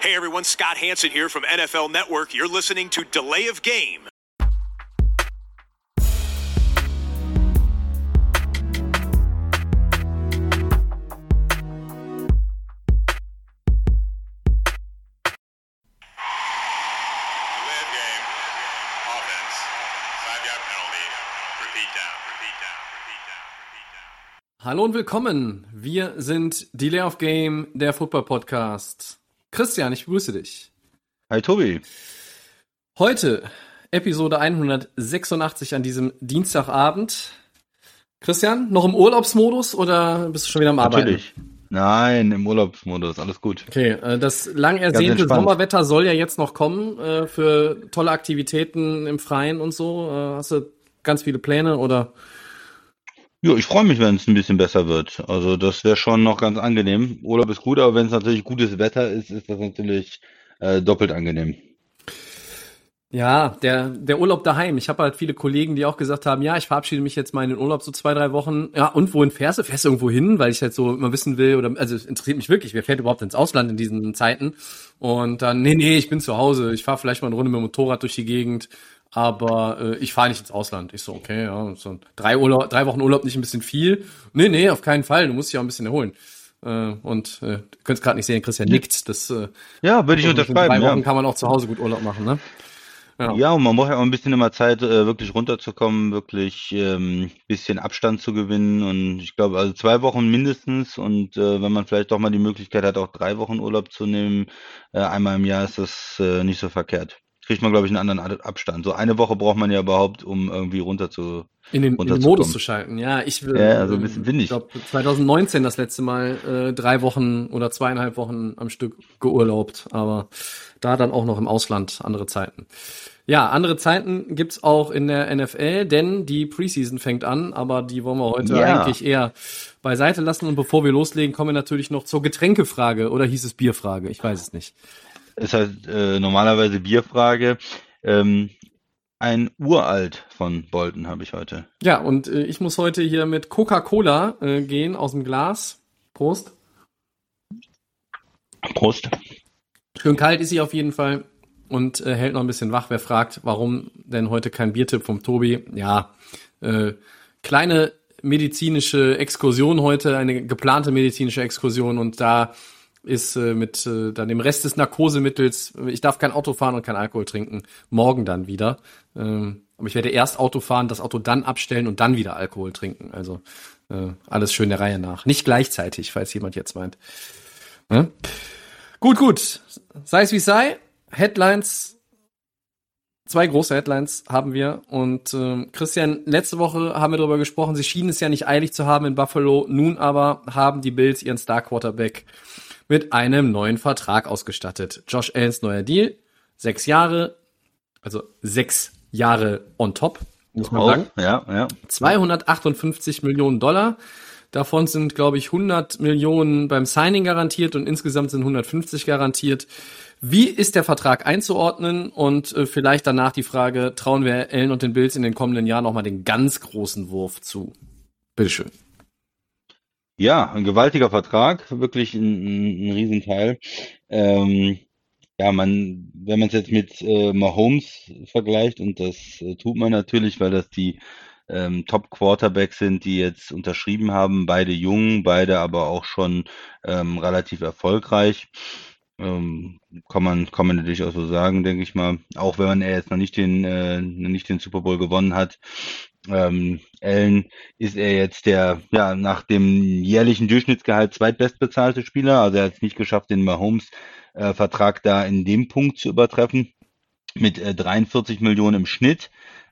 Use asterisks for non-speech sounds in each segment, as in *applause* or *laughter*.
Hey everyone, Scott Hanson here from NFL Network. You're listening to Delay of Game. Delay of game. Offense. Five yard penalty. Repeat down. Repeat down. Repeat down. Repeat down. Hallo und willkommen. Wir sind Delay of Game, der Football Podcast. Christian, ich begrüße dich. Hi Tobi. Heute Episode 186 an diesem Dienstagabend. Christian, noch im Urlaubsmodus oder bist du schon wieder am Arbeiten? Natürlich. Nein, im Urlaubsmodus, alles gut. Okay, äh, das lang ersehnte. Sommerwetter soll ja jetzt noch kommen äh, für tolle Aktivitäten im Freien und so. Äh, Hast du ganz viele Pläne oder? Ja, ich freue mich, wenn es ein bisschen besser wird. Also das wäre schon noch ganz angenehm. Urlaub ist gut, aber wenn es natürlich gutes Wetter ist, ist das natürlich äh, doppelt angenehm. Ja, der, der Urlaub daheim. Ich habe halt viele Kollegen, die auch gesagt haben, ja, ich verabschiede mich jetzt mal in den Urlaub so zwei, drei Wochen. Ja, und wohin fährst du? Fährst du irgendwo hin? Weil ich halt so immer wissen will, oder also es interessiert mich wirklich, wer fährt überhaupt ins Ausland in diesen Zeiten? Und dann, nee, nee, ich bin zu Hause. Ich fahre vielleicht mal eine Runde mit dem Motorrad durch die Gegend, aber äh, ich fahre nicht ins Ausland. Ich so, okay, ja, so drei, Urlaub, drei Wochen Urlaub nicht ein bisschen viel? Nee, nee, auf keinen Fall. Du musst dich auch ein bisschen erholen. Äh, und äh, du könntest gerade nicht sehen, Christian nickt. Das äh, Ja, würde ich in unterschreiben. drei Wochen Ja. kann man auch zu Hause gut Urlaub machen, ne? ja, und man braucht ja auch ein bisschen immer Zeit, äh, wirklich runterzukommen, wirklich ähm, bisschen Abstand zu gewinnen. Und ich glaube, also zwei Wochen mindestens. Und äh, wenn man vielleicht doch mal die Möglichkeit hat, auch drei Wochen Urlaub zu nehmen, äh, einmal im Jahr, ist das äh, nicht so verkehrt. Kriegt man, glaube ich, einen anderen Abstand. So eine Woche braucht man ja überhaupt, um irgendwie runter zu. in den, in den. Modus zu schalten. Ja, ich will. Ja, also ein bisschen windig. Ich glaube, 2019 das letzte Mal äh, drei Wochen oder zweieinhalb Wochen am Stück geurlaubt, aber da dann auch noch im Ausland andere Zeiten. Ja, andere Zeiten gibt's auch in der NFL, denn die Preseason fängt an, aber die wollen wir heute Ja. eigentlich eher beiseite lassen. Und bevor wir loslegen, kommen wir natürlich noch zur Getränkefrage oder hieß es Bierfrage? Ich weiß es nicht. Ist halt äh, normalerweise Bierfrage. Ähm, ein Uralt von Bolton habe ich heute. Ja, und äh, ich muss heute hier mit Coca-Cola äh, gehen aus dem Glas. Prost. Prost. Schön kalt ist sie auf jeden Fall und äh, hält noch ein bisschen wach. Wer fragt, warum denn heute kein Biertipp vom Tobi? Ja, äh, kleine medizinische Exkursion heute, eine geplante medizinische Exkursion und da ist äh, mit äh, dann dem Rest des Narkosemittels, ich darf kein Auto fahren und kein Alkohol trinken, morgen dann wieder. Ähm, aber ich werde erst Auto fahren, das Auto dann abstellen und dann wieder Alkohol trinken. Also äh, alles schön der Reihe nach. Nicht gleichzeitig, falls jemand jetzt meint. Ne? Gut, gut. Sei es wie sei. Headlines. Zwei große Headlines haben wir. Und ähm, Christian, letzte Woche haben wir darüber gesprochen, sie schienen es ja nicht eilig zu haben in Buffalo. Nun aber haben die Bills ihren Star Quarterback mit einem neuen Vertrag ausgestattet. Josh Allens neuer Deal. Sechs Jahre. Also sechs Jahre on top, muss man Auch, sagen. ja, ja. 258 Millionen Dollar. Davon sind, glaube ich, 100 Millionen beim Signing garantiert und insgesamt sind 150 garantiert. Wie ist der Vertrag einzuordnen? Und äh, vielleicht danach die Frage, trauen wir Allen und den Bills in den kommenden Jahren nochmal den ganz großen Wurf zu? Bitteschön. Ja, ein gewaltiger Vertrag, wirklich ein, ein, ein Riesenteil. Ähm, ja, man, wenn man es jetzt mit äh, Mahomes vergleicht, und das äh, tut man natürlich, weil das die ähm, Top-Quarterbacks sind, die jetzt unterschrieben haben, beide jung, beide aber auch schon ähm, relativ erfolgreich. Ähm, kann man, kann man natürlich auch so sagen, denke ich mal. Auch wenn er jetzt noch nicht den, äh, nicht den Super Bowl gewonnen hat. Ähm, Allen ist er jetzt der, ja, nach dem jährlichen Durchschnittsgehalt zweitbestbezahlte Spieler. Also er hat es nicht geschafft, den Mahomes-Vertrag da in dem Punkt zu übertreffen. Mit äh, 43 Millionen im Schnitt.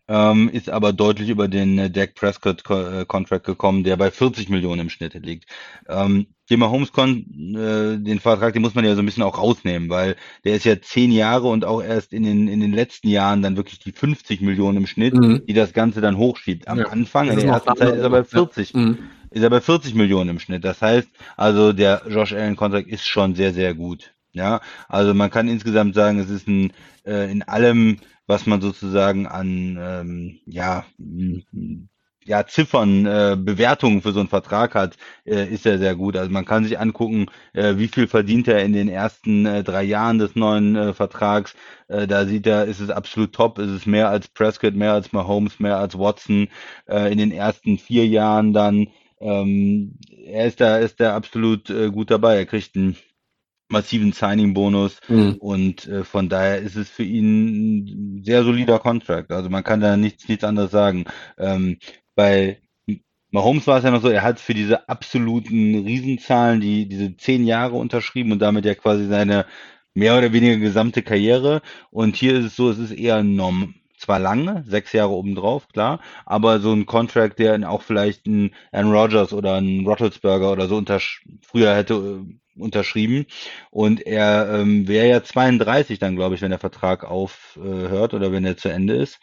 Ähm, ist aber deutlich über den äh, Dak Prescott Co äh, gekommen, der bei 40 Millionen im Schnitt liegt. Ähm, Thema Holmes äh, den Vertrag, den muss man ja so ein bisschen auch rausnehmen, weil der ist ja zehn Jahre und auch erst in den in den letzten Jahren dann wirklich die 50 Millionen im Schnitt, Mhm. die das Ganze dann hochschiebt. Am Ja. Anfang, in der ersten Zeit, ist er bei ja. 40 Mhm. ist er bei 40 Millionen im Schnitt. Das heißt, also der Josh Allen Contract ist schon sehr, sehr gut. Ja, also man kann insgesamt sagen, es ist ein äh, in allem, was man sozusagen an ähm, ja ja, Ziffern, äh, Bewertungen für so einen Vertrag hat, äh, ist er sehr gut. Also man kann sich angucken, äh, wie viel verdient er in den ersten äh, drei Jahren des neuen äh, Vertrags. Äh, da sieht er, ist es absolut top, ist es mehr als Prescott, mehr als Mahomes, mehr als Watson äh, in den ersten vier Jahren dann. Ähm, er ist da, ist da absolut äh, gut dabei. Er kriegt einen massiven Signing-Bonus Mhm. und äh, von daher ist es für ihn ein sehr solider Contract. Also man kann da nichts, nichts anderes sagen. Ähm, bei Mahomes war es ja noch so, er hat für diese absoluten Riesenzahlen die diese zehn Jahre unterschrieben und damit ja quasi seine mehr oder weniger gesamte Karriere. Und hier ist es so, es ist eher norm, zwar lange, sechs Jahre obendrauf, klar, aber so ein Contract, der auch vielleicht ein Aaron Rodgers oder ein Roethlisberger oder so untersch früher hätte äh, unterschrieben. Und er ähm, wäre ja 32 dann, glaube ich, wenn der Vertrag aufhört oder wenn er zu Ende ist.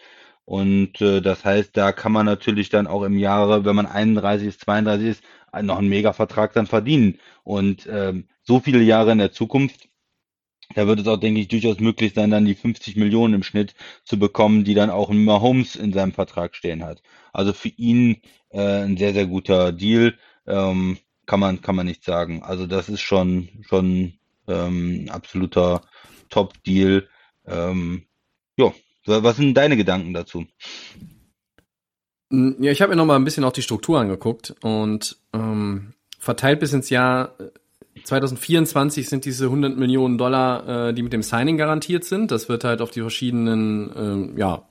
Und äh, das heißt, da kann man natürlich dann auch im Jahre, wenn man 31 ist, 32 ist, noch einen Mega-Vertrag dann verdienen. Und ähm, so viele Jahre in der Zukunft, da wird es auch, denke ich, durchaus möglich sein, dann die 50 Millionen im Schnitt zu bekommen, die dann auch Mahomes in seinem Vertrag stehen hat. Also für ihn äh, ein sehr, sehr guter Deal. Ähm, kann man, kann man nicht sagen. Also das ist schon, schon ähm, absoluter Top-Deal. Ähm, ja, was sind deine Gedanken dazu? Ja, ich habe mir noch mal ein bisschen auch die Struktur angeguckt und ähm, verteilt bis ins Jahr 2024 sind diese 100 Millionen Dollar, äh, die mit dem Signing garantiert sind. Das wird halt auf die verschiedenen, äh, ja,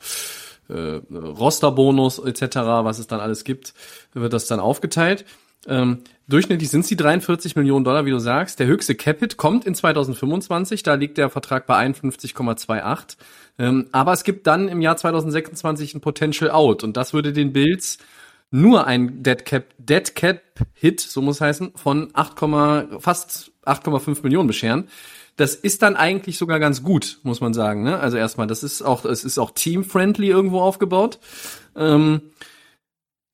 äh, Rosterbonus etc., was es dann alles gibt, wird das dann aufgeteilt. Ähm, durchschnittlich sind sie 43 Millionen Dollar, wie du sagst. Der höchste Capit kommt in 2025, da liegt der Vertrag bei 51,28. Ähm, aber es gibt dann im Jahr 2026 ein Potential Out und das würde den Bills nur ein Dead Cap, Dead Cap Hit, so muss es heißen, von 8, fast 8,5 Millionen bescheren. Das ist dann eigentlich sogar ganz gut, muss man sagen. Ne? Also erstmal, das ist auch, es ist auch team-friendly irgendwo aufgebaut. Ähm,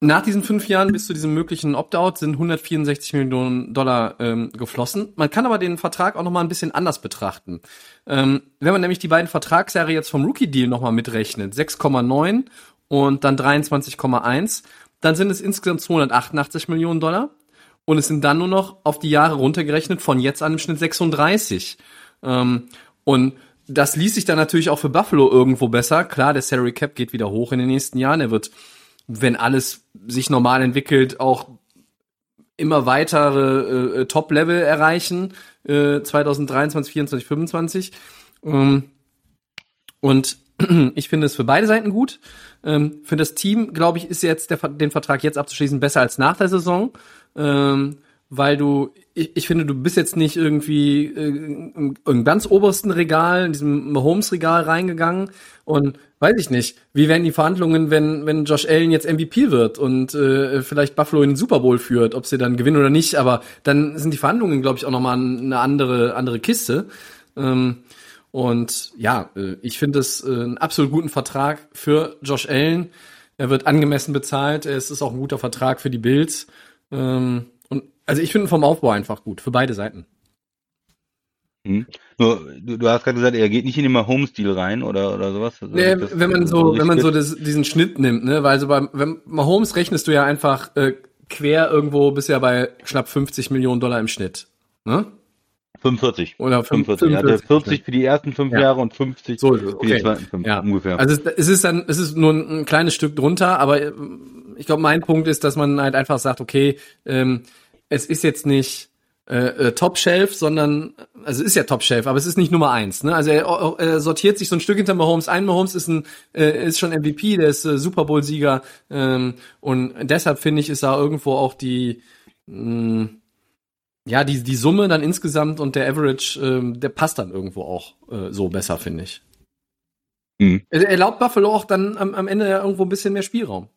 nach diesen fünf Jahren bis zu diesem möglichen Opt-out sind 164 Millionen Dollar ähm, geflossen. Man kann aber den Vertrag auch noch mal ein bisschen anders betrachten. Ähm, wenn man nämlich die beiden Vertragsjahre jetzt vom Rookie-Deal noch mal mitrechnet, 6,9 und dann 23,1, dann sind es insgesamt 288 Millionen Dollar. Und es sind dann nur noch auf die Jahre runtergerechnet von jetzt an im Schnitt 36. Ähm, und das ließ sich dann natürlich auch für Buffalo irgendwo besser. Klar, der Salary Cap geht wieder hoch in den nächsten Jahren. Er wird wenn alles sich normal entwickelt, auch immer weitere äh, Top-Level erreichen, äh, 2023, 24, 25. Ähm, und *clears throat* ich finde es für beide Seiten gut. Ähm, für das Team, glaube ich, ist jetzt der, den Vertrag jetzt abzuschließen besser als nach der Saison. Ähm, weil du, ich, ich finde, du bist jetzt nicht irgendwie äh, im, im ganz obersten Regal, in diesem Mahomes-Regal reingegangen und weiß ich nicht, wie werden die Verhandlungen, wenn, wenn Josh Allen jetzt MVP wird und äh, vielleicht Buffalo in den Super Bowl führt, ob sie dann gewinnen oder nicht, aber dann sind die Verhandlungen, glaube ich, auch nochmal eine andere, andere Kiste. Ähm, und ja, äh, ich finde es äh, einen absolut guten Vertrag für Josh Allen. Er wird angemessen bezahlt, es ist auch ein guter Vertrag für die Bills. Ähm, also ich finde vom Aufbau einfach gut, für beide Seiten. Hm. Nur, du, du hast gerade gesagt, er geht nicht in den Mahomes-Deal rein oder, oder sowas. Also nee, wenn man so, wenn man so das, diesen Schnitt nimmt, ne, weil so beim wenn Mahomes rechnest du ja einfach äh, quer irgendwo bist ja bei knapp 50 Millionen Dollar im Schnitt. Ne? 45. Oder 45. 45. Er hatte 40 für die ersten fünf ja. Jahre und 50 so, okay. für die zweiten fünf ja. ungefähr. Also es, ist dann, es ist nur ein, ein kleines Stück drunter, aber ich glaube, mein Punkt ist, dass man halt einfach sagt, okay, ähm, es ist jetzt nicht äh, äh, Top Shelf, sondern also es ist ja Top Shelf, aber es ist nicht Nummer eins. Ne? Also er, er sortiert sich so ein Stück hinter Mahomes ein. Mahomes ist ein äh, ist schon MVP, der ist äh, Super Bowl Sieger ähm, und deshalb finde ich ist da irgendwo auch die mh, ja die die Summe dann insgesamt und der Average ähm, der passt dann irgendwo auch äh, so besser finde ich. Mhm. Er erlaubt Buffalo auch dann am, am Ende ja irgendwo ein bisschen mehr Spielraum.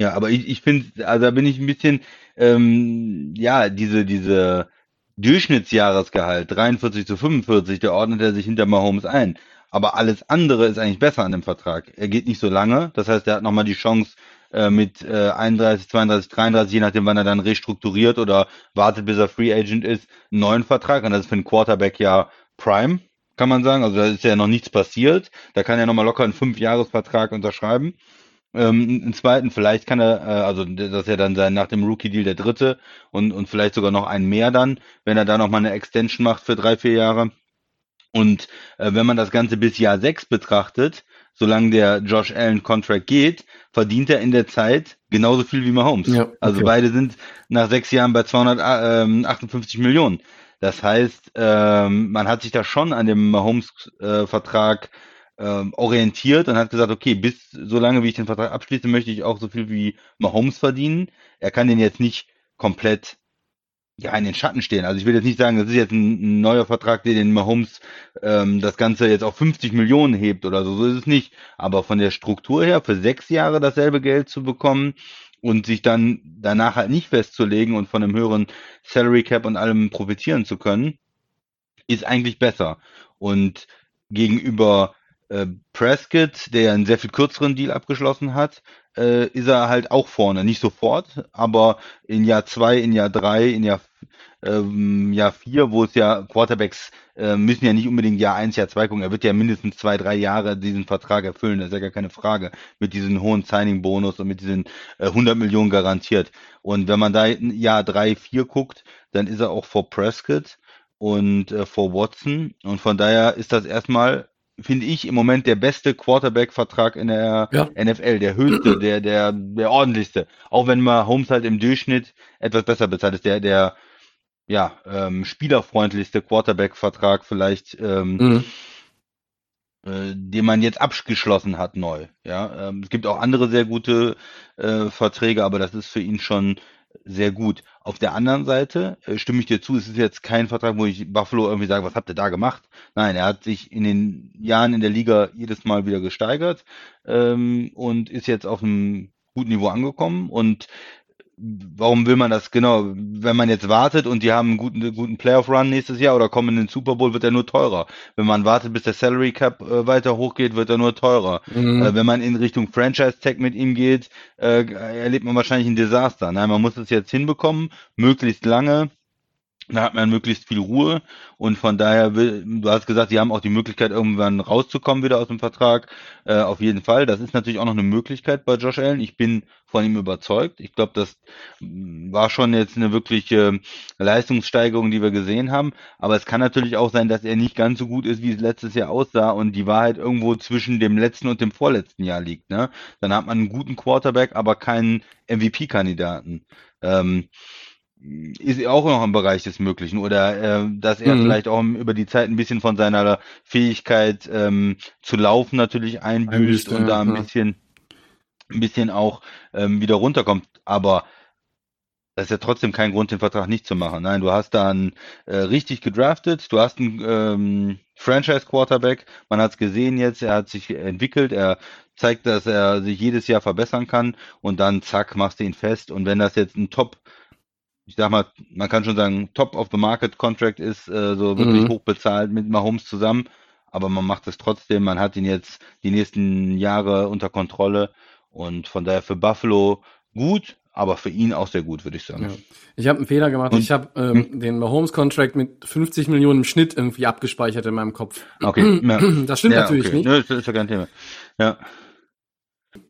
Ja, aber ich, ich finde, also da bin ich ein bisschen, ähm, ja, diese, diese Durchschnittsjahresgehalt, 43 zu 45, da ordnet er sich hinter Mahomes ein. Aber alles andere ist eigentlich besser an dem Vertrag. Er geht nicht so lange, das heißt, er hat nochmal die Chance, äh, mit äh, 31, 32, 33, je nachdem, wann er dann restrukturiert oder wartet, bis er Free Agent ist, einen neuen Vertrag. Und das ist für einen Quarterback ja Prime, kann man sagen. Also da ist ja noch nichts passiert. Da kann er nochmal locker einen Fünf-Jahres-Vertrag unterschreiben. Ähm, einen zweiten, vielleicht kann er, äh, also das ist ja dann sein nach dem Rookie-Deal der dritte und, und vielleicht sogar noch einen mehr dann, wenn er da nochmal eine Extension macht für drei, vier Jahre. Und äh, wenn man das Ganze bis Jahr sechs betrachtet, solange der Josh Allen Contract geht, verdient er in der Zeit genauso viel wie Mahomes. Ja, okay. Also beide sind nach sechs Jahren bei 258 Millionen. Das heißt, ähm, man hat sich da schon an dem Mahomes-Vertrag äh, ähm, orientiert und hat gesagt, okay, bis so lange wie ich den Vertrag abschließe, möchte ich auch so viel wie Mahomes verdienen. Er kann den jetzt nicht komplett ja, in den Schatten stehen. Also ich will jetzt nicht sagen, das ist jetzt ein, ein neuer Vertrag, der den Mahomes ähm, das Ganze jetzt auf 50 Millionen hebt oder so. So ist es nicht. Aber von der Struktur her, für sechs Jahre dasselbe Geld zu bekommen und sich dann danach halt nicht festzulegen und von einem höheren Salary Cap und allem profitieren zu können, ist eigentlich besser. Und gegenüber äh, Prescott, der einen sehr viel kürzeren Deal abgeschlossen hat, äh, ist er halt auch vorne. Nicht sofort, aber in Jahr zwei, in Jahr drei, in Jahr, ähm, Jahr vier, wo es ja Quarterbacks äh, müssen ja nicht unbedingt Jahr eins, Jahr zwei gucken. Er wird ja mindestens zwei, drei Jahre diesen Vertrag erfüllen. Das ist ja gar keine Frage. Mit diesem hohen Signing-Bonus und mit diesen äh, 100 Millionen garantiert. Und wenn man da Jahr drei, vier guckt, dann ist er auch vor Prescott und äh, vor Watson. Und von daher ist das erstmal finde ich, im Moment der beste Quarterback-Vertrag in der ja. NFL, der höchste, *clears throat* der, der, der ordentlichste. Auch wenn man Holmes halt im Durchschnitt etwas besser bezahlt ist, der, der, ja, ähm, spielerfreundlichste Quarterback-Vertrag vielleicht, ähm, mhm. äh, den man jetzt abgeschlossen hat neu. Ja, ähm, es gibt auch andere sehr gute äh, Verträge, aber das ist für ihn schon sehr gut. Auf der anderen Seite äh, stimme ich dir zu, es ist jetzt kein Vertrag, wo ich Buffalo irgendwie sage, was habt ihr da gemacht? Nein, er hat sich in den Jahren in der Liga jedes Mal wieder gesteigert ähm, und ist jetzt auf einem guten Niveau angekommen und warum will man das genau? Wenn man jetzt wartet und die haben einen guten, guten Playoff-Run nächstes Jahr oder kommen in den Super Bowl, wird er nur teurer. Wenn man wartet, bis der Salary Cap äh, weiter hochgeht, wird er nur teurer. Mhm. Äh, wenn man in Richtung Franchise-Tag mit ihm geht, äh, erlebt man wahrscheinlich ein Desaster. Nein, man muss es jetzt hinbekommen, möglichst lange da hat man möglichst viel Ruhe und von daher du hast gesagt, sie haben auch die Möglichkeit, irgendwann rauszukommen wieder aus dem Vertrag. Äh, auf jeden Fall. Das ist natürlich auch noch eine Möglichkeit bei Josh Allen. Ich bin von ihm überzeugt. Ich glaube, das war schon jetzt eine wirkliche Leistungssteigerung, die wir gesehen haben. Aber es kann natürlich auch sein, dass er nicht ganz so gut ist, wie es letztes Jahr aussah und die Wahrheit irgendwo zwischen dem letzten und dem vorletzten Jahr liegt. Ne? Dann hat man einen guten Quarterback, aber keinen MVP-Kandidaten. Ähm, ist auch noch im Bereich des Möglichen oder äh, dass er mhm. vielleicht auch über die Zeit ein bisschen von seiner Fähigkeit ähm, zu laufen natürlich einbüßt und da ein ja. bisschen ein bisschen auch ähm, wieder runterkommt. Aber das ist ja trotzdem kein Grund, den Vertrag nicht zu machen. Nein, du hast dann äh, richtig gedraftet, du hast einen ähm, Franchise-Quarterback, man hat es gesehen jetzt, er hat sich entwickelt, er zeigt, dass er sich jedes Jahr verbessern kann und dann zack, machst du ihn fest. Und wenn das jetzt ein Top ich sag mal, man kann schon sagen, Top of the Market Contract ist äh, so wirklich mhm. hoch bezahlt mit Mahomes zusammen, aber man macht es trotzdem, man hat ihn jetzt die nächsten Jahre unter Kontrolle und von daher für Buffalo gut, aber für ihn auch sehr gut, würde ich sagen. Ja. Ich habe einen Fehler gemacht. Und, ich habe ähm, hm? den Mahomes-Contract mit 50 Millionen im Schnitt irgendwie abgespeichert in meinem Kopf. Okay. Ja. *clears throat* Das stimmt ja, natürlich okay. nicht. Nö, das ist ja kein Thema. Ja.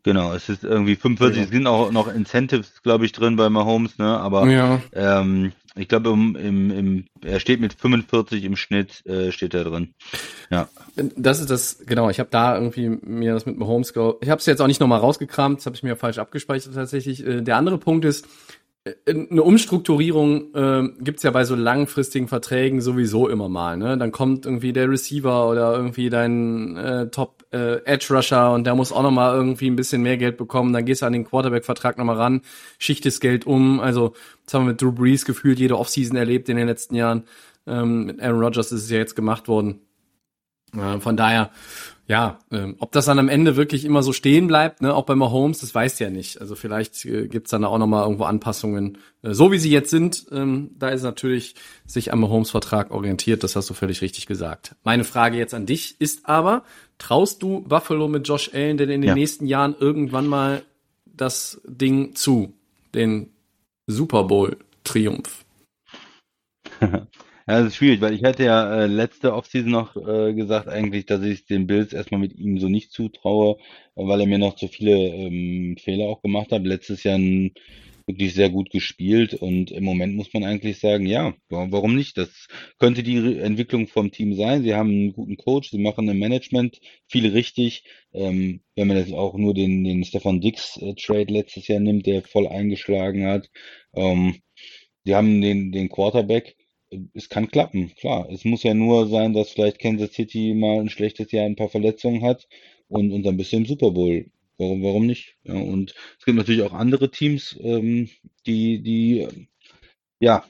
Genau, es ist irgendwie 45, es sind auch noch Incentives, glaube ich, drin bei Mahomes, ne? Aber ja. ähm, ich glaube, im, im, im, er steht mit 45 im Schnitt, äh, steht er drin. Ja. Das ist das, genau, ich habe da irgendwie mir das mit Mahomes, ich habe es jetzt auch nicht nochmal rausgekramt, das habe ich mir falsch abgespeichert tatsächlich. Äh, der andere Punkt ist, eine Umstrukturierung äh, gibt's ja bei so langfristigen Verträgen sowieso immer mal. Ne? Dann kommt irgendwie der Receiver oder irgendwie dein äh, Top äh, Edge Rusher und der muss auch noch mal irgendwie ein bisschen mehr Geld bekommen. Dann gehst du an den Quarterback-Vertrag noch mal ran, schichtest Geld um. Also das haben wir mit Drew Brees gefühlt jede Offseason erlebt in den letzten Jahren. Ähm, mit Aaron Rodgers ist es ja jetzt gemacht worden. Äh, von daher ja, ähm, ob das dann am Ende wirklich immer so stehen bleibt, ne, auch bei Mahomes, das weiß ja nicht. Also vielleicht äh, gibt's dann auch nochmal irgendwo Anpassungen. Äh, so wie sie jetzt sind, ähm, da ist natürlich sich am Mahomes-Vertrag orientiert, das hast du völlig richtig gesagt. Meine Frage jetzt an dich ist aber, traust du Buffalo mit Josh Allen denn in den ja. nächsten Jahren irgendwann mal das Ding zu, den Super Bowl-Triumph? *laughs* Ja, das ist schwierig, weil ich hätte ja äh, letzte Offseason noch äh, gesagt eigentlich, dass ich den Bills erstmal mit ihm so nicht zutraue, weil er mir noch zu viele ähm, Fehler auch gemacht hat. Letztes Jahr ein wirklich sehr gut gespielt und im Moment muss man eigentlich sagen, ja, warum nicht? Das könnte die Entwicklung vom Team sein. Sie haben einen guten Coach, sie machen im Management viel richtig. Ähm, wenn man jetzt auch nur den, den Stefan Dix äh, Trade letztes Jahr nimmt, der voll eingeschlagen hat. Ähm, sie haben den, den Quarterback. Es kann klappen, klar. Es muss ja nur sein, dass vielleicht Kansas City mal ein schlechtes Jahr ein paar Verletzungen hat und, und dann bist du im Super Bowl. Warum, warum nicht? Ja, und es gibt natürlich auch andere Teams, ähm, die, die, ja,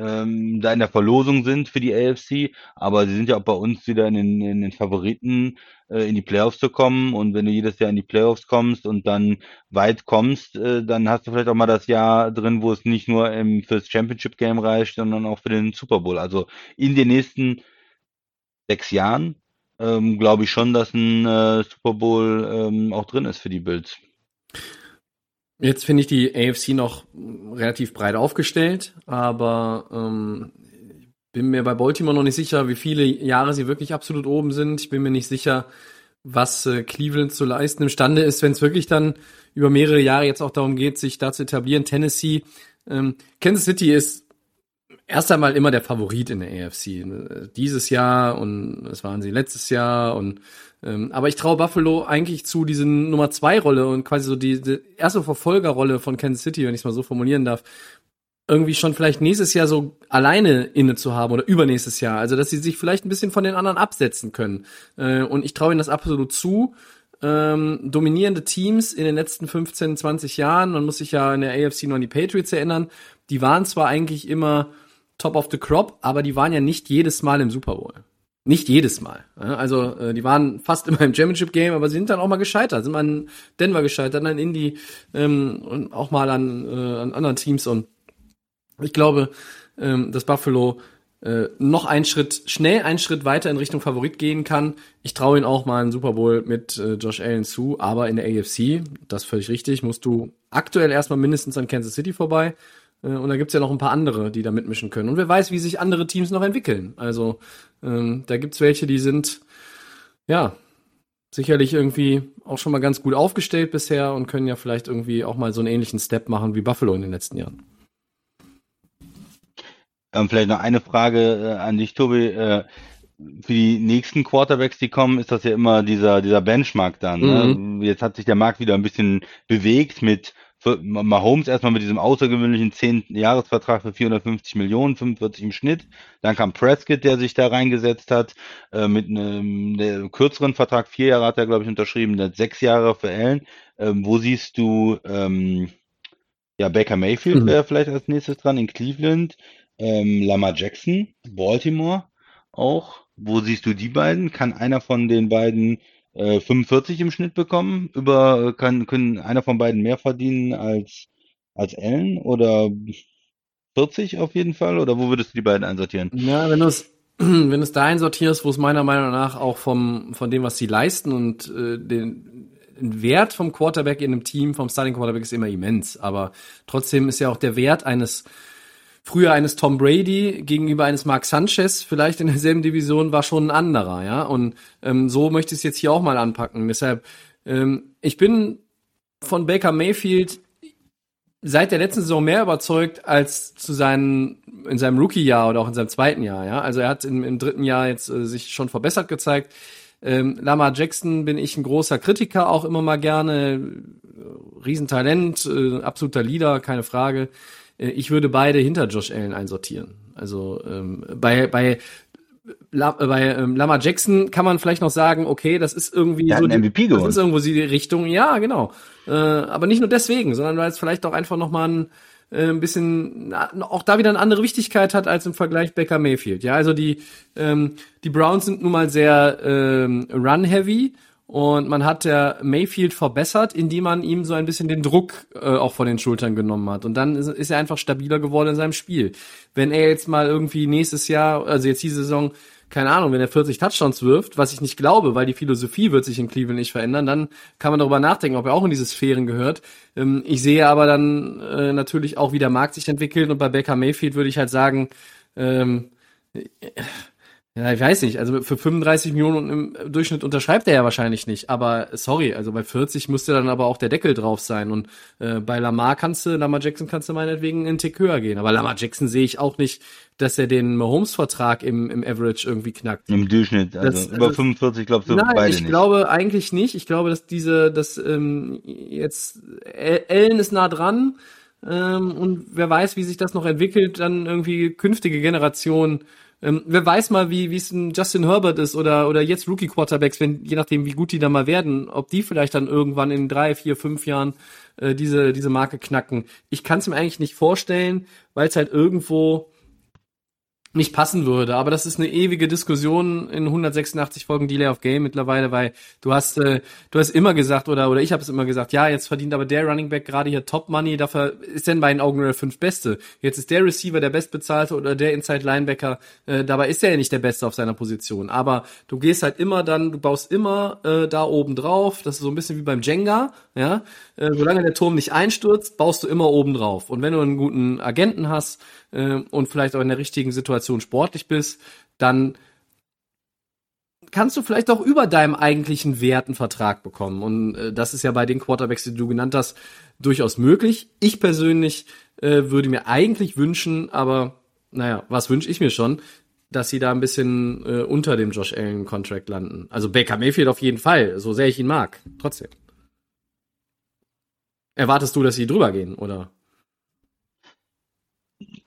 ähm, da in der Verlosung sind für die AFC, aber sie sind ja auch bei uns wieder in den, in den Favoriten, äh, in die Playoffs zu kommen. Und wenn du jedes Jahr in die Playoffs kommst und dann weit kommst, äh, dann hast du vielleicht auch mal das Jahr drin, wo es nicht nur im, fürs Championship Game reicht, sondern auch für den Super Bowl. Also in den nächsten sechs Jahren ähm, glaube ich schon, dass ein äh, Super Bowl ähm, auch drin ist für die Bills. Jetzt finde ich die AFC noch relativ breit aufgestellt, aber ähm, bin mir bei Baltimore noch nicht sicher, wie viele Jahre sie wirklich absolut oben sind. Ich bin mir nicht sicher, was äh, Cleveland zu leisten imstande ist, wenn es wirklich dann über mehrere Jahre jetzt auch darum geht, sich da zu etablieren. Tennessee, ähm, Kansas City ist erst einmal immer der Favorit in der AFC. Dieses Jahr und das waren sie letztes Jahr und ähm, aber ich traue Buffalo eigentlich zu diesen Nummer zwei Rolle und quasi so die, die erste Verfolgerrolle von Kansas City, wenn ich es mal so formulieren darf, irgendwie schon vielleicht nächstes Jahr so alleine inne zu haben oder übernächstes Jahr. Also dass sie sich vielleicht ein bisschen von den anderen absetzen können. Äh, und ich traue ihnen das absolut zu. Ähm, dominierende Teams in den letzten 15, 20 Jahren, man muss sich ja in der AFC noch an die Patriots erinnern, die waren zwar eigentlich immer top of the crop, aber die waren ja nicht jedes Mal im Super Bowl. Nicht jedes Mal. Also äh, die waren fast *laughs* immer im Championship Game, aber sie sind dann auch mal gescheitert. Sind mal in Denver gescheitert, dann in Indy ähm, und auch mal an, äh, an anderen Teams. Und ich glaube, ähm, dass Buffalo äh, noch einen Schritt, schnell einen Schritt weiter in Richtung Favorit gehen kann. Ich traue ihnen auch mal einen Super Bowl mit äh, Josh Allen zu, aber in der AFC, das ist völlig richtig, musst du aktuell erstmal mindestens an Kansas City vorbei. Äh, und da gibt's ja noch ein paar andere, die da mitmischen können. Und wer weiß, wie sich andere Teams noch entwickeln. Also ähm, da gibt's welche, die sind ja sicherlich irgendwie auch schon mal ganz gut aufgestellt bisher und können ja vielleicht irgendwie auch mal so einen ähnlichen Step machen wie Buffalo in den letzten Jahren. Ähm, vielleicht noch eine Frage äh, an dich, Tobi. Äh, für die nächsten Quarterbacks, die kommen, ist das ja immer dieser, dieser Benchmark dann. Ne? Mhm. Ne? Jetzt hat sich der Markt wieder ein bisschen bewegt mit Mahomes erstmal mit diesem außergewöhnlichen 10-Jahresvertrag für 450 Millionen, 45 im Schnitt. Dann kam Prescott, der sich da reingesetzt hat, äh, mit einem der kürzeren Vertrag, vier Jahre hat er, glaube ich, unterschrieben, der sechs Jahre für Allen. Ähm, wo siehst du, ähm, ja, Baker Mayfield mhm. wäre vielleicht als nächstes dran in Cleveland, ähm, Lamar Jackson, Baltimore auch. Wo siehst du die beiden? Kann einer von den beiden 45 äh, im Schnitt bekommen? Über äh, kann können einer von beiden mehr verdienen als als Allen oder 40 auf jeden Fall? Oder wo würdest du die beiden einsortieren? Ja, wenn du es *clears throat* wenn es da einsortierst, wo es meiner Meinung nach auch vom von dem, was sie leisten und äh, den Wert vom Quarterback in einem Team, vom Starting Quarterback ist immer immens. Aber trotzdem ist ja auch der Wert eines früher eines Tom Brady gegenüber eines Mark Sanchez vielleicht in derselben Division war schon ein anderer, ja. Und ähm, so möchte ich es jetzt hier auch mal anpacken. Deshalb, ähm, ich bin von Baker Mayfield seit der letzten Saison mehr überzeugt als zu seinen in seinem Rookie-Jahr oder auch in seinem zweiten Jahr, ja. Also er hat im, im dritten Jahr jetzt äh, sich schon verbessert gezeigt. Ähm, Lamar Jackson bin ich ein großer Kritiker, auch immer mal gerne. Riesentalent, äh, absoluter Leader, keine Frage. Äh, ich würde beide hinter Josh Allen einsortieren. Also ähm, bei bei La, bei ähm, Lama Jackson kann man vielleicht noch sagen, okay, das ist irgendwie Der so die, MVP das ist irgendwo die Richtung, ja, genau. Äh, aber nicht nur deswegen, sondern weil es vielleicht auch einfach noch mal ein, äh, ein bisschen auch da wieder eine andere Wichtigkeit hat als im Vergleich Becker Mayfield. Ja, also die ähm, die Browns sind nun mal sehr ähm, run heavy und man hat der Mayfield verbessert, indem man ihm so ein bisschen den Druck äh, auch von den Schultern genommen hat. Und dann ist, ist, er einfach stabiler geworden in seinem Spiel. Wenn er jetzt mal irgendwie nächstes Jahr, also jetzt die Saison, keine Ahnung, wenn er 40 Touchdowns wirft, was ich nicht glaube, weil die Philosophie wird sich in Cleveland nicht verändern, dann kann man darüber nachdenken, ob er auch in diese Sphären gehört. Ähm, ich sehe aber dann äh, natürlich auch, wie der Markt sich entwickelt und bei Baker Mayfield würde ich halt sagen, ähm, ja, ich weiß nicht. Also für 35 Millionen im Durchschnitt unterschreibt er ja wahrscheinlich nicht. Aber sorry, also bei 40 müsste dann aber auch der Deckel drauf sein. Und äh, bei Lamar kannst du, Lamar Jackson kannst du meinetwegen einen Tick höher gehen. Aber Lamar Jackson sehe ich auch nicht, dass er den Mahomes-Vertrag im, im Average irgendwie knackt. Im Durchschnitt, also das, über also, 45 glaubst du nein, beide ich glaube eigentlich nicht. Ich glaube, dass diese, dass ähm, jetzt Ellen ist nah dran ähm, und wer weiß, wie sich das noch entwickelt, dann irgendwie künftige Generationen ähm, wer weiß mal, wie es ein Justin Herbert ist oder oder jetzt Rookie Quarterbacks, wenn je nachdem wie gut die da mal werden, ob die vielleicht dann irgendwann in drei, vier, fünf Jahren äh, diese diese Marke knacken. Ich kann es mir eigentlich nicht vorstellen, weil es halt irgendwo nicht passen würde. Aber das ist eine ewige Diskussion in 186 Folgen Delay of Game mittlerweile, weil du hast, äh, du hast immer gesagt oder oder ich habe es immer gesagt, ja, jetzt verdient aber der Running Back gerade hier Top Money, dafür ist denn bei den Augen der fünf Beste. Jetzt ist der Receiver der bestbezahlte oder der Inside Linebacker, äh, dabei ist er ja nicht der Beste auf seiner Position. Aber du gehst halt immer dann, du baust immer äh, da oben drauf. Das ist so ein bisschen wie beim Jenga, ja. Äh, solange der Turm nicht einstürzt, baust du immer oben drauf. Und wenn du einen guten Agenten hast äh, und vielleicht auch in der richtigen Situation sportlich bist, dann kannst du vielleicht auch über deinem eigentlichen Wert einen Vertrag bekommen. Und äh, das ist ja bei den Quarterbacks, die du genannt hast, durchaus möglich. Ich persönlich äh, würde mir eigentlich wünschen, aber naja, was wünsche ich mir schon, dass sie da ein bisschen äh, unter dem Josh Allen Contract landen. Also Baker Mayfield auf jeden Fall, so sehr ich ihn mag, trotzdem. Erwartest du, dass sie drüber gehen, oder?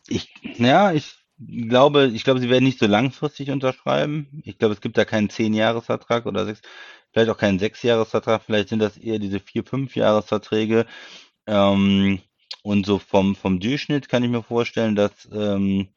Ich, ja, ich glaube, ich glaube, sie werden nicht so langfristig unterschreiben. Ich glaube, es gibt da keinen Zehn-Jahres-Vertrag oder sechs, vielleicht auch keinen Sechs-Jahres-Vertrag. Vielleicht sind das eher diese vier, fünf Jahresverträge. Ähm, und so vom, vom Durchschnitt kann ich mir vorstellen, dass ähm,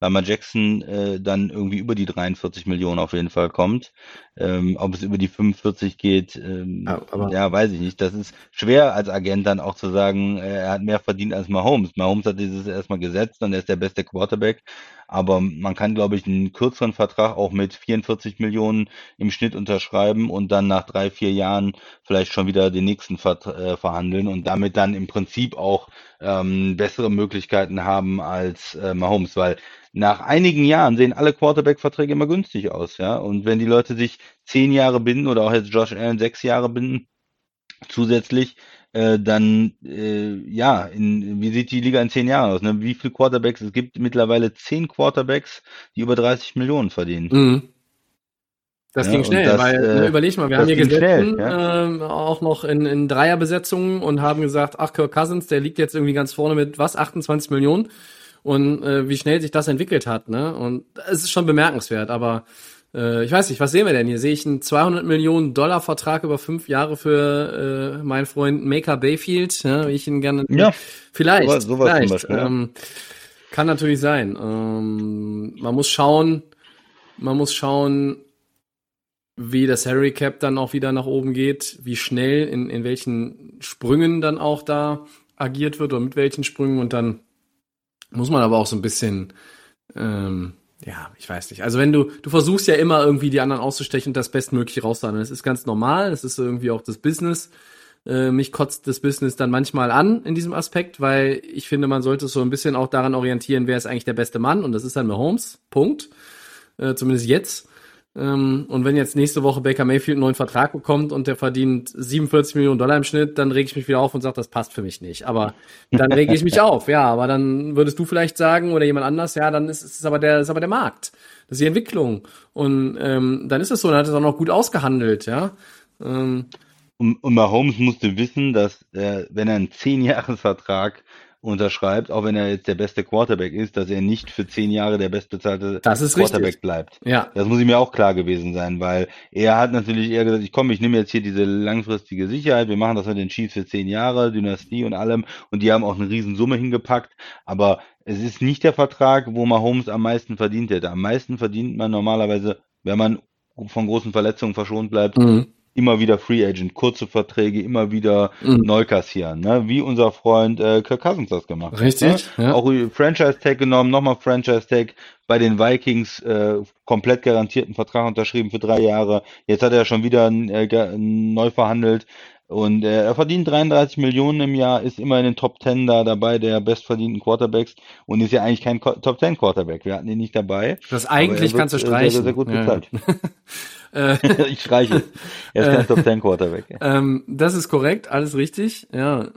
Lamar Jackson äh, dann irgendwie über die 43 Millionen auf jeden Fall kommt. Ähm, ob es über die 45 geht, ähm, ja, ja, weiß ich nicht. Das ist schwer als Agent dann auch zu sagen, äh, er hat mehr verdient als Mahomes. Mahomes hat dieses erstmal gesetzt und er ist der beste Quarterback. Aber man kann, glaube ich, einen kürzeren Vertrag auch mit 44 Millionen im Schnitt unterschreiben und dann nach drei, vier Jahren vielleicht schon wieder den nächsten ver äh, verhandeln und damit dann im Prinzip auch ähm, bessere Möglichkeiten haben als äh, Mahomes, weil nach einigen Jahren sehen alle Quarterback-Verträge immer günstig aus, ja. Und wenn die Leute sich zehn Jahre binden oder auch jetzt Josh Allen sechs Jahre binden, zusätzlich, äh, dann äh, ja, in, wie sieht die Liga in zehn Jahren aus? Ne? Wie viele Quarterbacks? Es gibt mittlerweile zehn Quarterbacks, die über 30 Millionen verdienen. Mhm. Das ja, ging schnell, das, weil äh, überleg mal, wir haben hier gesessen, ja. äh, auch noch in, in Dreierbesetzungen und haben gesagt, ach, Kirk Cousins, der liegt jetzt irgendwie ganz vorne mit was, 28 Millionen und äh, wie schnell sich das entwickelt hat, ne? Und es ist schon bemerkenswert, aber äh, ich weiß nicht, was sehen wir denn hier? Sehe ich einen 200 Millionen Dollar Vertrag über fünf Jahre für äh, meinen Freund Maker Bayfield, ja, wie ich ihn gerne. Ja. Vielleicht. Sowas, sowas vielleicht. Beispiel, ja. ähm, kann natürlich sein. Ähm, man muss schauen, man muss schauen, wie das Harry Cap dann auch wieder nach oben geht, wie schnell, in, in welchen Sprüngen dann auch da agiert wird oder mit welchen Sprüngen und dann muss man aber auch so ein bisschen, ähm, ja, ich weiß nicht. Also wenn du, du versuchst ja immer irgendwie die anderen auszustechen und das Bestmögliche rauszuhandeln. Das ist ganz normal, das ist irgendwie auch das Business. Äh, mich kotzt das Business dann manchmal an in diesem Aspekt, weil ich finde, man sollte so ein bisschen auch daran orientieren, wer ist eigentlich der beste Mann und das ist dann Mahomes, Punkt. Äh, zumindest jetzt. Ähm, und wenn jetzt nächste Woche Baker Mayfield einen neuen Vertrag bekommt und der verdient 47 Millionen Dollar im Schnitt, dann rege ich mich wieder auf und sage, das passt für mich nicht. Aber dann rege ich mich *laughs* auf, ja. Aber dann würdest du vielleicht sagen oder jemand anders, ja, dann ist es aber der, ist aber der Markt. Das ist die Entwicklung. Und ähm, dann ist es so, dann hat es auch noch gut ausgehandelt, ja. Ähm, und, und Mahomes musste wissen, dass äh, wenn er einen 10-Jahres-Vertrag unterschreibt, auch wenn er jetzt der beste Quarterback ist, dass er nicht für zehn Jahre der bestbezahlte Quarterback richtig. bleibt. Ja. Das muss ihm ja auch klar gewesen sein, weil er hat natürlich eher gesagt, ich komme, ich nehme jetzt hier diese langfristige Sicherheit, wir machen das mit den Chiefs für zehn Jahre, Dynastie und allem und die haben auch eine Riesensumme hingepackt, aber es ist nicht der Vertrag, wo Mahomes am meisten verdient hätte. Am meisten verdient man normalerweise, wenn man von großen Verletzungen verschont bleibt, mhm. Immer wieder Free Agent, kurze Verträge, immer wieder mhm. neu kassieren, ne? wie unser Freund äh, Kirk Cousins das gemacht hat. Richtig. Ne? Ja. Auch Franchise Tag genommen, nochmal Franchise Tag bei den Vikings äh, komplett garantierten Vertrag unterschrieben für drei Jahre. Jetzt hat er schon wieder äh, neu verhandelt. Und äh, er verdient 33 Millionen im Jahr, ist immer in den Top 10 da dabei, der bestverdienten Quarterbacks und ist ja eigentlich kein Top 10 Quarterback. Wir hatten ihn nicht dabei. Das eigentlich kannst du streichen. Sehr, sehr, sehr gut bezahlt. Ja. *laughs* *laughs* ich streiche. Er ist kein Top 10 Quarterback. *laughs* Ähm, das ist korrekt, alles richtig. Ja.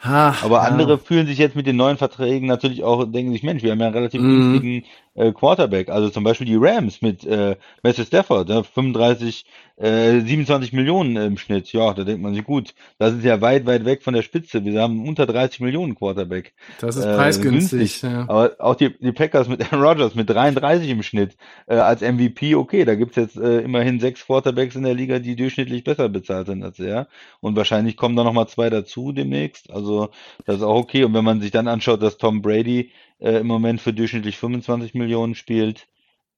Ha, Aber ja. andere fühlen sich jetzt mit den neuen Verträgen natürlich auch, denken sich, Mensch, wir haben ja einen relativ mm. günstigen äh, Quarterback. Also zum Beispiel die Rams mit äh, Matthew Stafford, ne, 35 äh, 27 Millionen im Schnitt, ja, da denkt man sich, gut, das ist ja weit, weit weg von der Spitze. Wir haben unter 30 Millionen Quarterback. Das ist äh, preisgünstig. Ja. Aber auch die, die Packers mit *laughs* Aaron Rodgers mit 33 im Schnitt äh, als MVP, okay, da gibt's jetzt äh, immerhin sechs Quarterbacks in der Liga, die durchschnittlich besser bezahlt sind als er. Und wahrscheinlich kommen da nochmal zwei dazu demnächst. Also das ist auch okay. Und wenn man sich dann anschaut, dass Tom Brady äh, im Moment für durchschnittlich 25 Millionen spielt,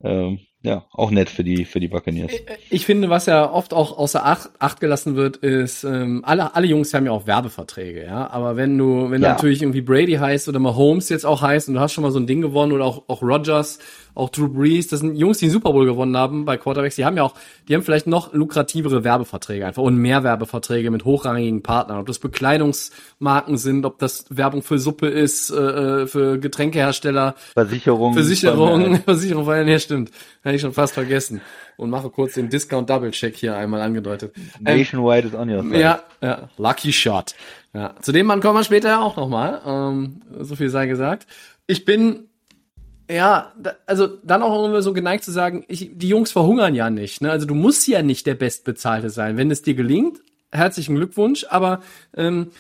ähm, ja, auch nett für die für die Buccaneers. Ich finde, was ja oft auch außer Acht, Acht gelassen wird, ist ähm, alle alle Jungs haben ja auch Werbeverträge, ja. Aber wenn du wenn ja. du natürlich irgendwie Brady heißt oder mal Holmes jetzt auch heißt und du hast schon mal so ein Ding gewonnen oder auch auch Rogers, auch Drew Brees, das sind Jungs, die den Super Bowl gewonnen haben bei Quarterbacks, die haben ja auch, die haben vielleicht noch lukrativere Werbeverträge einfach und mehr Werbeverträge mit hochrangigen Partnern, ob das Bekleidungsmarken sind, ob das Werbung für Suppe ist, äh, äh für Getränkehersteller, Versicherung, Versicherung, *laughs* Versicherung, ja stimmt, *laughs* hätte ich schon fast vergessen und mache kurz den Discount Double Check hier einmal angedeutet. Nationwide ist on your side. Ja, ja, Lucky Shot. Ja, zu dem Mann kommen wir später auch nochmal. Ähm, so viel sei gesagt. Ich bin ja, da, also dann auch immer so geneigt zu sagen, ich, die Jungs verhungern ja nicht. Ne? Also du musst ja nicht der Bestbezahlte sein. Wenn es dir gelingt, herzlichen Glückwunsch. Aber ähm,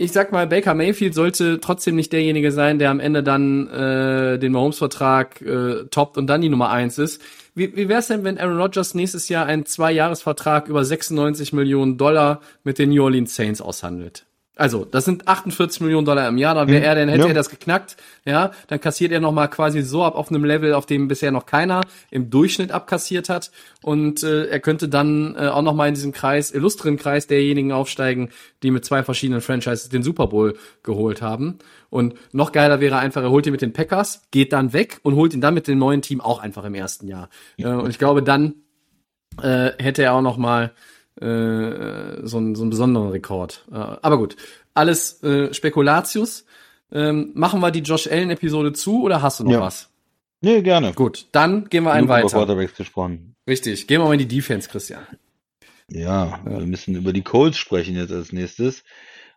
ich sag mal, Baker Mayfield sollte trotzdem nicht derjenige sein, der am Ende dann äh, den Mahomes-Vertrag äh, toppt und dann die Nummer eins ist. Wie, wie wäre es denn, wenn Aaron Rodgers nächstes Jahr einen Zwei-Jahres-Vertrag über 96 Millionen Dollar mit den New Orleans Saints aushandelt? Also, das sind 48 Millionen Dollar im Jahr. Da wäre hm, er, dann hätte ja. er das geknackt. Ja, dann kassiert er noch mal quasi so ab auf einem Level, auf dem bisher noch keiner im Durchschnitt abkassiert hat. Und äh, er könnte dann äh, auch noch mal in diesem Kreis, illustren Kreis derjenigen aufsteigen, die mit zwei verschiedenen Franchises den Super Bowl geholt haben. Und noch geiler wäre einfach, er holt ihn mit den Packers, geht dann weg und holt ihn dann mit dem neuen Team auch einfach im ersten Jahr. Äh, und ich glaube, dann äh, hätte er auch noch mal äh, so, ein, so einen besonderen Rekord. Äh, aber gut, alles äh, Spekulatius. Ähm, machen wir die Josh Allen-Episode zu oder hast du noch ja. was? Nee, gerne. Gut, dann gehen wir einen Nur weiter. Quarterbacks gesprochen. Richtig, gehen wir mal in die Defense, Christian. Ja, ja, wir müssen über die Colts sprechen jetzt als nächstes.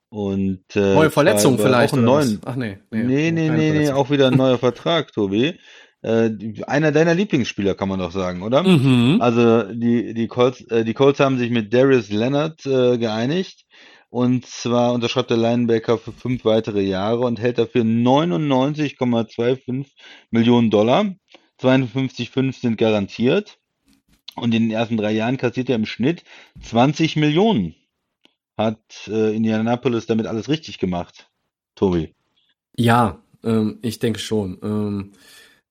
Und äh, neue Verletzung vielleicht. Auch einen neuen, Ach nee, nee, nee, nee, nee, nee, auch wieder ein neuer *laughs* Vertrag, Tobi äh, einer deiner Lieblingsspieler, kann man doch sagen, oder? Mhm. Also die, die, Colts, äh, die Colts haben sich mit Darius Leonard äh, geeinigt. Und zwar unterschreibt der Linebacker für fünf weitere Jahre und hält dafür 99,25 Millionen Dollar. 52,5 sind garantiert. Und in den ersten drei Jahren kassiert er im Schnitt 20 Millionen. Hat äh, Indianapolis damit alles richtig gemacht, Tobi? Ja, ähm, ich denke schon. Ähm,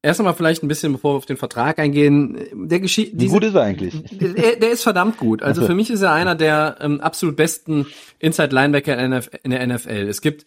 Erst einmal vielleicht ein bisschen, bevor wir auf den Vertrag eingehen. Der Geschichte. Wie gut ist er eigentlich? *laughs* Der, der ist verdammt gut. Also für mich ist er einer der ähm, absolut besten Inside Linebacker in der NFL. Es gibt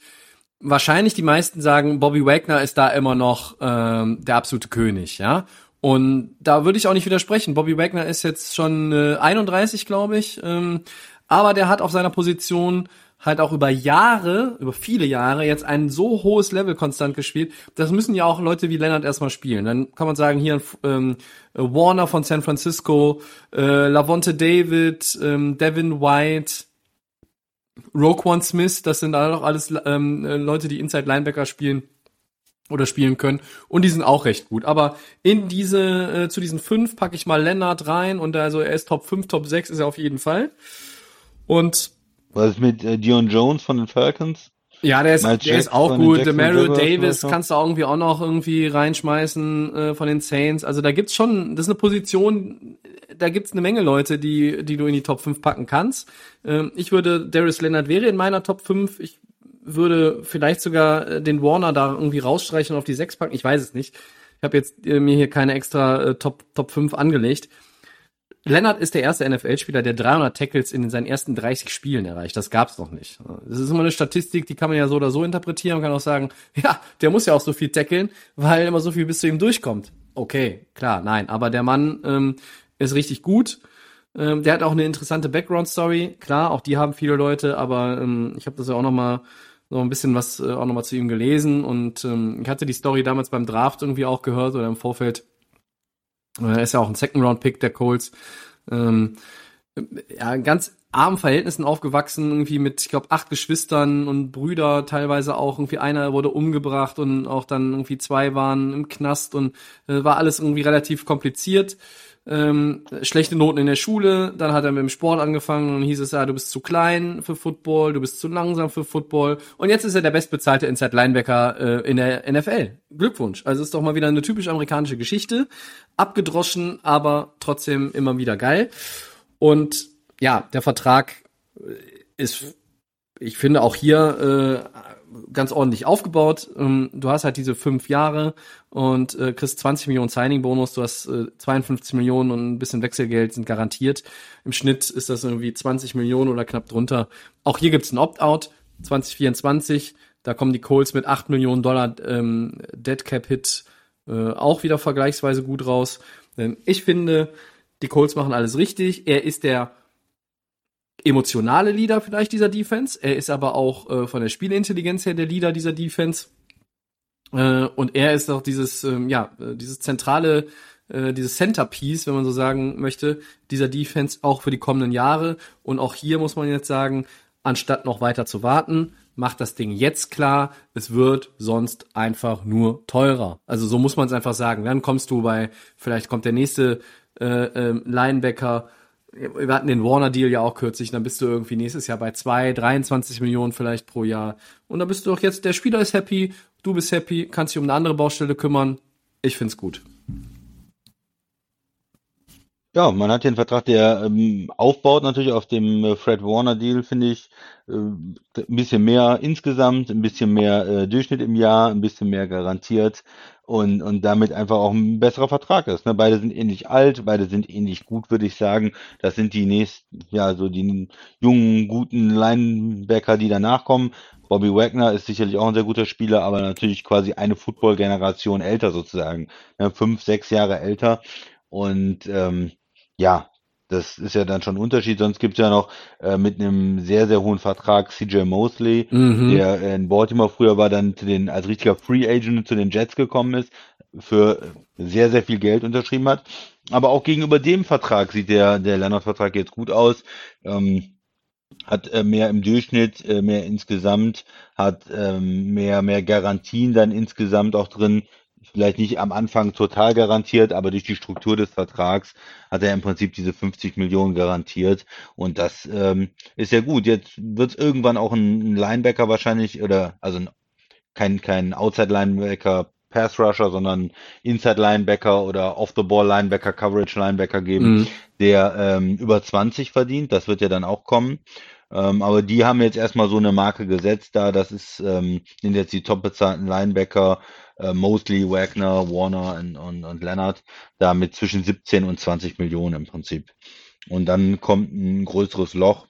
wahrscheinlich die meisten sagen, Bobby Wagner ist da immer noch ähm, der absolute König, ja. Und da würde ich auch nicht widersprechen. Bobby Wagner ist jetzt schon äh, 31, glaube ich. Ähm, aber der hat auf seiner Position halt auch über Jahre, über viele Jahre jetzt ein so hohes Level konstant gespielt. Das müssen ja auch Leute wie Leonard erstmal spielen. Dann kann man sagen, hier ähm, Warner von San Francisco, äh, Lavonte David, ähm, Devin White, Roquan Smith, das sind auch alles ähm, Leute, die Inside Linebacker spielen oder spielen können und die sind auch recht gut. Aber in diese äh, zu diesen fünf packe ich mal Leonard rein und also er ist Top 5, Top 6 ist er auf jeden Fall. Und was ist mit äh, Dion Jones von den Falcons? Ja, der ist, der ist auch gut. Demario Davis kannst du irgendwie auch noch irgendwie reinschmeißen äh, von den Saints. Also da gibt's schon, das ist eine Position, da gibt's eine Menge Leute, die, die du in die Top 5 packen kannst. Ähm, ich würde, Darius Leonard wäre in meiner Top 5. Ich würde vielleicht sogar äh, den Warner da irgendwie rausstreichen und auf die 6 packen. Ich weiß es nicht. Ich habe jetzt äh, mir hier keine extra äh, Top, Top 5 angelegt. Leonard ist der erste NFL-Spieler, der 300 Tackles in seinen ersten 30 Spielen erreicht. Das gab's noch nicht. Das ist immer eine Statistik, die kann man ja so oder so interpretieren. Man kann auch sagen, *laughs* ja, der muss ja auch so viel tackeln, weil immer so viel bis zu ihm durchkommt. Okay, klar, nein. Aber der Mann ähm, ist richtig gut. Ähm, der hat auch eine interessante Background-Story. Klar, auch die haben viele Leute, aber ähm, ich habe das ja auch noch mal so ein bisschen was äh, auch noch mal zu ihm gelesen und ähm, ich hatte die Story damals beim Draft irgendwie auch gehört oder im Vorfeld er ist ja auch ein Second-Round-Pick der Colts. Ähm, ja, ganz armen Verhältnissen aufgewachsen, irgendwie mit, ich glaube, acht Geschwistern und Brüder, teilweise auch irgendwie einer wurde umgebracht und auch dann irgendwie zwei waren im Knast und äh, war alles irgendwie relativ kompliziert ähm, schlechte Noten in der Schule, dann hat er mit dem Sport angefangen und hieß es ja, du bist zu klein für Football, du bist zu langsam für Football und jetzt ist er der bestbezahlte Inside Linebacker äh, in der NFL. Glückwunsch. Also ist doch mal wieder eine typisch amerikanische Geschichte, abgedroschen, aber trotzdem immer wieder geil. Und ja, der Vertrag ist ich finde auch hier äh, ganz ordentlich aufgebaut. Ähm, du hast halt diese fünf Jahre und äh, kriegst 20 Millionen Signing-Bonus, du hast äh, 52 Millionen und ein bisschen Wechselgeld sind garantiert. Im Schnitt ist das irgendwie 20 Millionen oder knapp drunter. Auch hier gibt's ein Opt-out 2024. Da kommen die Colts mit 8 Millionen Dollar ähm, Dead Cap Hit äh, auch wieder vergleichsweise gut raus. Denn ich finde, die Colts machen alles richtig. Er ist der emotionale Leader vielleicht dieser Defense. Er ist aber auch äh, von der Spielintelligenz her der Leader dieser Defense. Äh, und er ist auch dieses, ähm, ja, äh, dieses zentrale, äh, dieses Centerpiece, wenn man so sagen möchte, dieser Defense auch für die kommenden Jahre. Und auch hier muss man jetzt sagen, anstatt noch weiter zu warten, macht das Ding jetzt klar, es wird sonst einfach nur teurer. Also so muss man es einfach sagen. Dann kommst du bei, vielleicht kommt der nächste äh, äh, Linebacker wir hatten den Warner-Deal ja auch kürzlich, dann bist du irgendwie nächstes Jahr bei zwei, 23 Millionen vielleicht pro Jahr. Und dann bist du doch jetzt, der Spieler ist happy, du bist happy, kannst dich um eine andere Baustelle kümmern. Ich find's gut. Ja, man hat hier einen Vertrag, der ähm, aufbaut natürlich auf dem äh, Fred Warner Deal, finde ich. Äh, ein bisschen mehr insgesamt, ein bisschen mehr äh, Durchschnitt im Jahr, ein bisschen mehr garantiert und, und damit einfach auch ein besserer Vertrag ist. Ne? Beide sind ähnlich alt, beide sind ähnlich gut, würde ich sagen. Das sind die nächsten, ja, so die jungen, guten Linebacker, die danach kommen. Bobby Wagner ist sicherlich auch ein sehr guter Spieler, aber natürlich quasi eine Football-Generation älter sozusagen. Ne? Fünf, sechs Jahre älter. Und ähm, ja, das ist ja dann schon ein Unterschied. Sonst gibt's ja noch äh, mit einem sehr, sehr hohen Vertrag CJ Mosley, mhm. der in Baltimore früher war, dann zu den, als richtiger Free Agent zu den Jets gekommen ist, für sehr, sehr viel Geld unterschrieben hat. Aber auch gegenüber dem Vertrag sieht der, der Leonard-Vertrag jetzt gut aus. Ähm, hat äh, mehr im Durchschnitt, äh, mehr insgesamt, hat ähm, mehr, mehr Garantien dann insgesamt auch drin vielleicht nicht am Anfang total garantiert, aber durch die Struktur des Vertrags hat er im Prinzip diese 50 Millionen garantiert. Und das ähm, ist ja gut. Jetzt wird es irgendwann auch ein Linebacker wahrscheinlich, oder also kein, kein Outside-Linebacker Pass Rusher, sondern Inside Linebacker oder Off the Ball Linebacker, Coverage Linebacker geben, mhm. der ähm, über 20 verdient. Das wird ja dann auch kommen. Ähm, aber die haben jetzt erstmal so eine Marke gesetzt da. Das ist, ähm, sind jetzt die top bezahlten Linebacker äh, Mosley, Wagner, Warner und, und, und Leonard, da mit zwischen 17 und 20 Millionen im Prinzip. Und dann kommt ein größeres Loch.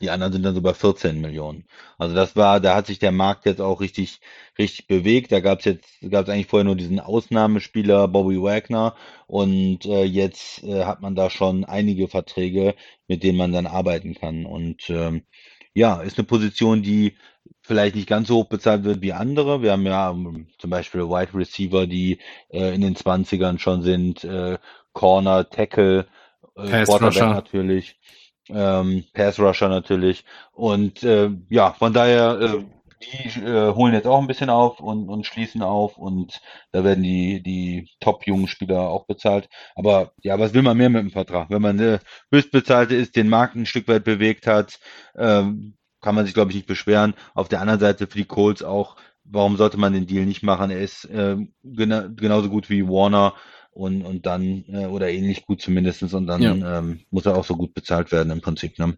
Die anderen sind dann so bei 14 Millionen. Also das war, da hat sich der Markt jetzt auch richtig, richtig bewegt. Da gab es jetzt, gab es eigentlich vorher nur diesen Ausnahmespieler Bobby Wagner und äh, jetzt äh, hat man da schon einige Verträge, mit denen man dann arbeiten kann. Und ähm, ja, ist eine Position, die vielleicht nicht ganz so hoch bezahlt wird wie andere. Wir haben ja ähm, zum Beispiel Wide Receiver, die äh, in den 20ern schon sind, äh, Corner, Tackle, äh, Quarterback natürlich, ähm, Pass Rusher natürlich. Und äh, ja, von daher, äh, die äh, holen jetzt auch ein bisschen auf und, und schließen auf und da werden die, die top-jungen Spieler auch bezahlt. Aber ja, was will man mehr mit dem Vertrag? Wenn man äh, höchstbezahlte ist, den Markt ein Stück weit bewegt hat, ähm, kann man sich, glaube ich, nicht beschweren. Auf der anderen Seite für die Colts auch, warum sollte man den Deal nicht machen? Er ist äh, gena genauso gut wie Warner und, und dann, äh, oder ähnlich gut zumindestens und dann ja. ähm, muss er auch so gut bezahlt werden im Prinzip. Ne?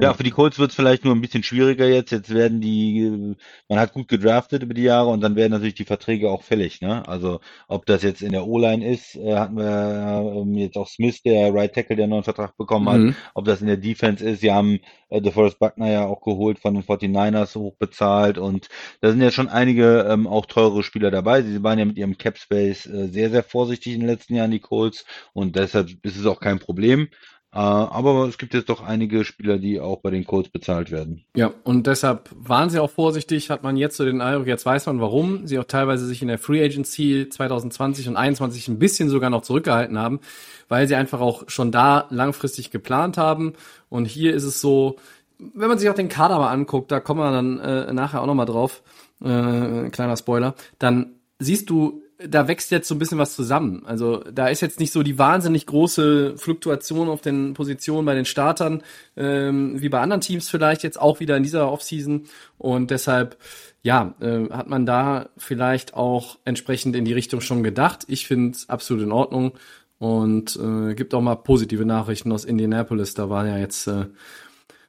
Ja, für die Colts wird es vielleicht nur ein bisschen schwieriger jetzt. Jetzt werden die, man hat gut gedraftet über die Jahre und dann werden natürlich die Verträge auch fällig. Ne? Also ob das jetzt in der O-Line ist, äh, hatten wir ähm, jetzt auch Smith, der Right Tackle, der einen neuen Vertrag bekommen hat. Mhm. Ob das in der Defense ist, sie haben äh, DeForest Buckner ja auch geholt von den 49ers hochbezahlt und da sind ja schon einige ähm, auch teure Spieler dabei. Sie waren ja mit ihrem Cap Space äh, sehr, sehr vorsichtig in den letzten Jahren, die Colts und deshalb ist es auch kein Problem. Äh, aber es gibt jetzt doch einige Spieler, die auch bei den Colts bezahlt werden. Ja, und deshalb waren sie auch vorsichtig, hat man jetzt so den Eindruck, jetzt weiß man, warum sie auch teilweise sich in der Free Agency 2020 und 2021 ein bisschen sogar noch zurückgehalten haben, weil sie einfach auch schon da langfristig geplant haben. Und hier ist es so, wenn man sich auch den Kader mal anguckt, da kommen wir dann äh, nachher auch nochmal drauf, äh, kleiner Spoiler, dann siehst du, da wächst jetzt so ein bisschen was zusammen. Also da ist jetzt nicht so die wahnsinnig große Fluktuation auf den Positionen bei den Startern, ähm, wie bei anderen Teams vielleicht jetzt auch wieder in dieser Offseason. Und deshalb, ja, äh, hat man da vielleicht auch entsprechend in die Richtung schon gedacht. Ich finde es absolut in Ordnung. Und äh, gibt auch mal positive Nachrichten aus Indianapolis. Da waren ja jetzt äh,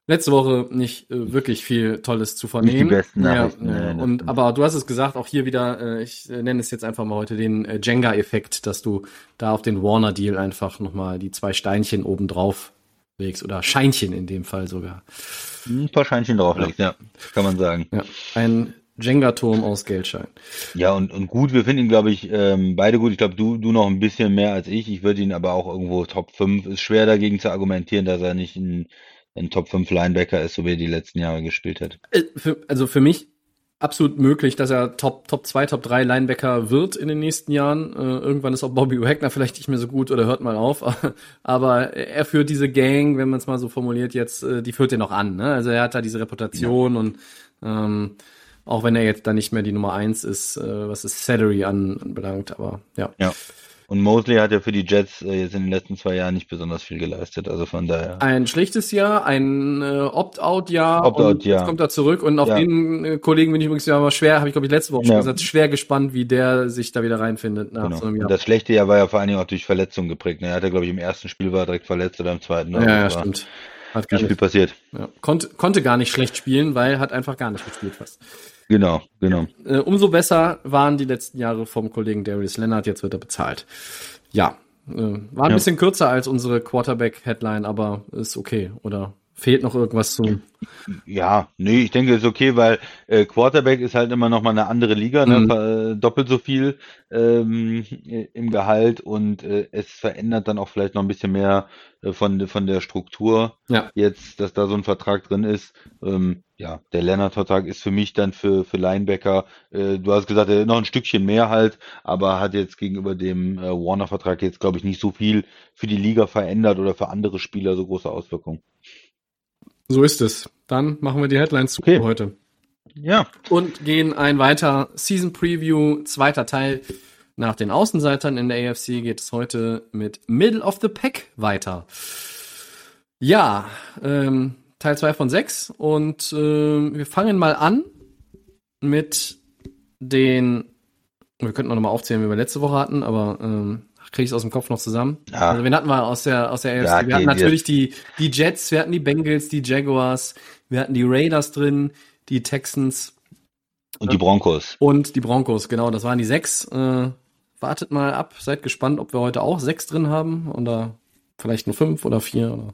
letzte Woche nicht äh, wirklich viel Tolles zu vernehmen. Nicht die besten ja, Nachrichten, ja. das Und aber du hast es gesagt, auch hier wieder, äh, ich äh, nenne es jetzt einfach mal heute den äh, Jenga-Effekt, dass du da auf den Warner-Deal einfach nochmal die zwei Steinchen oben drauf legst oder Scheinchen in dem Fall sogar. Ein paar Scheinchen drauflegt, ja. kann man sagen. Ja, ein Jenga-Turm aus Geldschein. Ja, und, und gut, wir finden ihn, glaube ich, ähm, beide gut. Ich glaube, du, du noch ein bisschen mehr als ich. Ich würde ihn aber auch irgendwo Top 5. Ist schwer dagegen zu argumentieren, dass er nicht ein, ein Top 5 Linebacker ist, so wie er die letzten Jahre gespielt hat. Äh, also für mich absolut möglich, dass er Top, Top 2, Top 3 Linebacker wird in den nächsten Jahren. Äh, irgendwann ist auch Bobby Wagner vielleicht nicht mehr so gut oder hört mal auf. *laughs* Aber er führt diese Gang, wenn man es mal so formuliert jetzt, äh, die führt er noch an. Ne? Also er hat da diese Reputation und ähm, auch wenn er jetzt da nicht mehr die Nummer eins ist, äh, was das Salary anbelangt, aber ja. Ja. Und Mosley hat ja für die Jets äh, jetzt in den letzten zwei Jahren nicht besonders viel geleistet. Also von daher. Ein schlechtes Jahr, ein äh, Opt-out-Jahr. Opt-out, und ja. Jetzt kommt er zurück und auf Ja. den äh, Kollegen bin ich übrigens ja aber schwer, habe ich glaube ich letzte Woche schon Ja. gesagt, schwer gespannt, wie der sich da wieder reinfindet nach Genau. so einem Und Jahr. das schlechte Jahr war ja vor allen Dingen auch durch Verletzungen geprägt. ne? Er hatte, glaube ich, im ersten Spiel war er direkt verletzt oder im zweiten. ne? ja, ja, war stimmt. Hat gar Nicht viel passiert. ja. konnte, konnte gar nicht schlecht spielen, weil hat einfach gar nicht gespielt fast. Genau, genau. Äh, umso besser waren die letzten Jahre vom Kollegen Darius Leonard, jetzt wird er bezahlt. Ja, äh, war ein Ja. bisschen kürzer als unsere Quarterback-Headline, aber ist okay. Oder fehlt noch irgendwas zu? Ja, nee, ich denke, ist okay, weil äh, Quarterback ist halt immer noch mal eine andere Liga, ne? Mhm. Äh, doppelt so viel ähm, äh, im Gehalt und äh, es verändert dann auch vielleicht noch ein bisschen mehr äh, von von der Struktur. Ja. Jetzt, dass da so ein Vertrag drin ist. Ähm, ja, der Lennart-Vertrag ist für mich dann für für Linebacker. Äh, du hast gesagt, er hat noch ein Stückchen mehr halt, aber hat jetzt gegenüber dem äh, Warner-Vertrag jetzt, glaube ich, nicht so viel für die Liga verändert oder für andere Spieler so große Auswirkungen. So ist es. Dann machen wir die Headlines zu Okay. für heute. Ja, Und gehen ein weiter Season Preview, zweiter Teil. Nach den Außenseitern in der AFC geht es heute mit Middle of the Pack weiter. Ja, ähm, Teil 2 von 6 und ähm, wir fangen mal an mit den, wir könnten auch nochmal aufzählen, wie wir letzte Woche hatten, aber ähm, kriege ich es aus dem Kopf noch zusammen. Ja. Also wen hatten wir aus der, aus der AFC? Ja, wir hatten natürlich die, die Jets, wir hatten die Bengals, die Jaguars, wir hatten die Raiders drin, die Texans und die Broncos. und die Broncos, genau, das waren die sechs. Äh, wartet mal ab, seid gespannt, ob wir heute auch sechs drin haben oder vielleicht nur fünf oder vier. Oder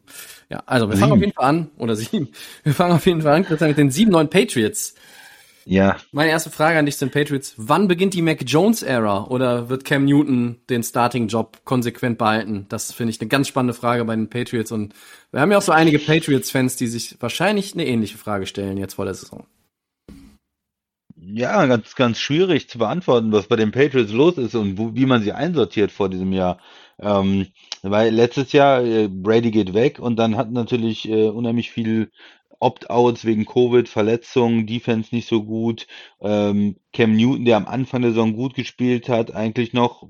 ja, also wir fangen Sieben. auf jeden Fall an, oder sieben. *laughs* Wir fangen auf jeden Fall an Christian, mit den sieben neuen Patriots. Ja, Meine erste Frage an dich zu den Patriots. Wann beginnt die Mac Jones-Ära oder wird Cam Newton den Starting-Job konsequent behalten? Das finde ich eine ganz spannende Frage bei den Patriots und wir haben ja auch so einige Patriots-Fans, die sich wahrscheinlich eine ähnliche Frage stellen jetzt vor der Saison. ja, ganz, ganz schwierig zu beantworten, was bei den Patriots los ist und wo, wie man sie einsortiert vor diesem Jahr. Ähm, weil letztes Jahr äh, Brady geht weg und dann hat natürlich äh, unheimlich viel Opt-outs wegen Covid, Verletzungen, Defense nicht so gut. Ähm, Cam Newton, der am Anfang der Saison gut gespielt hat, eigentlich noch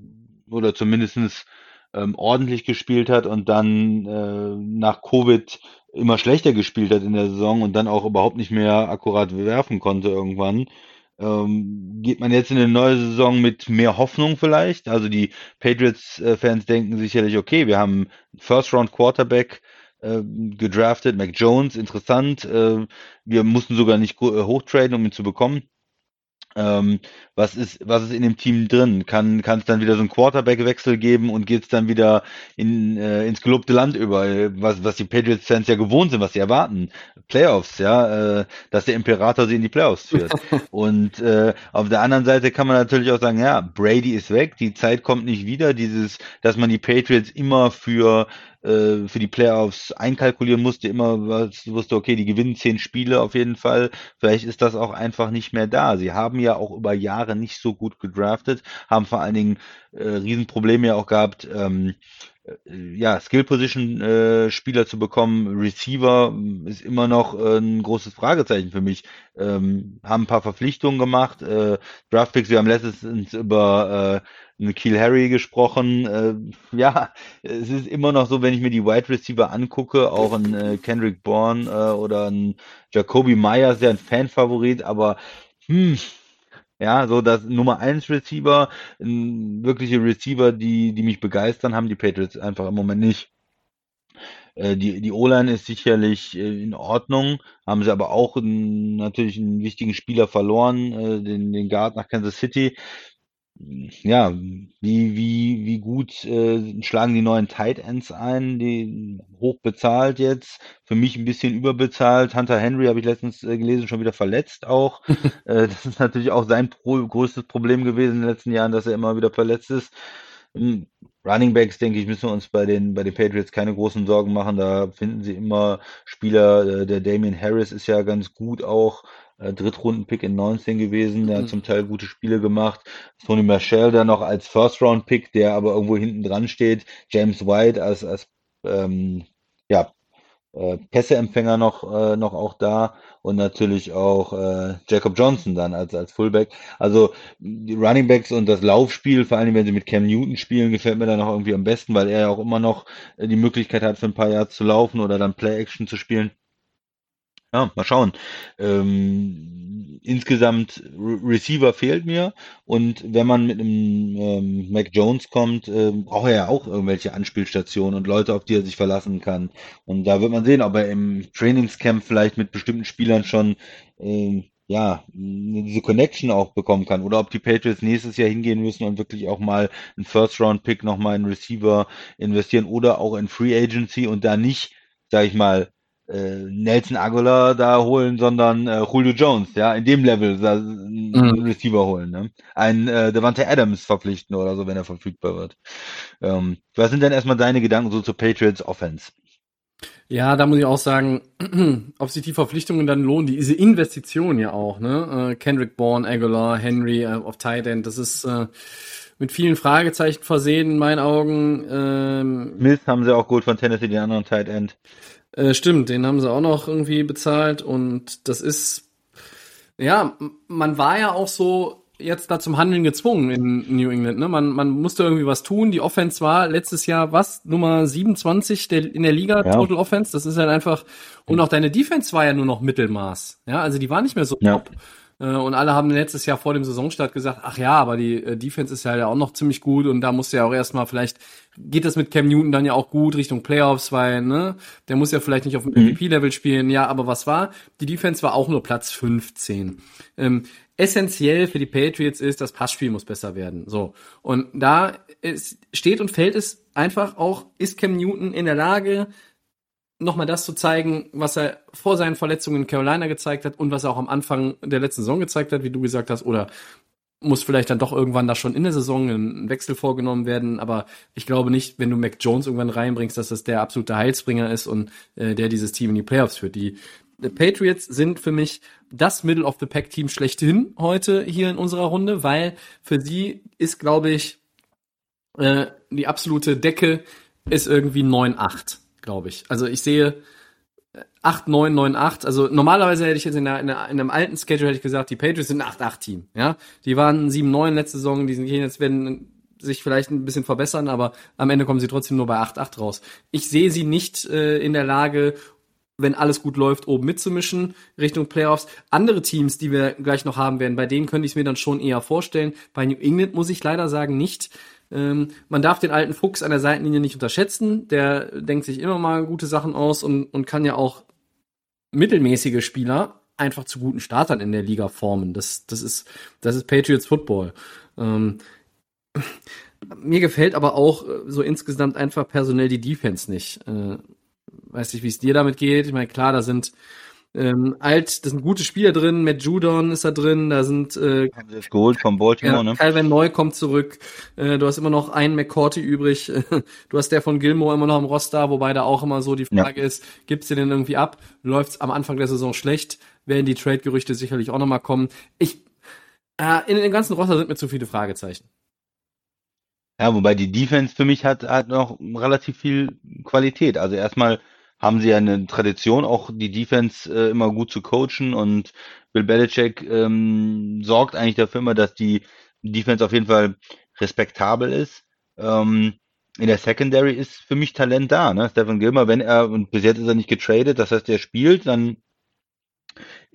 oder zumindestens ähm, ordentlich gespielt hat und dann äh, nach Covid immer schlechter gespielt hat in der Saison und dann auch überhaupt nicht mehr akkurat werfen konnte irgendwann. Ähm, geht man jetzt in eine neue Saison mit mehr Hoffnung vielleicht? Also die Patriots-Fans denken sicherlich, okay, wir haben First-Round-Quarterback, äh, gedraftet. Mac Jones, interessant. Äh, wir mussten sogar nicht hochtraden, um ihn zu bekommen. Ähm, was ist, was ist in dem Team drin? Kann, kann es dann wieder so einen Quarterback-Wechsel geben und geht es dann wieder in, äh, ins gelobte Land über, was, was die Patriots-Fans ja gewohnt sind, was sie erwarten. Playoffs, ja, äh, dass der Imperator sie in die Playoffs führt. *laughs* und äh, auf der anderen Seite kann man natürlich auch sagen, ja, Brady ist weg, die Zeit kommt nicht wieder, dieses, dass man die Patriots immer für äh, für die Playoffs einkalkulieren musste, immer wusste, okay, die gewinnen zehn Spiele auf jeden Fall. Vielleicht ist das auch einfach nicht mehr da. Sie haben ja auch über Jahre nicht so gut gedraftet, haben vor allen Dingen äh, Riesenprobleme ja auch gehabt, ähm, äh, ja, Skill-Position-Spieler äh, zu bekommen. Receiver mm, ist immer noch äh, ein großes Fragezeichen für mich. Ähm, haben ein paar Verpflichtungen gemacht. Äh, Draftpicks, wir haben letztens über äh, Kiel Harry gesprochen. Äh, *laughs* ja, es ist immer noch so, wenn ich mir die Wide Receiver angucke, auch ein äh, Kendrick Bourne äh, oder ein Jacoby Myers, der ein Fanfavorit, aber hm, ja, so das Nummer 1 Receiver, wirkliche Receiver, die, die mich begeistern, haben die Patriots einfach im Moment nicht. Äh, die, die O-Line ist sicherlich äh, in Ordnung, haben sie aber auch einen, natürlich einen wichtigen Spieler verloren, äh, den, den Guard nach Kansas City ja, wie, wie, wie gut äh, schlagen die neuen Tight Ends ein, die hoch bezahlt jetzt, für mich ein bisschen überbezahlt. Hunter Henry habe ich letztens äh, gelesen, schon wieder verletzt auch. *laughs* äh, das ist natürlich auch sein pro größtes Problem gewesen in den letzten Jahren, dass er immer wieder verletzt ist. Hm, Running Backs, denke ich, müssen wir uns bei den, bei den Patriots keine großen Sorgen machen. Da finden sie immer Spieler. Äh, der Damien Harris ist ja ganz gut auch äh, Drittrunden-Pick in 19 gewesen, der mhm. hat zum Teil gute Spiele gemacht. Tony Marshall dann noch als First-Round-Pick, der aber irgendwo hinten dran steht. James White als, als ähm, ja, äh, Pässeempfänger noch, äh, noch auch da und natürlich auch äh, Jacob Johnson dann als, als Fullback. Also die Running Backs und das Laufspiel, vor allem wenn sie mit Cam Newton spielen, gefällt mir dann auch irgendwie am besten, weil er ja auch immer noch äh, die Möglichkeit hat, für ein paar Jahre zu laufen oder dann Play-Action zu spielen. Ja, mal schauen. Ähm, insgesamt Re Receiver fehlt mir und wenn man mit einem ähm, Mac Jones kommt, äh, braucht er ja auch irgendwelche Anspielstationen und Leute, auf die er sich verlassen kann. Und da wird man sehen, ob er im Trainingscamp vielleicht mit bestimmten Spielern schon äh, ja, diese Connection auch bekommen kann. Oder ob die Patriots nächstes Jahr hingehen müssen und wirklich auch mal einen First-Round-Pick nochmal in Receiver investieren oder auch in Free Agency und da nicht, sag ich mal, äh, Nelson Aguilar da holen, sondern äh, Julio Jones, ja, in dem Level da, einen mhm. Receiver holen, ne? Ein äh, Devante Adams verpflichten oder so, wenn er verfügbar wird. Ähm, was sind denn erstmal deine Gedanken so zur Patriots Offense? Ja, da muss ich auch sagen, *clears throat* ob sich die Verpflichtungen dann lohnen, diese Investition ja auch, ne? Äh, Kendrick Bourne, Aguilar, Henry äh, auf Tight End, das ist äh, mit vielen Fragezeichen versehen in meinen Augen. Ähm, Smith haben sie auch gut von Tennessee, den anderen Tight End. Äh, stimmt, den haben sie auch noch irgendwie bezahlt und das ist, ja, man war ja auch so jetzt da zum Handeln gezwungen in New England. Ne? Man, man musste irgendwie was tun. Die Offense war letztes Jahr was? Nummer 27 der, in der Liga, ja. Total Offense. Das ist halt einfach. Und auch deine Defense war ja nur noch Mittelmaß. Ja, also die war nicht mehr so ja. top. Äh, und alle haben letztes Jahr vor dem Saisonstart gesagt, ach ja, aber die äh, Defense ist ja auch noch ziemlich gut und da musst du ja auch erstmal vielleicht, geht das mit Cam Newton dann ja auch gut Richtung Playoffs, weil, ne, der muss ja vielleicht nicht auf dem mhm. MVP-Level spielen. Ja, aber was war? Die Defense war auch nur Platz 15. Ähm, essentiell für die Patriots ist, das Passspiel muss besser werden. So. Und da ist, steht und fällt es einfach auch, ist Cam Newton in der Lage, nochmal das zu zeigen, was er vor seinen Verletzungen in Carolina gezeigt hat und was er auch am Anfang der letzten Saison gezeigt hat, wie du gesagt hast, oder muss vielleicht dann doch irgendwann da schon in der Saison ein Wechsel vorgenommen werden, aber ich glaube nicht, wenn du Mac Jones irgendwann reinbringst, dass das der absolute Heilsbringer ist und äh, der dieses Team in die Playoffs führt. Die Patriots sind für mich das Middle of the Pack Team schlechthin heute hier in unserer Runde, weil für sie ist, glaube ich, äh, die absolute Decke ist irgendwie 9-8 glaube ich. Also ich sehe 8, 9, 9, 8. Also normalerweise hätte ich jetzt in, der, in, einem alten Schedule hätte ich gesagt, die Patriots sind ein 8-8-Team. Ja, die waren 7, 9 letzte Saison, die sind jetzt werden sich vielleicht ein bisschen verbessern, aber am Ende kommen sie trotzdem nur bei 8-8 raus. Ich sehe sie nicht äh, in der Lage, wenn alles gut läuft, oben mitzumischen Richtung Playoffs. Andere Teams, die wir gleich noch haben werden, bei denen könnte ich es mir dann schon eher vorstellen. Bei New England muss ich leider sagen nicht, Ähm, man darf den alten Fuchs an der Seitenlinie nicht unterschätzen. Der denkt sich immer mal gute Sachen aus und, und kann ja auch mittelmäßige Spieler einfach zu guten Startern in der Liga formen. Das, das ist, das ist Patriots Football. Ähm, mir gefällt aber auch äh, so insgesamt einfach personell die Defense nicht. Äh, weiß nicht, wie es dir damit geht. Ich meine, klar, da sind ähm, alt, da sind gute Spieler drin, Matt Judon ist da drin, da sind äh, Haben sie geholt von Baltimore, ja, ne? Calvin Neu kommt zurück, äh, du hast immer noch einen McCourty übrig, *laughs* du hast der von Gilmore immer noch im Roster, wobei da auch immer so die Frage ja. ist, gibt's den denn irgendwie ab? Läuft's am Anfang der Saison schlecht? Werden die Trade-Gerüchte sicherlich auch nochmal kommen? Ich, äh, in dem ganzen Roster sind mir zu viele Fragezeichen. Ja, wobei die Defense für mich hat, hat noch relativ viel Qualität. Also erstmal haben sie ja eine Tradition, auch die Defense äh, immer gut zu coachen und Bill Belichick ähm, sorgt eigentlich dafür immer, dass die Defense auf jeden Fall respektabel ist. Ähm, in der Secondary ist für mich Talent da, ne? Stephen Gilmer, wenn er, und bis jetzt ist er nicht getradet, das heißt, er spielt, dann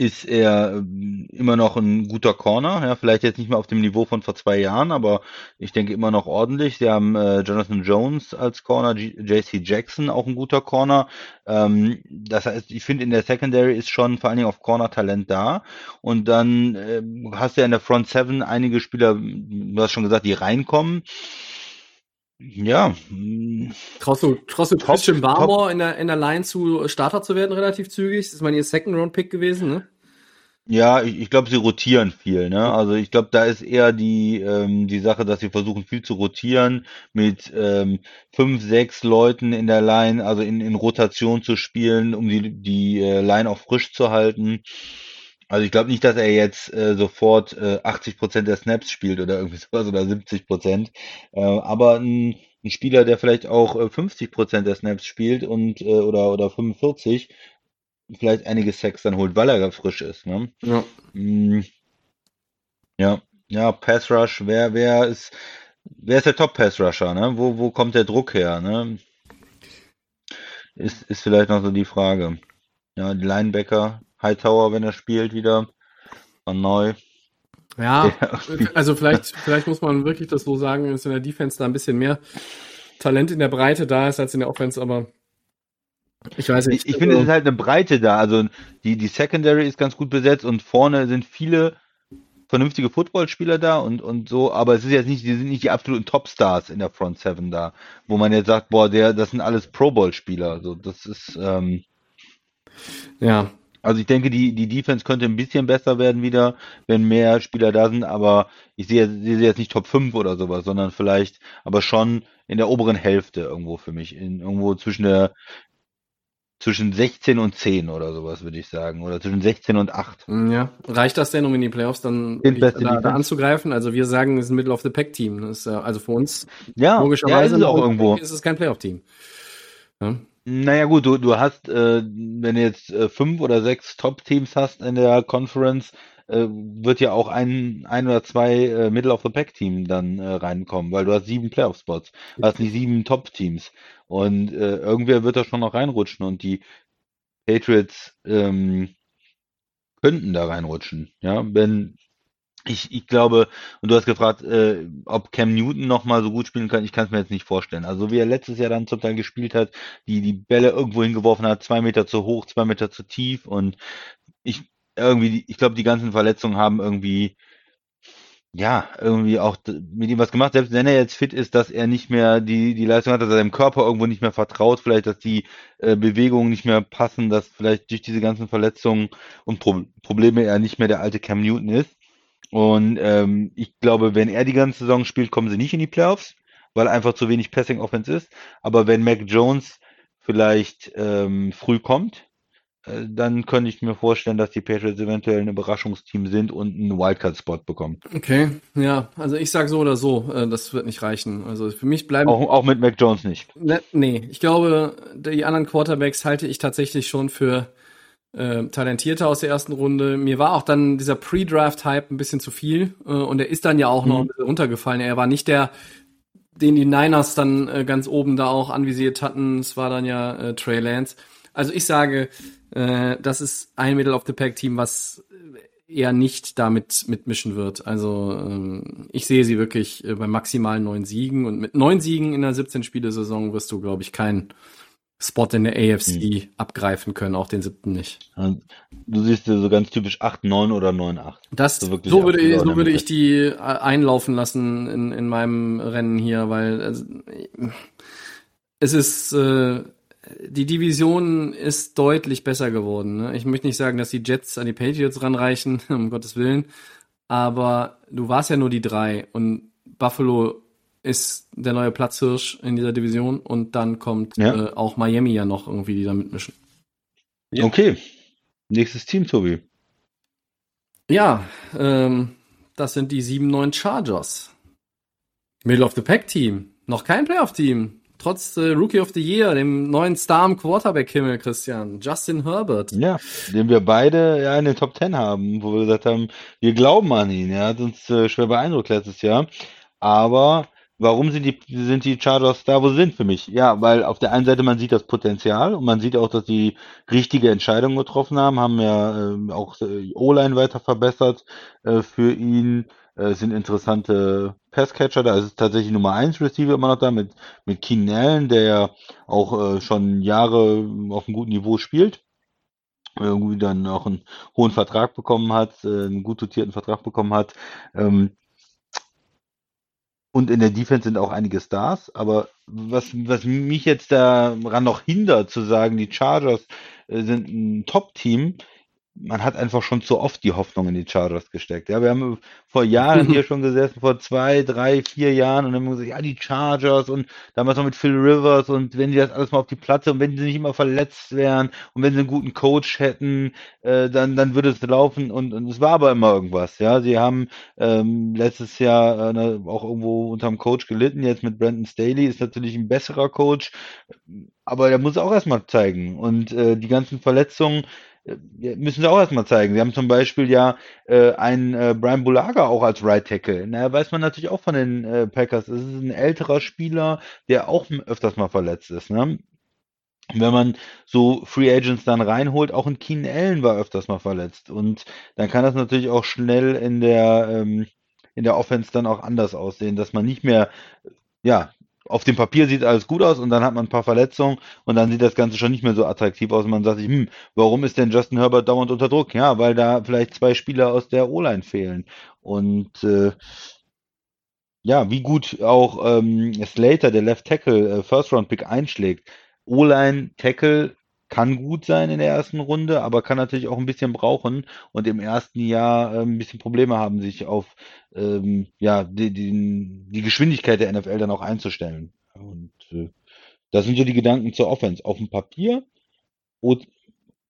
ist er ähm, immer noch ein guter Corner. Ja, vielleicht jetzt nicht mehr auf dem Niveau von vor zwei Jahren, aber ich denke immer noch ordentlich. Sie haben äh, Jonathan Jones als Corner, JC Jackson auch ein guter Corner. Ähm, das heißt, ich finde in der Secondary ist schon vor allen Dingen auf Corner Talent da. Und dann äh, hast du ja in der Front Seven einige Spieler, du hast schon gesagt, die reinkommen. Ja. Traust du, traust du top, Christian Barmore in der, in der Line zu Starter zu werden relativ zügig? Das ist mein ihr Second Round Pick gewesen, ne? Ja, ich, ich glaube, sie rotieren viel, ne? Also ich glaube, da ist eher die, ähm, die Sache, dass sie versuchen viel zu rotieren, mit ähm, fünf, sechs Leuten in der Line, also in, in Rotation zu spielen, um die, die äh, Line auch frisch zu halten. Also ich glaube nicht, dass er jetzt äh, sofort äh, 80 Prozent der Snaps spielt oder irgendwie *laughs* sowas oder 70 Prozent. Äh, aber ein, ein Spieler, der vielleicht auch äh, 50 Prozent der Snaps spielt und äh, oder oder 45, vielleicht einige Sex dann holt, weil er frisch ist. Ne? Ja. Mm, ja, ja, Pass Rush. Wer wer ist wer ist der Top Pass Rusher? Ne? Wo wo kommt der Druck her? Ne? Ist ist vielleicht noch so die Frage. Ja, die Linebacker Hightower, wenn er spielt, wieder. Von neu. *laughs* Ja, also vielleicht, vielleicht muss man wirklich das so sagen, dass in der Defense da ein bisschen mehr Talent in der Breite da ist als in der Offense, aber ich weiß nicht. Ich, ich finde, es ist halt eine Breite da. Also die, die Secondary ist ganz gut besetzt und vorne sind viele vernünftige Footballspieler da und, und so, aber es ist jetzt nicht, die sind nicht die absoluten Topstars in der Front Seven da, wo man jetzt sagt, boah, der, das sind alles Pro Bowl Spieler. Also das ist, ähm, ja, also ich denke, die, die Defense könnte ein bisschen besser werden wieder, wenn mehr Spieler da sind, aber ich sehe, sehe jetzt nicht Top 5 oder sowas, sondern vielleicht, aber schon in der oberen Hälfte irgendwo für mich. In, irgendwo zwischen der zwischen 16 und 10 oder sowas, würde ich sagen. Oder zwischen 16 und 8. Ja. Reicht das denn, um in die Playoffs dann da, da, anzugreifen? Also wir sagen, es ist ein Middle of the Pack Team. Das ist, also für uns ja, logischerweise ja, ist, auch irgendwo. ist es kein Playoff-Team. Ja. Naja gut, du, du hast, äh, wenn du jetzt äh, fünf oder sechs Top-Teams hast in der Conference, äh, wird ja auch ein, ein oder zwei äh, Middle of the Pack-Team dann äh, reinkommen, weil du hast sieben Playoff-Spots, du hast nicht sieben Top-Teams. Und äh, irgendwer wird da schon noch reinrutschen und die Patriots ähm, könnten da reinrutschen, ja, wenn ich, ich glaube, und du hast gefragt, äh, ob Cam Newton noch mal so gut spielen kann. Ich kann es mir jetzt nicht vorstellen. Also wie er letztes Jahr dann zum Teil gespielt hat, die die Bälle irgendwo hingeworfen hat, zwei Meter zu hoch, zwei Meter zu tief und ich irgendwie, ich glaube, die ganzen Verletzungen haben irgendwie ja, irgendwie auch mit ihm was gemacht, selbst wenn er jetzt fit ist, dass er nicht mehr die, die Leistung hat, dass er seinem Körper irgendwo nicht mehr vertraut, vielleicht, dass die äh, Bewegungen nicht mehr passen, dass vielleicht durch diese ganzen Verletzungen und Pro Probleme er nicht mehr der alte Cam Newton ist. Und ähm, ich glaube, wenn er die ganze Saison spielt, kommen sie nicht in die Playoffs, weil einfach zu wenig Passing Offense ist. Aber wenn Mac Jones vielleicht ähm, früh kommt, äh, dann könnte ich mir vorstellen, dass die Patriots eventuell ein Überraschungsteam sind und einen Wildcard-Spot bekommen. Okay, ja, also ich sage so oder so, äh, das wird nicht reichen. Also für mich bleiben. Auch, auch mit Mac Jones nicht. Ne, nee, ich glaube, die anderen Quarterbacks halte ich tatsächlich schon für äh, talentierter aus der ersten Runde. Mir war auch dann dieser Pre-Draft-Hype ein bisschen zu viel äh, und er ist dann ja auch mhm. noch ein bisschen runtergefallen. Er war nicht der, den die Niners dann äh, ganz oben da auch anvisiert hatten. Es war dann ja äh, Trey Lance. Also ich sage, äh, das ist ein Middle of the Pack Team, was eher nicht damit mitmischen wird. Also ähm, ich sehe sie wirklich äh, bei maximalen neun Siegen und mit neun Siegen in der 17-Spiele-Saison wirst du, glaube ich, keinen Spot in der AFC hm. abgreifen können, auch den siebten nicht. Du siehst so ganz typisch 8, 9 oder 9, 8. Das, so, so würde, ich, so würde ich die äh, einlaufen lassen in, in meinem Rennen hier, weil also, es ist äh, die Division ist deutlich besser geworden. Ne? Ich möchte nicht sagen, dass die Jets an die Patriots ranreichen, *laughs* um Gottes Willen. Aber du warst ja nur die drei und Buffalo ist der neue Platzhirsch in dieser Division und dann kommt ja. äh, auch Miami ja noch irgendwie, die da mitmischen. Ja. Okay. Nächstes Team, Tobi. Ja, ähm, das sind die 7-9 Chargers. Middle of the Pack Team. Noch kein Playoff-Team trotz äh, Rookie of the Year, dem neuen Star im Quarterback-Himmel, Christian, Justin Herbert. Ja, den wir beide ja in den Top Ten haben, wo wir gesagt haben, wir glauben an ihn. Er hat uns äh, schwer beeindruckt letztes Jahr. Aber warum sind die, sind die Chargers da, wo sie sind für mich? Ja, weil auf der einen Seite man sieht das Potenzial und man sieht auch, dass sie richtige Entscheidungen getroffen haben, haben ja äh, auch äh, O-Line weiter verbessert äh, für ihn äh, sind interessante Passcatcher. Da ist tatsächlich Nummer 1 Receiver immer noch da mit, mit Keenan Allen, der ja auch äh, schon Jahre auf einem guten Niveau spielt. Irgendwie dann auch einen hohen Vertrag bekommen hat, äh, einen gut dotierten Vertrag bekommen hat. Ähm, und in der Defense sind auch einige Stars, aber was, was mich jetzt daran noch hindert, zu sagen, die Chargers äh, sind ein Top-Team, man hat einfach schon zu oft die Hoffnung in die Chargers gesteckt. Ja, wir haben vor Jahren hier schon gesessen, vor zwei, drei, vier Jahren und dann haben wir gesagt, ja, die Chargers und damals noch mit Phil Rivers und wenn die das alles mal auf die Platte und wenn sie nicht immer verletzt wären und wenn sie einen guten Coach hätten, äh, dann, dann würde es laufen und, und es war aber immer irgendwas. Ja, sie haben ähm, letztes Jahr äh, auch irgendwo unterm Coach gelitten, jetzt mit Brandon Staley ist natürlich ein besserer Coach, aber der muss auch erstmal zeigen und äh, die ganzen Verletzungen, müssen sie auch erstmal zeigen. Sie haben zum Beispiel ja äh, einen äh, Brian Bulaga auch als Right Tackle. Na, weiß man natürlich auch von den äh, Packers. Es ist ein älterer Spieler, der auch öfters mal verletzt ist. Ne? wenn man so Free Agents dann reinholt, auch ein Keenan Allen war öfters mal verletzt. Und dann kann das natürlich auch schnell in der, ähm, in der Offense dann auch anders aussehen, dass man nicht mehr, ja, auf dem Papier sieht alles gut aus und dann hat man ein paar Verletzungen und dann sieht das Ganze schon nicht mehr so attraktiv aus und man sagt sich, hm, warum ist denn Justin Herbert dauernd unter Druck? Ja, weil da vielleicht zwei Spieler aus der O-Line fehlen. Und äh, ja, wie gut auch ähm, Slater, der Left Tackle, äh, First Round Pick einschlägt. O-Line Tackle kann gut sein in der ersten Runde, aber kann natürlich auch ein bisschen brauchen und im ersten Jahr äh, ein bisschen Probleme haben, sich auf ähm, ja, die, die, die Geschwindigkeit der NFL dann auch einzustellen. Und äh, das sind so die Gedanken zur Offense. Auf dem Papier,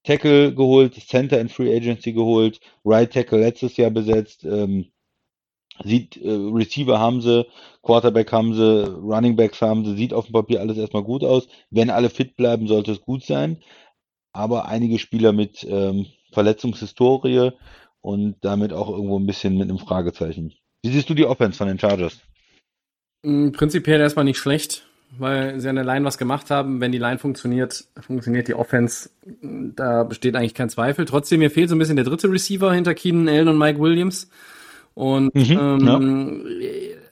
Tackle geholt, Center in Free Agency geholt, Right Tackle letztes Jahr besetzt, ähm, sieht, äh, Receiver haben sie, Quarterback haben sie, Running Backs haben sie, sieht auf dem Papier alles erstmal gut aus. Wenn alle fit bleiben, sollte es gut sein. Aber einige Spieler mit ähm, Verletzungshistorie und damit auch irgendwo ein bisschen mit einem Fragezeichen. Wie siehst du die Offense von den Chargers? Mm, prinzipiell erstmal nicht schlecht, weil sie an der Line was gemacht haben. Wenn die Line funktioniert, funktioniert die Offense. Da besteht eigentlich kein Zweifel. Trotzdem, mir fehlt so ein bisschen der dritte Receiver hinter Keenan Allen und Mike Williams. Und mhm, ähm, ja.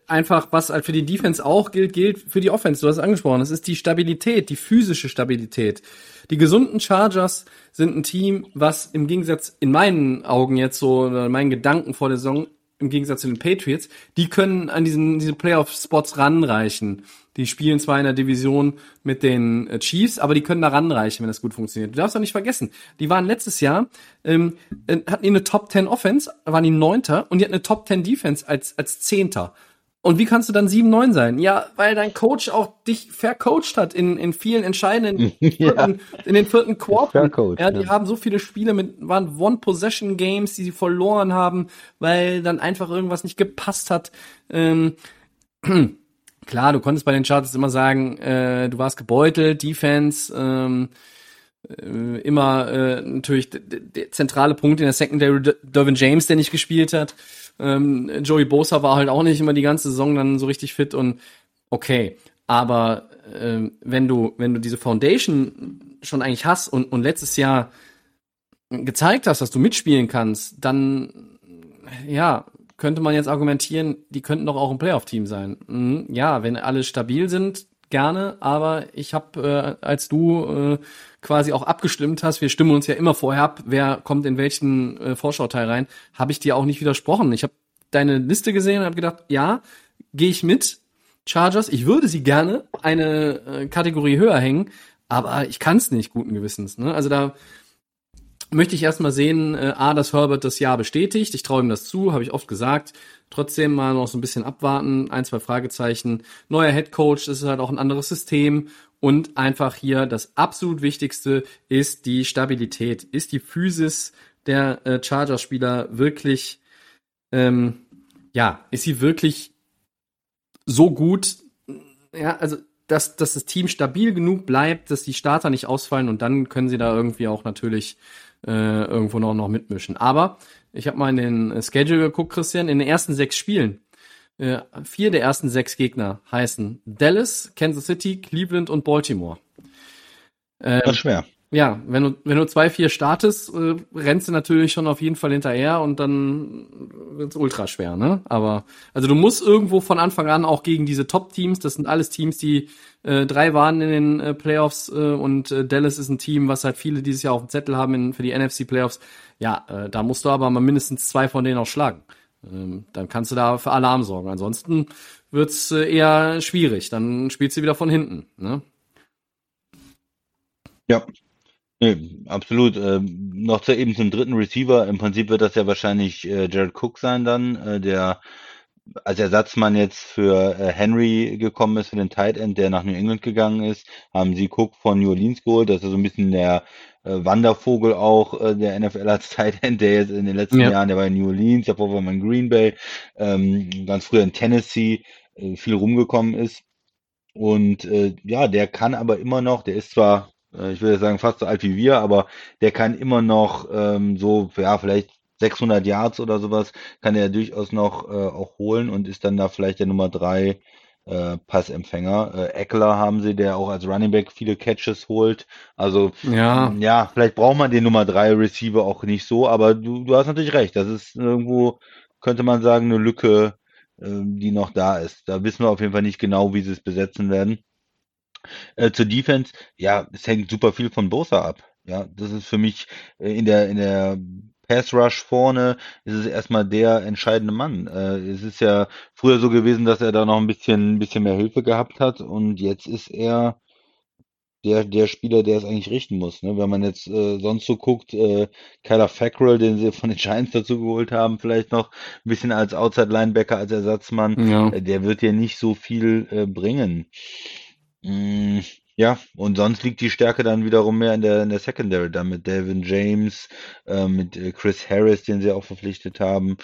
einfach, was halt für die Defense auch gilt, gilt für die Offense. Du hast es angesprochen. Das ist die Stabilität, die physische Stabilität. Die gesunden Chargers sind ein Team, was im Gegensatz in meinen Augen jetzt so, oder meinen Gedanken vor der Saison, im Gegensatz zu den Patriots, die können an diesen diese Playoff-Spots ranreichen. Die spielen zwar in der Division mit den äh, Chiefs, aber die können da ranreichen, wenn das gut funktioniert. Du darfst auch nicht vergessen, die waren letztes Jahr, ähm, äh, hatten die eine Top 10 Offense, waren die Neunter und die hatten eine Top 10 Defense als, als Zehnter. Und wie kannst du dann 7-9 sein? Ja, weil dein Coach auch dich vercoacht hat in, in vielen entscheidenden, *laughs* ja. in, in den vierten Quarter. Ja, die ja. haben so viele Spiele mit, waren One-Possession-Games, die sie verloren haben, weil dann einfach irgendwas nicht gepasst hat. Ähm, *clears throat* klar, du konntest bei den Charts immer sagen, äh, du warst gebeutelt, Defense, ähm, äh, immer äh, natürlich der zentrale Punkt in der Secondary, Dervin James, der nicht gespielt hat. Ähm, Joey Bosa war halt auch nicht immer die ganze Saison dann so richtig fit und okay. Aber ähm, wenn du, wenn du diese Foundation schon eigentlich hast und, und letztes Jahr gezeigt hast, dass du mitspielen kannst, dann ja, könnte man jetzt argumentieren, die könnten doch auch ein Playoff-Team sein. Mhm, ja, wenn alle stabil sind, gerne, aber ich habe, äh, als du äh, quasi auch abgestimmt hast, wir stimmen uns ja immer vorher ab, wer kommt in welchen äh, Vorschauteil rein, habe ich dir auch nicht widersprochen. Ich habe deine Liste gesehen und habe gedacht, ja, gehe ich mit. Chargers, ich würde sie gerne eine äh, Kategorie höher hängen, aber ich kann es nicht guten Gewissens. Ne? Also da möchte ich erstmal sehen, äh, A, dass Herbert das Jahr bestätigt. Ich traue ihm das zu, habe ich oft gesagt. Trotzdem mal noch so ein bisschen abwarten, ein, zwei Fragezeichen. Neuer Head Coach, das ist halt auch ein anderes System. Und einfach hier das absolut Wichtigste ist die Stabilität. Ist die Physis der äh, Chargers-Spieler wirklich, ähm, ja, ist sie wirklich so gut? Ja, also dass, dass das Team stabil genug bleibt, dass die Starter nicht ausfallen und dann können sie da irgendwie auch natürlich äh, irgendwo noch, noch mitmischen. Aber ich habe mal in den Schedule geguckt, Christian, in den ersten sechs Spielen. Äh, vier der ersten sechs Gegner heißen Dallas, Kansas City, Cleveland und Baltimore. Ähm, das ist schwer. Ja, wenn du, wenn du 2-4 startest, äh, rennst du natürlich schon auf jeden Fall hinterher und dann wird's ultra schwer, ne? Aber, also du musst irgendwo von Anfang an auch gegen diese Top-Teams, das sind alles Teams, die äh, drei waren in den äh, Playoffs äh, und äh, Dallas ist ein Team, was halt viele dieses Jahr auf dem Zettel haben in, für die NFC-Playoffs. Ja, äh, da musst du aber mal mindestens zwei von denen auch schlagen. Ähm, dann kannst du da für Alarm sorgen. Ansonsten wird's äh, eher schwierig. Dann spielst du wieder von hinten, ne? Ja, Nee, absolut. Ähm, noch zu, eben zum dritten Receiver. Im Prinzip wird das ja wahrscheinlich äh, Jared Cook sein dann, äh, der als Ersatzmann jetzt für äh, Henry gekommen ist, für den Tight End, der nach New England gegangen ist, haben sie Cook von New Orleans geholt. Das ist so ein bisschen der äh, Wandervogel auch äh, der NFL als *laughs* Tight End, der jetzt in den letzten ja. Jahren, der war in New Orleans, davor war in Green Bay, ähm, ganz früher in Tennessee, äh, viel rumgekommen ist. Und äh, ja, der kann aber immer noch, der ist zwar ich würde sagen fast so alt wie wir, aber der kann immer noch ähm, so, ja, vielleicht 600 Yards oder sowas, kann er durchaus noch äh, auch holen und ist dann da vielleicht der Nummer drei äh, Passempfänger. Äh, Eckler haben sie, der auch als Running Back viele Catches holt. Also ja, ja vielleicht braucht man den Nummer drei Receiver auch nicht so, aber du, du hast natürlich recht. Das ist irgendwo, könnte man sagen, eine Lücke, äh, die noch da ist. Da wissen wir auf jeden Fall nicht genau, wie sie es besetzen werden. Äh, zur Defense, ja, es hängt super viel von Bosa ab. Ja, das ist für mich äh, in der in der Pass Rush vorne ist es erstmal der entscheidende Mann. Äh, es ist ja früher so gewesen, dass er da noch ein bisschen ein bisschen mehr Hilfe gehabt hat und jetzt ist er der der Spieler, der es eigentlich richten muss. Ne? Wenn man jetzt äh, sonst so guckt, äh, Kyler Fackrell, den sie von den Giants dazu geholt haben, vielleicht noch ein bisschen als Outside Linebacker als Ersatzmann, ja. äh, der wird ja nicht so viel äh, bringen. Mm, ja, und sonst liegt die Stärke dann wiederum mehr in der, in der Secondary, dann mit Devin James, äh, mit äh, Chris Harris, den sie auch verpflichtet haben.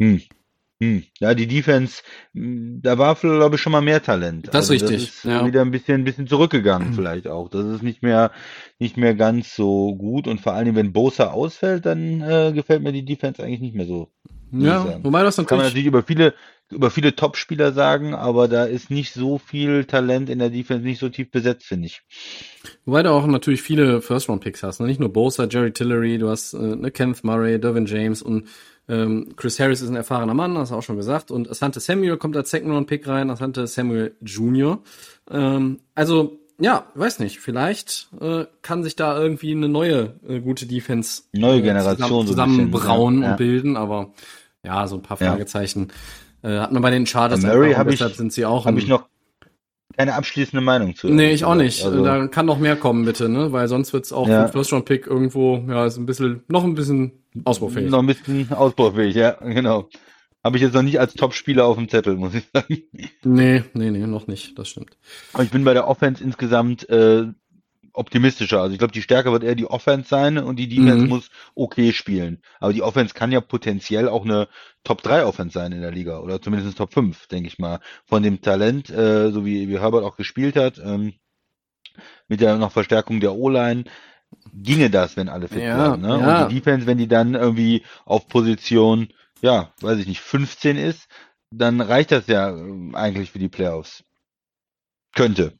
Hm. Hm. Ja, die Defense, hm, da war, glaube ich, schon mal mehr Talent. Das ist also, richtig. Das ist ja. wieder ein bisschen, ein bisschen zurückgegangen, hm. vielleicht auch. Das ist nicht mehr, nicht mehr ganz so gut. Und vor allem, wenn Bosa ausfällt, dann äh, gefällt mir die Defense eigentlich nicht mehr so. Ja, wobei das natürlich. Kann man natürlich über viele, über viele Top-Spieler sagen, aber da ist nicht so viel Talent in der Defense, nicht so tief besetzt, finde ich. Wobei du auch natürlich viele First-Round-Picks hast, ne? nicht nur Bosa, Jerry Tillery, du hast äh, ne Kenneth Murray, Dervin James und ähm, Chris Harris ist ein erfahrener Mann, hast du auch schon gesagt. Und Asante Samuel kommt als Second-Round-Pick rein, Asante Samuel Jr. Ähm, also, ja, weiß nicht, vielleicht äh, kann sich da irgendwie eine neue äh, gute Defense neue Generation zusammen, zusammenbrauen so ja. und bilden, aber ja, so ein paar Fragezeichen. Ja äh, hat man bei den Chargers Murray habe ich, sind sie auch. Habe ich noch keine abschließende Meinung zu. Nee, ich auch nicht. Also, da kann noch mehr kommen, bitte, ne? Weil sonst wird's auch ja. First Round Pick irgendwo, ja, ist ein bisschen, noch ein bisschen ausbaufähig. Noch ein bisschen ausbaufähig, ja, genau. Habe ich jetzt noch nicht als Top-Spieler auf dem Zettel, muss ich sagen. Nee, nee, nee, noch nicht, das stimmt. Aber ich bin bei der Offense insgesamt äh, optimistischer. Also ich glaube, die Stärke wird eher die Offense sein und die Defense mhm. muss okay spielen. Aber die Offense kann ja potenziell auch eine Top 3 Offense sein in der Liga oder zumindest Top 5, denke ich mal. Von dem Talent, äh, so wie, wie Herbert auch gespielt hat, ähm, mit der noch Verstärkung der O-Line, ginge das, wenn alle fit ja, bleiben. Ne? Ja. Und die Defense, wenn die dann irgendwie auf Position, ja, weiß ich nicht, 15 ist, dann reicht das ja äh, eigentlich für die Playoffs. Könnte.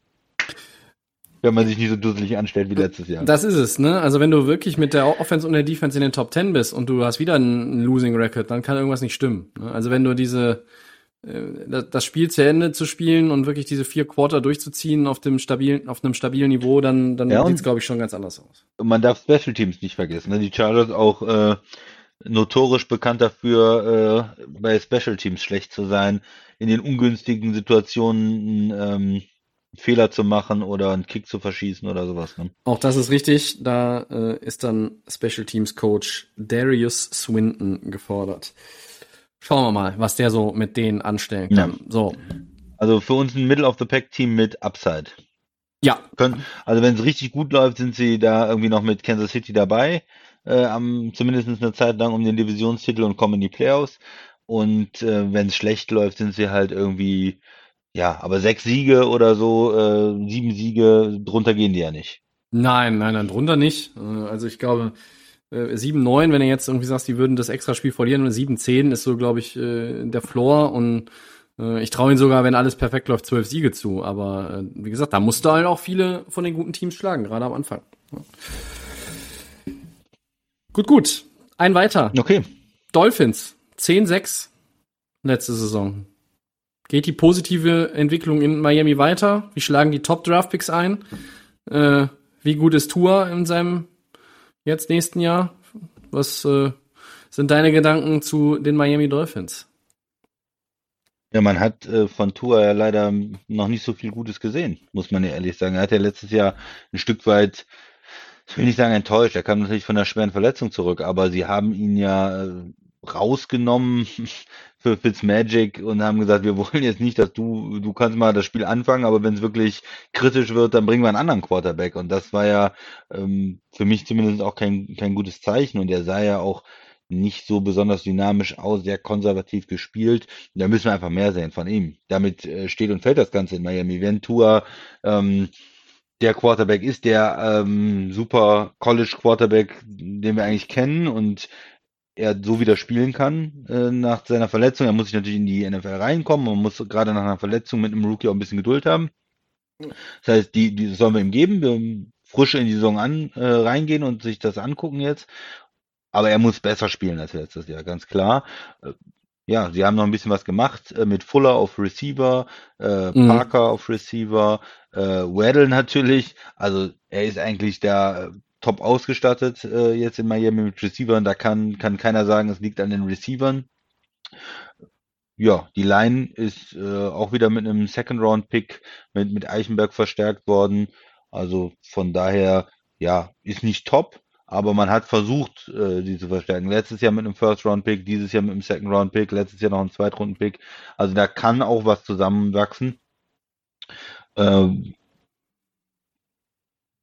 Wenn man sich nicht so dusselig anstellt wie letztes Jahr. Das ist es, ne? Also wenn du wirklich mit der Offense und der Defense in den Top 10 bist und du hast wieder einen Losing Record, dann kann irgendwas nicht stimmen. Ne? Also wenn du diese äh, das Spiel zu Ende zu spielen und wirklich diese vier Quarter durchzuziehen auf dem stabilen, auf einem stabilen Niveau, dann, dann Ja, und- sieht's glaube ich schon ganz anders aus. Und man darf Special Teams nicht vergessen. Ne? Die Chargers auch äh, notorisch bekannt dafür, äh, bei Special Teams schlecht zu sein, in den ungünstigen Situationen ähm, Fehler zu machen oder einen Kick zu verschießen oder sowas. Ne? Auch das ist richtig. Da äh, ist dann Special Teams Coach Darius Swinton gefordert. Schauen wir mal, was der so mit denen anstellen kann. Ja. So, Also für uns ein Middle of the Pack Team mit Upside. ja, Können, also wenn es richtig gut läuft, sind sie da irgendwie noch mit Kansas City dabei, äh, am, zumindest eine Zeit lang um den Divisionstitel und kommen in die Playoffs. Und äh, wenn es schlecht läuft, sind sie halt irgendwie, ja, aber sechs Siege oder so, äh, sieben Siege, drunter gehen die ja nicht. Nein, nein, nein, drunter nicht. Äh, Also ich glaube, äh, 7-9, wenn du jetzt irgendwie sagst, die würden das extra Spiel verlieren, und 7-10 ist so, glaube ich, äh, der Floor und äh, ich traue ihnen sogar, wenn alles perfekt läuft, 12 Siege zu. Aber äh, wie gesagt, da musst du halt auch viele von den guten Teams schlagen, gerade am Anfang. Gut, gut. Ein weiter. Okay. Dolphins. 10-6 letzte Saison. Geht die positive Entwicklung in Miami weiter? Wie schlagen die Top-Draft-Picks ein? Äh, wie gut ist Tua in seinem jetzt nächsten Jahr? Was äh, sind deine Gedanken zu den Miami Dolphins? Ja, man hat äh, von Tua ja leider noch nicht so viel Gutes gesehen, muss man ja ehrlich sagen. Er hat ja letztes Jahr ein Stück weit, ich will nicht sagen enttäuscht, er kam natürlich von einer schweren Verletzung zurück, aber sie haben ihn ja äh, rausgenommen für Fitzmagic und haben gesagt, wir wollen jetzt nicht, dass du, du kannst mal das Spiel anfangen, aber wenn es wirklich kritisch wird, dann bringen wir einen anderen Quarterback. Und das war ja ähm, für mich zumindest auch kein, kein gutes Zeichen. Und er sah ja auch nicht so besonders dynamisch aus, sehr konservativ gespielt. Da müssen wir einfach mehr sehen von ihm. Damit äh, steht und fällt das Ganze in Miami. Wenn Tua ähm, der Quarterback ist, der ähm, super College Quarterback, den wir eigentlich kennen und er so wieder spielen kann äh, nach seiner Verletzung. Er muss sich natürlich in die NFL reinkommen. Man muss gerade nach einer Verletzung mit einem Rookie auch ein bisschen Geduld haben. Das heißt, die, die sollen wir ihm geben. Wir frische in die Saison an äh, reingehen und sich das angucken jetzt. Aber er muss besser spielen als letztes Jahr, ganz klar. Äh, ja, sie haben noch ein bisschen was gemacht äh, mit Fuller auf Receiver, äh, Mhm. Parker auf Receiver, äh, Waddle natürlich. Also er ist eigentlich äh, top ausgestattet äh, jetzt in Miami mit Receivern. Da kann, kann keiner sagen, es liegt an den Receivern. Ja, die Line ist äh, auch wieder mit einem Second-Round-Pick mit, mit Eichenberg verstärkt worden. Also von daher, ja, ist nicht top, aber man hat versucht, äh, die zu verstärken. Letztes Jahr mit einem First-Round-Pick, dieses Jahr mit einem Second-Round-Pick, letztes Jahr noch ein Zweitrunden-Pick. Also da kann auch was zusammenwachsen. Ähm,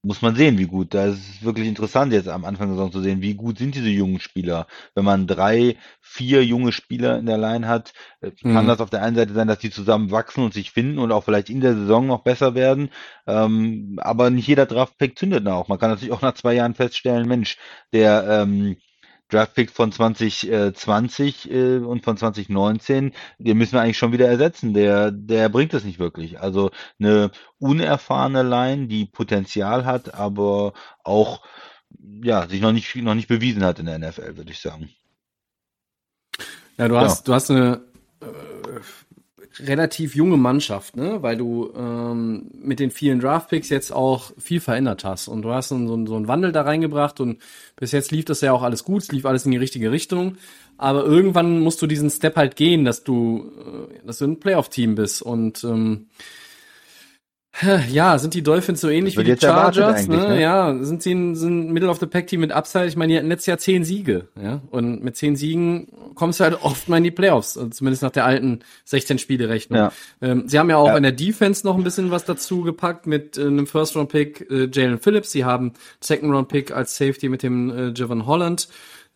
muss man sehen, wie gut. Da ist es wirklich interessant, jetzt am Anfang der Saison zu sehen, wie gut sind diese jungen Spieler. Wenn man drei, vier junge Spieler in der Line hat, äh, kann Mhm. das auf der einen Seite sein, dass die zusammen wachsen und sich finden und auch vielleicht in der Saison noch besser werden. Ähm, aber nicht jeder Draftpick zündet auch. Man kann natürlich auch nach zwei Jahren feststellen, Mensch, der ähm, Draftpick von 2020 äh, und von 2019, den müssen wir eigentlich schon wieder ersetzen. Der, der bringt es nicht wirklich. Also eine unerfahrene Line, die Potenzial hat, aber auch ja, sich noch nicht noch nicht bewiesen hat in der NFL, würde ich sagen. Ja, du Ja. hast, du hast eine äh, relativ junge Mannschaft, ne? Weil du ähm, mit den vielen Draftpicks jetzt auch viel verändert hast. Und du hast so, einen- so einen Wandel da reingebracht und bis jetzt lief das ja auch alles gut, es lief alles in die richtige Richtung. Aber irgendwann musst du diesen Step halt gehen, dass du, äh, dass du ein Playoff-Team bist. Und ähm, ja, sind die Dolphins so ähnlich wie die Chargers? Ne? ne? Ja, sind sie ein, sind Middle of the Pack Team mit Upside? Ich meine, die hatten letztes Jahr zehn Siege, ja. Und mit zehn Siegen kommst du halt oft mal in die Playoffs, also zumindest nach der alten 16 Spiele Rechnung. Ja. Ähm, sie haben ja auch Ja. in der Defense noch ein bisschen was dazu gepackt mit äh, einem First Round Pick äh, Jalen Phillips. Sie haben Second Round Pick als Safety mit dem äh, Javon Holland.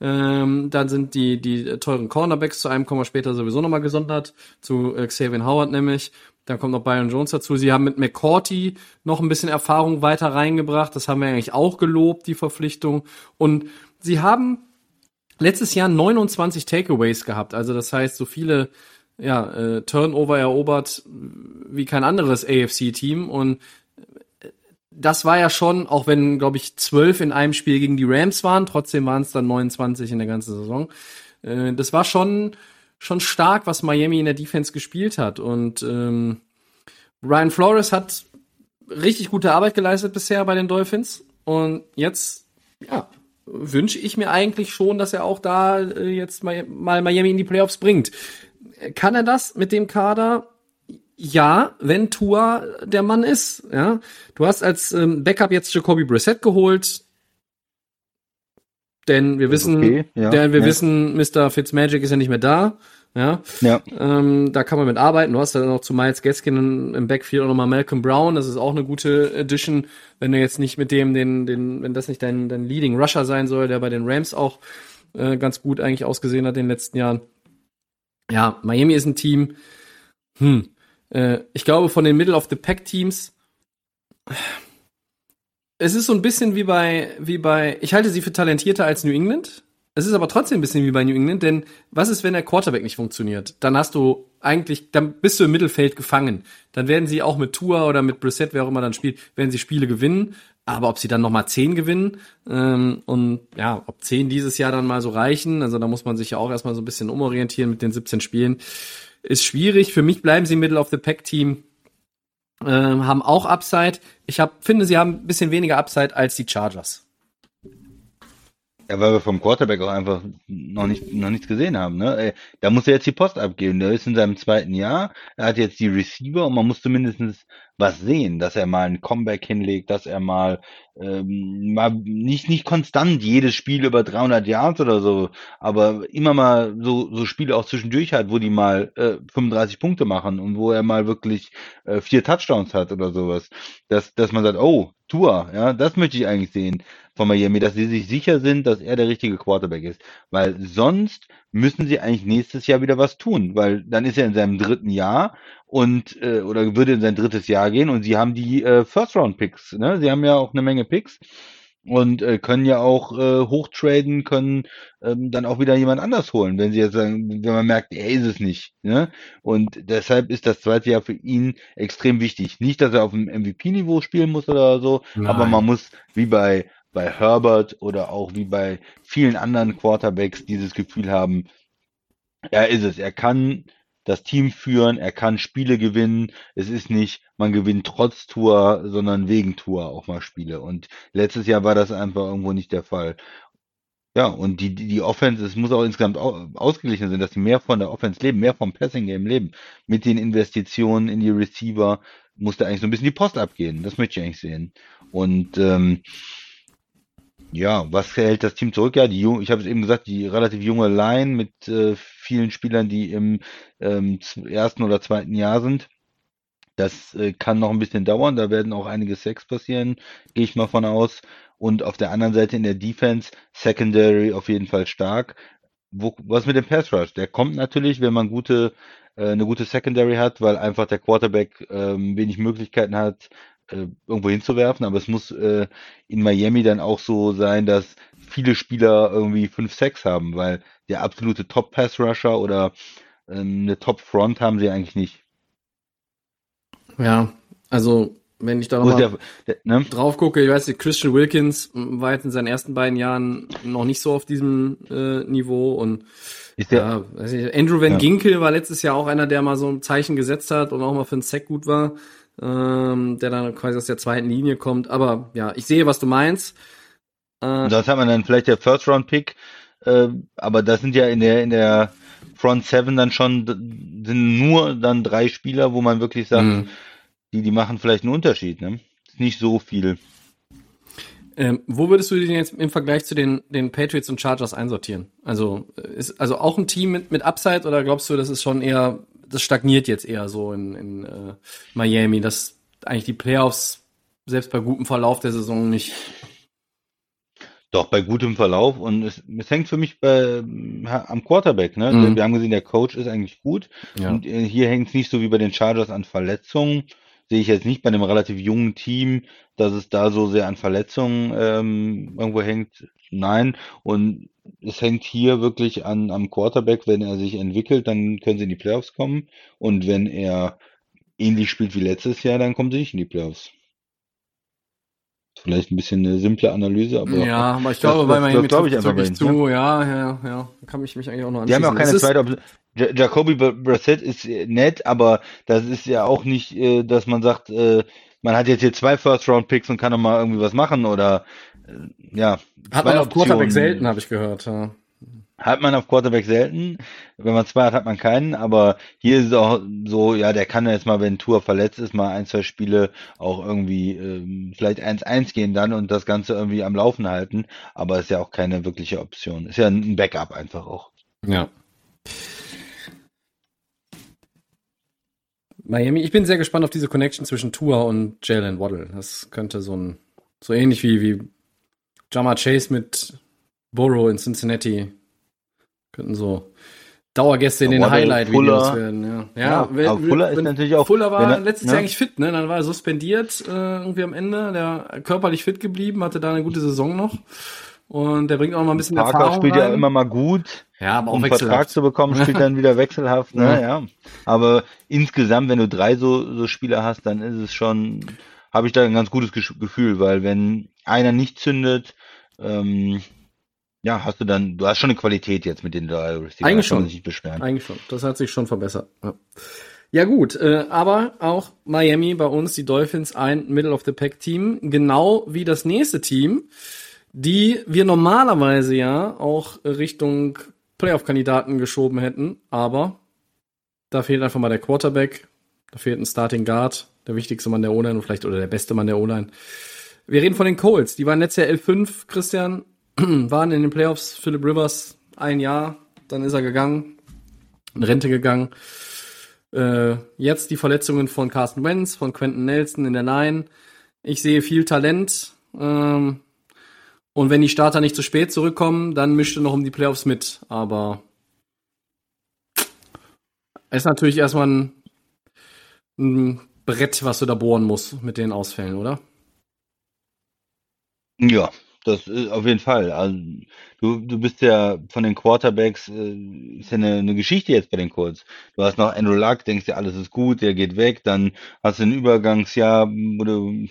Ähm, dann sind die, die teuren Cornerbacks, zu einem kommen wir später sowieso nochmal gesondert, zu äh, Xavier Howard nämlich. Dann kommt noch Byron Jones dazu. Sie haben mit McCourty noch ein bisschen Erfahrung weiter reingebracht. Das haben wir eigentlich auch gelobt, die Verpflichtung. Und sie haben letztes Jahr 29 Takeaways gehabt. Also das heißt, so viele ja, äh, Turnover erobert wie kein anderes AFC-Team. Und äh, das war ja schon, auch wenn, glaube ich, zwölf in einem Spiel gegen die Rams waren, trotzdem waren es dann 29 in der ganzen Saison. Äh, das war schon, schon stark, was Miami in der Defense gespielt hat. Und ähm, Ryan Flores hat richtig gute Arbeit geleistet bisher bei den Dolphins. Und jetzt, ja, wünsche ich mir eigentlich schon, dass er auch da äh, jetzt mal, mal Miami in die Playoffs bringt. Kann er das mit dem Kader? Ja, wenn Tua der Mann ist. Ja, du hast als ähm, Backup jetzt Jacoby Brissett geholt, denn wir wissen, okay, ja, denn wir ja. wissen, Mr. Fitzmagic ist ja nicht mehr da. Ja, ja. Ähm, da kann man mit arbeiten. Du hast dann noch zu Miles Gaskin im Backfield auch nochmal Malcolm Brown. Das ist auch eine gute Addition, wenn du jetzt nicht mit dem, den, den, wenn das nicht dein, dein Leading Rusher sein soll, der bei den Rams auch äh, ganz gut eigentlich ausgesehen hat in den letzten Jahren. Ja, Miami ist ein Team. Hm. Äh, ich glaube, von den Middle of the Pack Teams. Es ist so ein bisschen wie bei, wie bei, ich halte sie für talentierter als New England. Es ist aber trotzdem ein bisschen wie bei New England, denn was ist, wenn der Quarterback nicht funktioniert? Dann hast du eigentlich, dann bist du im Mittelfeld gefangen. Dann werden sie auch mit Tour oder mit Brissett, wer auch immer dann spielt, werden sie Spiele gewinnen. Aber ob sie dann nochmal zehn gewinnen ähm, und ja, ob zehn dieses Jahr dann mal so reichen, also da muss man sich ja auch erstmal so ein bisschen umorientieren mit den 17 Spielen, ist schwierig. Für mich bleiben sie Middle of the Pack Team, haben auch Upside. Ich hab, finde, sie haben ein bisschen weniger Upside als die Chargers. Ja, weil wir vom Quarterback auch einfach noch nicht noch nichts gesehen haben. Ne? Da muss er jetzt die Post abgeben. Der ist in seinem zweiten Jahr. Er hat jetzt die Receiver und man muss zumindest was sehen, dass er mal ein Comeback hinlegt, dass er mal ähm, mal nicht nicht konstant jedes Spiel über 300 Yards oder so, aber immer mal so so Spiele auch zwischendurch hat, wo die mal äh, 35 Punkte machen und wo er mal wirklich äh, vier Touchdowns hat oder sowas, dass dass man sagt, oh Tour, ja, das möchte ich eigentlich sehen von Miami, dass sie sich sicher sind, dass er der richtige Quarterback ist. Weil sonst müssen sie eigentlich nächstes Jahr wieder was tun, weil dann ist er in seinem dritten Jahr und äh, oder würde in sein drittes Jahr gehen und sie haben die äh, First Round Picks, ne? Sie haben ja auch eine Menge Picks und äh, können ja auch äh, hochtraden, können ähm, dann auch wieder jemand anders holen, wenn sie jetzt sagen, wenn man merkt, er ist es nicht. Ne? Und deshalb ist das zweite Jahr für ihn extrem wichtig. Nicht, dass er auf dem MVP-Niveau spielen muss oder so, Nein. aber man muss wie bei bei Herbert oder auch wie bei vielen anderen Quarterbacks dieses Gefühl haben, er ist es, er kann das Team führen, er kann Spiele gewinnen. Es ist nicht, man gewinnt trotz Tour, sondern wegen Tour auch mal Spiele. Und letztes Jahr war das einfach irgendwo nicht der Fall. Ja, und die, die, die Offense, es muss auch insgesamt ausgeglichen sein, dass sie mehr von der Offense leben, mehr vom Passing Game leben. Mit den Investitionen in die Receiver musste eigentlich so ein bisschen die Post abgehen. Das möchte ich eigentlich sehen. Und ähm, ja, was hält das Team zurück? Ja, die ich habe es eben gesagt, die relativ junge Line mit äh, vielen Spielern, die im ähm, ersten oder zweiten Jahr sind. Das äh, kann noch ein bisschen dauern. Da werden auch einige Sex passieren, gehe ich mal von aus. Und auf der anderen Seite in der Defense, Secondary auf jeden Fall stark. Wo, was mit dem Pass Rush? Der kommt natürlich, wenn man gute, äh, eine gute Secondary hat, weil einfach der Quarterback ähm, wenig Möglichkeiten hat, äh, irgendwo hinzuwerfen, aber es muss äh, in Miami dann auch so sein, dass viele Spieler irgendwie 5, 6 haben, weil der absolute Top-Pass-Rusher oder ähm, eine Top-Front haben sie eigentlich nicht. Ja, also wenn ich da nochmal ne? drauf gucke, ich weiß nicht, Christian Wilkins war jetzt in seinen ersten beiden Jahren noch nicht so auf diesem äh, Niveau und ist der, ja, weiß nicht, Andrew Van ja. Ginkel war letztes Jahr auch einer, der mal so ein Zeichen gesetzt hat und auch mal für einen Sack gut war ähm, der dann quasi aus der zweiten Linie kommt. Aber ja, ich sehe, was du meinst. Äh, das hat man dann vielleicht der First Round Pick, äh, aber das sind ja in der in der Front Seven dann schon sind nur dann drei Spieler, wo man wirklich sagt, mhm. die die machen vielleicht einen Unterschied. Ne? Ist nicht so viel. Ähm, wo würdest du den jetzt im Vergleich zu den, den Patriots und Chargers einsortieren? Also ist also auch ein Team mit, mit Upside oder glaubst du, das ist schon eher das stagniert jetzt eher so in, in äh, Miami, dass eigentlich die Playoffs selbst bei gutem Verlauf der Saison nicht. Doch, bei gutem Verlauf und es, es hängt für mich bei, am Quarterback. Ne? Mhm. Wir haben gesehen, der Coach ist eigentlich gut ja. und äh, hier hängt es nicht so wie bei den Chargers an Verletzungen. Sehe ich jetzt nicht bei einem relativ jungen Team, dass es da so sehr an Verletzungen ähm, irgendwo hängt. Nein, und es hängt hier wirklich an am Quarterback. Wenn er sich entwickelt, dann können sie in die Playoffs kommen. Und wenn er ähnlich spielt wie letztes Jahr, dann kommen sie nicht in die Playoffs. Vielleicht ein bisschen eine simple Analyse, aber ja, aber ich glaube, bei das- Miami das glaub ich einfach wirklich bei zu. Ja, ja, ja. Kann ich mich eigentlich auch noch Die haben anschließen. ja auch keine zweite Option. Ja- Jacoby Br- Brissett ist äh, nett, aber das ist ja auch nicht, äh, dass man sagt, äh, man hat jetzt hier zwei First-Round-Picks und kann noch mal irgendwie was machen oder ja. Hat man auf Quarterback selten, habe ich gehört. Ja. Hat man auf Quarterback selten. Wenn man zwei hat, hat man keinen. Aber hier ist es auch so, ja, der kann jetzt mal, wenn Tour verletzt ist, mal ein, zwei Spiele auch irgendwie ähm, vielleicht 1-1 gehen dann und das Ganze irgendwie am Laufen halten. Aber ist ja auch keine wirkliche Option. Ist ja ein Backup einfach auch. Ja. Miami, ich bin sehr gespannt auf diese Connection zwischen Tua und Jalen Waddle. Das könnte so ein, so ähnlich wie, wie Jama Chase mit Burrow in Cincinnati. Könnten so Dauergäste in den Highlight-Videos werden, ja. Ja, wenn- aber Fuller ist wenn- natürlich auch- Fuller war er- letztes ja. Jahr eigentlich fit, ne? Dann war er suspendiert, äh, irgendwie am Ende. Der körperlich fit geblieben, hatte da eine gute Saison noch. Und der bringt auch mal ein bisschen Parker Erfahrung spielt rein. ja immer mal gut. ja, aber auch um Vertrag zu bekommen, spielt dann wieder *laughs* wechselhaft, Ja. ne, ja. Aber insgesamt, wenn du drei so, so Spieler hast, dann ist es schon, habe ich da ein ganz gutes Gefühl, weil wenn einer nicht zündet, ähm, ja, hast du dann, du hast schon eine Qualität jetzt mit den drei Receiver, Eigentlich schon. nicht beschweren. Eigentlich schon. Das hat sich schon verbessert. Ja, ja gut, äh, aber auch Miami bei uns, die Dolphins, ein Middle of the Pack Team, genau wie das nächste Team, die wir normalerweise ja auch Richtung Playoff-Kandidaten geschoben hätten, aber da fehlt einfach mal der Quarterback, da fehlt ein Starting Guard, der wichtigste Mann der O-Line und vielleicht oder der beste Mann der O-Line. Wir reden von den Colts, die waren letztes Jahr L5, Christian, *clears throat* waren in den Playoffs, Philip Rivers ein Jahr, dann ist er gegangen, in Rente gegangen. Äh, jetzt die Verletzungen von Carsten Wentz, von Quentin Nelson in der Line. Ich sehe viel Talent. Ähm, und wenn die Starter nicht zu spät zurückkommen, dann mischt er noch um die Playoffs mit. Aber ist natürlich erstmal ein, ein Brett, was du da bohren musst mit den Ausfällen, oder? Ja, das ist auf jeden Fall. Also, du, du bist ja von den Quarterbacks, äh, ist ja eine, eine Geschichte jetzt bei den Colts. Du hast noch Andrew Luck, denkst dir, alles ist gut, der geht weg, dann hast du ein Übergangsjahr, wo du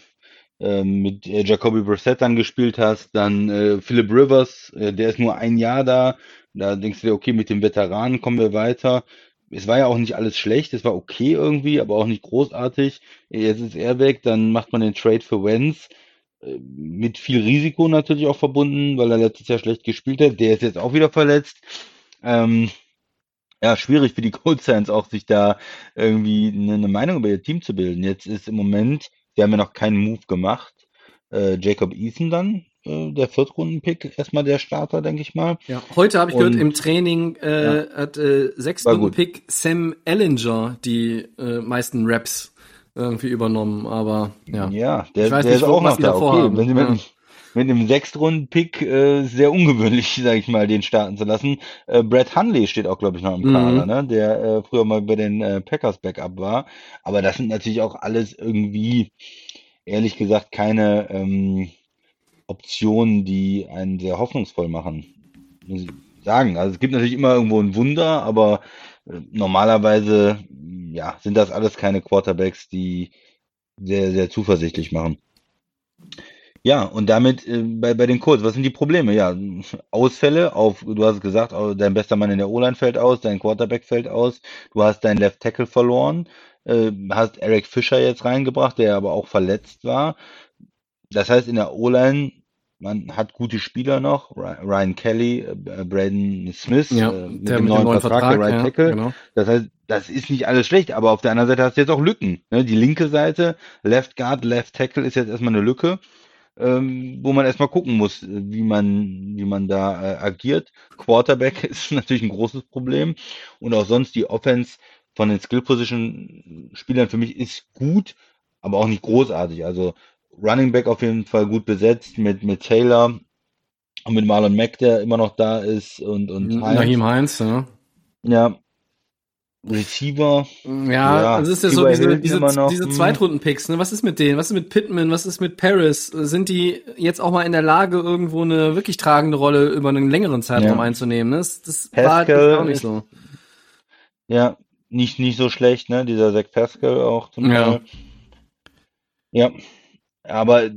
ähm, mit äh, Jacoby Brissett dann gespielt hast, dann äh, Philip Rivers, äh, der ist nur ein Jahr da, da denkst du dir, okay, mit dem Veteranen kommen wir weiter. Es war ja auch nicht alles schlecht, es war okay irgendwie, aber auch nicht großartig. Jetzt ist er weg, dann macht man den Trade für Wentz äh, mit viel Risiko natürlich auch verbunden, weil er letztes Jahr schlecht gespielt hat. Der ist jetzt auch wieder verletzt. Ähm, ja, schwierig für die *laughs* Colts Fans auch, sich da irgendwie eine, eine Meinung über ihr Team zu bilden. Jetzt ist im Moment, wir haben ja noch keinen Move gemacht. Äh, Jacob Eason dann, äh, der Viertrunden-Pick, erstmal der Starter, denke ich mal. Ja. Heute habe ich Und- gehört, im Training äh, hat äh, sechs War Stunden gut. Pick Sam Ellinger die äh, meisten Raps irgendwie übernommen, aber ja. Ja, der, Ich weiß der nicht, ist auch noch da. Okay, wenn sie mit, Ja. einem- mit einem Sechstrunden-Pick äh, sehr ungewöhnlich, *laughs* sage ich mal, den starten zu lassen. Äh, Brad Hunley steht auch, glaube ich, noch im Mhm. Kader, ne? der äh, früher mal bei den äh, Packers Backup war. Aber das sind natürlich auch alles irgendwie, ehrlich gesagt, keine ähm, Optionen, die einen sehr hoffnungsvoll machen. Muss ich sagen. Also es gibt natürlich immer irgendwo ein Wunder, aber normalerweise ja, sind das alles keine Quarterbacks, die sehr, sehr zuversichtlich machen. Ja, und damit äh, bei, bei den Colts, was sind die Probleme? Ja, Ausfälle auf, du hast es gesagt, dein bester Mann in der O-Line fällt aus, dein Quarterback fällt aus, du hast deinen Left Tackle verloren, äh, hast Eric Fischer jetzt reingebracht, der aber auch verletzt war. Das heißt, in der O-Line, man hat gute Spieler noch, Ry- Ryan Kelly, äh, Braden Smith, Ja, äh, mit der dem mit dem neuen Vertrag, der Right ja, Tackle. genau. Das heißt, das ist nicht alles schlecht, aber auf der anderen Seite hast du jetzt auch Lücken. Ne? Die linke Seite, Left Guard, Left Tackle ist jetzt erstmal eine Lücke, ähm, wo man erstmal gucken muss, äh, wie man, wie man da äh, agiert. Quarterback *laughs* ist natürlich ein großes Problem und auch sonst die Offense von den Skill Position Spielern für mich ist gut, aber auch nicht großartig. Also Running Back auf jeden Fall gut besetzt mit, mit Taylor und mit Marlon Mack, der immer noch da ist und, und Hines. Naheem Heinz, ja. Ja. Receiver. Ja, Ja, das ist ja so diese, diese, diese hm. Zweitrunden-Picks, ne? Was ist mit denen? Was ist mit Pittman? Was ist mit Paris? Sind die jetzt auch mal in der Lage, irgendwo eine wirklich tragende Rolle über einen längeren Zeitraum Ja. einzunehmen? Ne? Das, das war Pascal halt auch nicht so. Ja, nicht, nicht so schlecht, ne? Dieser Zach Pascal auch zum Ja. Teil. Ja. Aber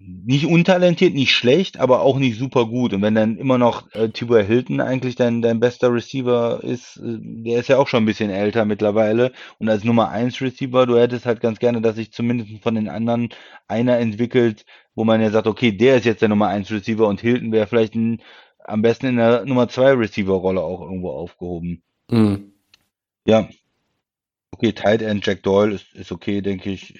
nicht untalentiert, nicht schlecht, aber auch nicht super gut. Und wenn dann immer noch äh, Tibor Hilton eigentlich dein, dein bester Receiver ist, äh, der ist ja auch schon ein bisschen älter mittlerweile. Und als Nummer 1 Receiver, du hättest halt ganz gerne, dass sich zumindest von den anderen einer entwickelt, wo man ja sagt, okay, der ist jetzt der Nummer 1 Receiver und Hilton wäre vielleicht ein, am besten in der Nummer 2 Receiver-Rolle auch irgendwo aufgehoben. Mhm. Ja. Okay, Tight End Jack Doyle ist, ist okay, denke ich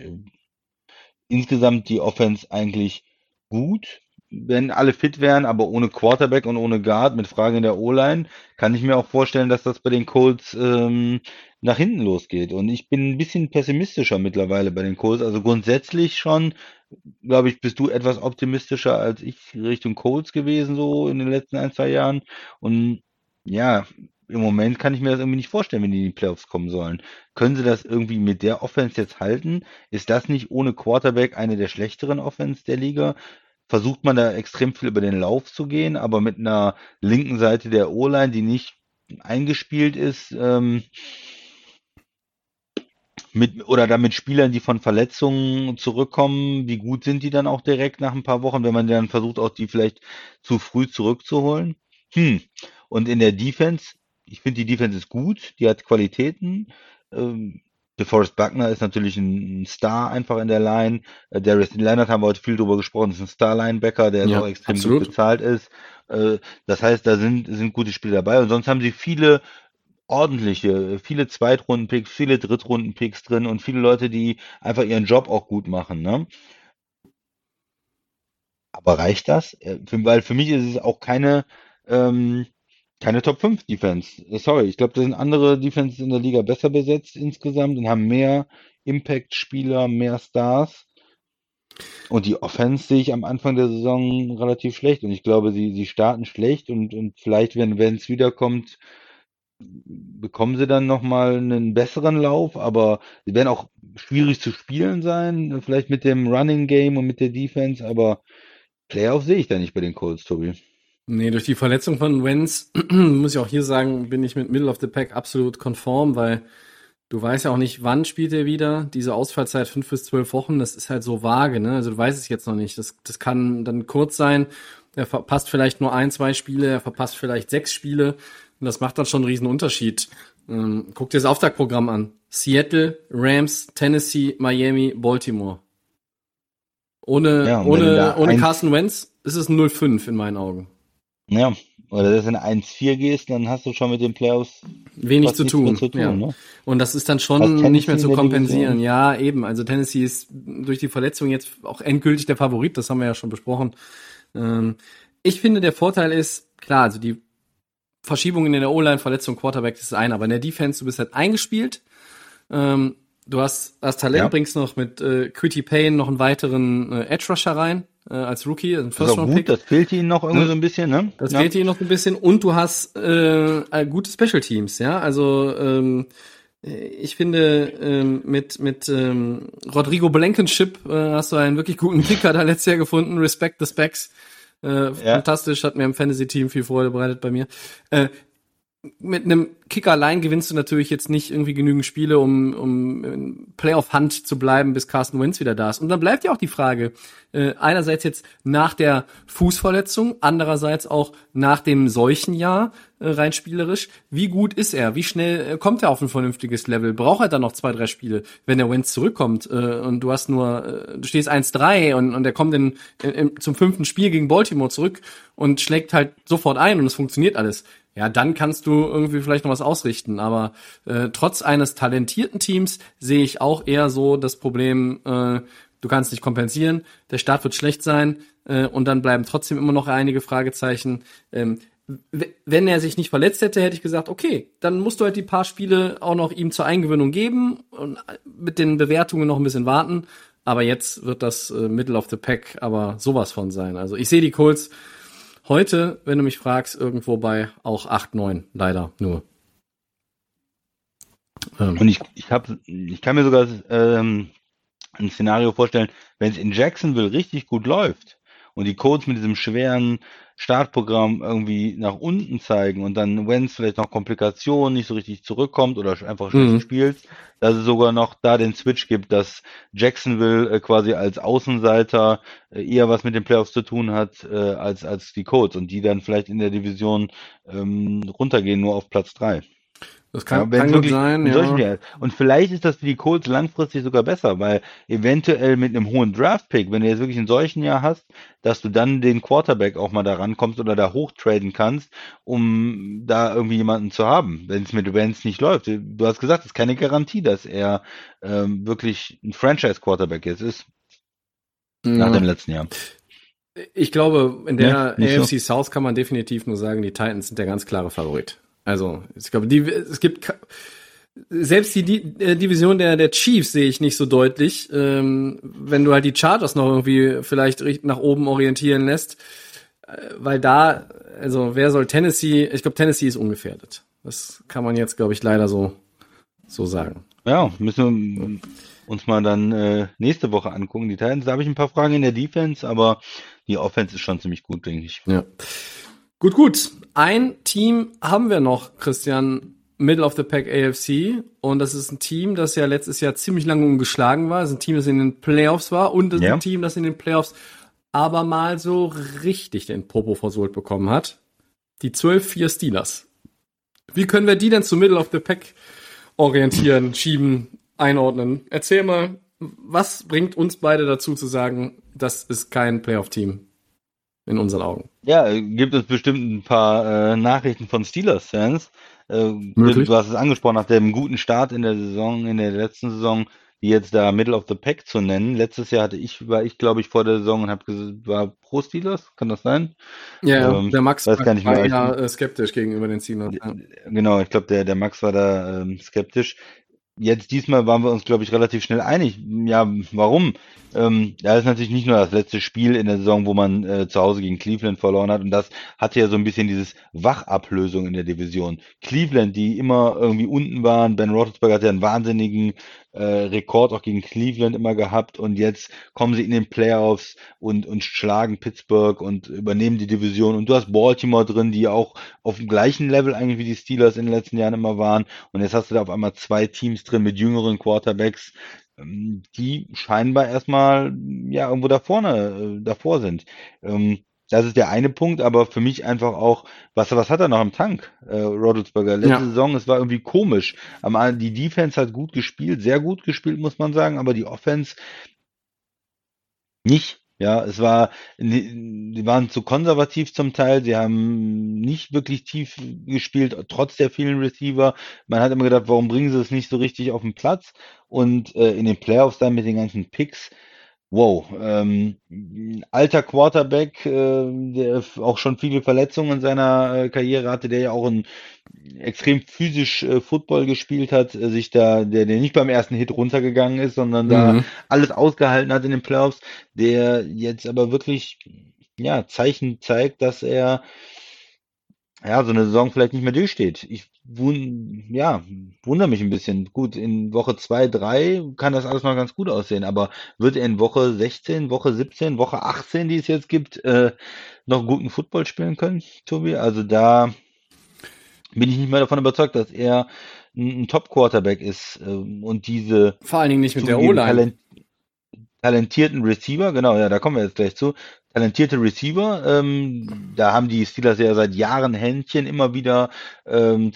insgesamt die Offense eigentlich gut, wenn alle fit wären, aber ohne Quarterback und ohne Guard mit Fragen in der O-Line, kann ich mir auch vorstellen, dass das bei den Colts ähm, nach hinten losgeht. Und ich bin ein bisschen pessimistischer mittlerweile bei den Colts. Also grundsätzlich schon, glaube ich, bist du etwas optimistischer als ich Richtung Colts gewesen, so in den letzten ein, zwei Jahren. Und ja, im Moment kann ich mir das irgendwie nicht vorstellen, wenn die in die Playoffs kommen sollen. Können sie das irgendwie mit der Offense jetzt halten? Ist das nicht ohne Quarterback eine der schlechteren Offense der Liga? Versucht man da extrem viel über den Lauf zu gehen, aber mit einer linken Seite der O-Line, die nicht eingespielt ist, ähm, mit, oder damit Spielern, die von Verletzungen zurückkommen, wie gut sind die dann auch direkt nach ein paar Wochen, wenn man dann versucht, auch die vielleicht zu früh zurückzuholen? Hm. Und in der Defense, ich finde, die Defense ist gut, die hat Qualitäten. Ähm, DeForest Buckner ist natürlich ein Star einfach in der Line. Äh, Darius Leonard haben wir heute viel drüber gesprochen, ist ein Star-Linebacker, der ja, auch extrem absolut. gut bezahlt ist. Äh, das heißt, da sind, sind gute Spiele dabei. Und sonst haben sie viele ordentliche, viele Zweitrunden-Picks, viele Drittrunden-Picks drin und viele Leute, die einfach ihren Job auch gut machen. Ne? Aber reicht das? Äh, weil für mich ist es auch keine ähm, keine Top 5 Defense. Sorry, ich glaube, da sind andere Defenses in der Liga besser besetzt insgesamt und haben mehr Impact-Spieler, mehr Stars. Und die Offense sehe ich am Anfang der Saison relativ schlecht. Und ich glaube, sie, sie starten schlecht und, und vielleicht, wenn es wiederkommt, bekommen sie dann nochmal einen besseren Lauf. Aber sie werden auch schwierig zu spielen sein. Vielleicht mit dem Running Game und mit der Defense. Aber Playoff sehe ich da nicht bei den Colts, Tobi. Nee, durch die Verletzung von Wenz, *clears throat* muss ich auch hier sagen, bin ich mit Middle of the Pack absolut konform, weil du weißt ja auch nicht, wann spielt er wieder. Diese Ausfallzeit fünf bis zwölf Wochen, das ist halt so vage, ne? Also du weißt es jetzt noch nicht. Das, das kann dann kurz sein. Er verpasst vielleicht nur ein, zwei Spiele, er verpasst vielleicht sechs Spiele. Und das macht dann schon einen riesen Unterschied. Ähm, guck dir das Auftaktprogramm an. Seattle, Rams, Tennessee, Miami, Baltimore. Ohne, ja, ohne, ohne Carson Wentz ist es 0-5 in meinen Augen. Ja, oder dass du in 1-4 gehst, dann hast du schon mit den Playoffs wenig zu tun. zu tun. ja. ne? Und das ist dann schon nicht mehr zu kompensieren. Ja, eben. Also Tennessee ist durch die Verletzung jetzt auch endgültig der Favorit. Das haben wir ja schon besprochen. Ähm, ich finde, der Vorteil ist, klar, also die Verschiebungen in der O-Line, Verletzung, Quarterback, das ist ein, aber in der Defense, du bist halt eingespielt. Ähm, du hast das Talent, ja. bringst noch mit äh, Quitty Payne noch einen weiteren äh, Edge Rusher rein äh, als Rookie, ein First Round Pick. Das fehlt ihnen noch irgendwie ne? so ein bisschen, ne? Das ja. fehlt ihnen noch ein bisschen und du hast äh, gute Special Teams, ja. Also ähm, ich finde ähm, mit mit ähm, Rodrigo Blankenship äh, hast du einen wirklich guten Kicker da letztes Jahr gefunden. Respect the Specs. Äh, ja. Fantastisch, hat mir im Fantasy-Team viel Freude bereitet bei mir. Äh, mit einem Kicker allein gewinnst du natürlich jetzt nicht irgendwie genügend Spiele, um, um Playoff-Hand zu bleiben, bis Carsten Wentz wieder da ist. Und dann bleibt ja auch die Frage, äh, einerseits jetzt nach der Fußverletzung, andererseits auch nach dem Seuchenjahr, äh, rein spielerisch, wie gut ist er? Wie schnell äh, kommt er auf ein vernünftiges Level? Braucht er dann noch zwei, drei Spiele, wenn der Wentz zurückkommt äh, und du hast nur, äh, du stehst 1-3 und, und er kommt in, in, zum fünften Spiel gegen Baltimore zurück und schlägt halt sofort ein und es funktioniert alles ja, dann kannst du irgendwie vielleicht noch was ausrichten. Aber äh, trotz eines talentierten Teams sehe ich auch eher so das Problem, äh, du kannst nicht kompensieren, der Start wird schlecht sein äh, und dann bleiben trotzdem immer noch einige Fragezeichen. Ähm, wenn er sich nicht verletzt hätte, hätte ich gesagt, okay, dann musst du halt die paar Spiele auch noch ihm zur Eingewöhnung geben und mit den Bewertungen noch ein bisschen warten. Aber jetzt wird das äh, Middle of the Pack aber sowas von sein. Also ich sehe die Colts Heute, wenn du mich fragst, irgendwo bei auch 8, 9, leider nur. Ähm. Und ich, ich, hab, ich kann mir sogar ähm, ein Szenario vorstellen, wenn es in Jacksonville richtig gut läuft und die Codes mit diesem schweren Startprogramm irgendwie nach unten zeigen und dann Wenz vielleicht noch Komplikationen nicht so richtig zurückkommt oder einfach schlecht Mhm. spielt, dass es sogar noch da den Switch gibt, dass Jacksonville äh, quasi als Außenseiter äh, eher was mit den Playoffs zu tun hat äh, als als die Colts und die dann vielleicht in der Division ähm, runtergehen nur auf Platz drei. Das kann, Ja, kann gut wirklich sein, ja. Und vielleicht ist das für die Colts langfristig sogar besser, weil eventuell mit einem hohen Draft-Pick, wenn du jetzt wirklich in solchen Jahr hast, dass du dann den Quarterback auch mal da rankommst oder da hochtraden kannst, um da irgendwie jemanden zu haben, wenn es mit Vance nicht läuft. Du hast gesagt, es ist keine Garantie, dass er ähm, wirklich ein Franchise-Quarterback jetzt ist, nach Ja. dem letzten Jahr. Ich glaube, in der Nee, nicht so. AFC South kann man definitiv nur sagen, die Titans sind der ganz klare Favorit. Also, ich glaube, die, es gibt, selbst die, die äh, Division der, der Chiefs sehe ich nicht so deutlich. Ähm, wenn du halt die Chargers noch irgendwie vielleicht nach oben orientieren lässt, äh, weil da, also, wer soll Tennessee, ich glaube, Tennessee ist ungefährdet. Das kann man jetzt, glaube ich, leider so, so sagen. Ja, müssen wir uns mal dann äh, nächste Woche angucken. Die Titans, da habe ich ein paar Fragen in der Defense, aber die Offense ist schon ziemlich gut, denke ich. Ja. Gut, gut. Ein Team haben wir noch, Christian, Middle of the Pack AFC. Und das ist ein Team, das ja letztes Jahr ziemlich lange ungeschlagen war. Das ist ein Team, das in den Playoffs war. Und das ist Ja. ein Team, das in den Playoffs aber mal so richtig den Popo versohlt bekommen hat. Die 12-4 Steelers. Wie können wir die denn zu Middle of the Pack orientieren, schieben, einordnen? Erzähl mal, was bringt uns beide dazu zu sagen, das ist kein Playoff-Team in unseren Augen? Ja, gibt es bestimmt ein paar äh, Nachrichten von Steelers-Fans. Äh, Möglich. du hast es angesprochen, nach dem guten Start in der Saison, in der letzten Saison, die jetzt da Middle of the Pack zu nennen. Letztes Jahr hatte ich, war ich, glaube ich, vor der Saison und habe gesagt, war pro Steelers, kann das sein? Ja, Ähm, der Max weiß gar nicht war mehr. eher äh, skeptisch gegenüber den Steelers. Ja. Genau, ich glaube, der, der Max war da ähm, skeptisch. Jetzt diesmal waren wir uns, glaube ich, relativ schnell einig. Ja, warum? Ähm, das ist natürlich nicht nur das letzte Spiel in der Saison, wo man äh, zu Hause gegen Cleveland verloren hat. Und das hatte ja so ein bisschen dieses Wachablösung in der Division. Cleveland, die immer irgendwie unten waren. Ben Roethlisberger hat ja einen wahnsinnigen äh, Rekord auch gegen Cleveland immer gehabt. Und jetzt kommen sie in den Playoffs und, und schlagen Pittsburgh und übernehmen die Division. Und du hast Baltimore drin, die auch auf dem gleichen Level eigentlich wie die Steelers in den letzten Jahren immer waren. Und jetzt hast du da auf einmal zwei Teams drin mit jüngeren Quarterbacks, ähm, die scheinbar erstmal ja irgendwo da vorne, äh, davor sind. Ähm, das ist der eine Punkt, aber für mich einfach auch, was, was hat er noch im Tank, äh, Rodelsberger? Letzte Ja. Saison, es war irgendwie komisch. Am, die Defense hat gut gespielt, sehr gut gespielt, muss man sagen, aber die Offense nicht. Ja, es war, die waren zu konservativ zum Teil, sie haben nicht wirklich tief gespielt, trotz der vielen Receiver. Man hat immer gedacht, warum bringen sie es nicht so richtig auf den Platz? Und äh, in den Playoffs dann mit den ganzen Picks, wow, ähm, ein alter Quarterback, äh, der auch schon viele Verletzungen in seiner äh, Karriere hatte, der ja auch ein extrem physisch äh, Football gespielt hat, äh, sich da, der, der nicht beim ersten Hit runtergegangen ist, sondern da Mhm. alles ausgehalten hat in den Playoffs, der jetzt aber wirklich ja Zeichen zeigt, dass er ja so eine Saison vielleicht nicht mehr durchsteht. Ich wun ja, wundere mich ein bisschen. Gut, in Woche 2, 3 kann das alles noch ganz gut aussehen, aber wird er in Woche 16, Woche 17, Woche 18, die es jetzt gibt, äh, noch guten Football spielen können, Tobi? Also da bin ich nicht mehr davon überzeugt, dass er ein, ein Top-Quarterback ist ähm, und diese Vor allen Dingen nicht mit der O-Line. Talent talentierten Receiver, genau, ja, da kommen wir jetzt gleich zu. Talentierte Receiver, ähm, da haben die Steelers ja seit Jahren Händchen, immer wieder ähm,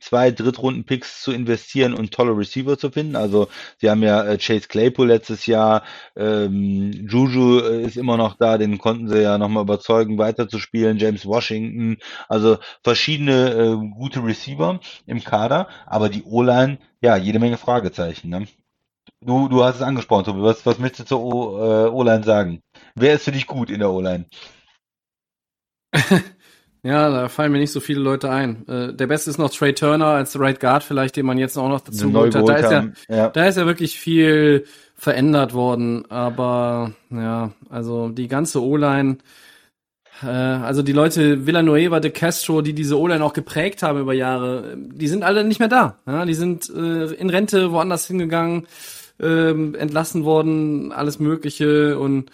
zwei Drittrunden-Picks zu investieren und tolle Receiver zu finden. Also sie haben ja äh, Chase Claypool letztes Jahr, ähm, Juju äh, ist immer noch da, den konnten sie ja nochmal überzeugen, weiterzuspielen, James Washington, also verschiedene äh, gute Receiver im Kader, aber die O-Line, ja, jede Menge Fragezeichen, ne? Du, du hast es angesprochen, Tobi. Was, was möchtest du zur äh, O-Line sagen? Wer ist für dich gut in der O-Line? *laughs* Ja, da fallen mir nicht so viele Leute ein. Äh, der beste ist noch Trey Turner als Right Guard vielleicht, den man jetzt auch noch dazu geholt hat. Da ist, ja. Ja. da ist ja wirklich viel verändert worden. Aber ja, also die ganze O-Line, äh, also die Leute Villanueva, De Castro, die diese O-Line auch geprägt haben über Jahre, die sind alle nicht mehr da. Ja, die sind äh, in Rente woanders hingegangen, ähm, entlassen worden, alles Mögliche und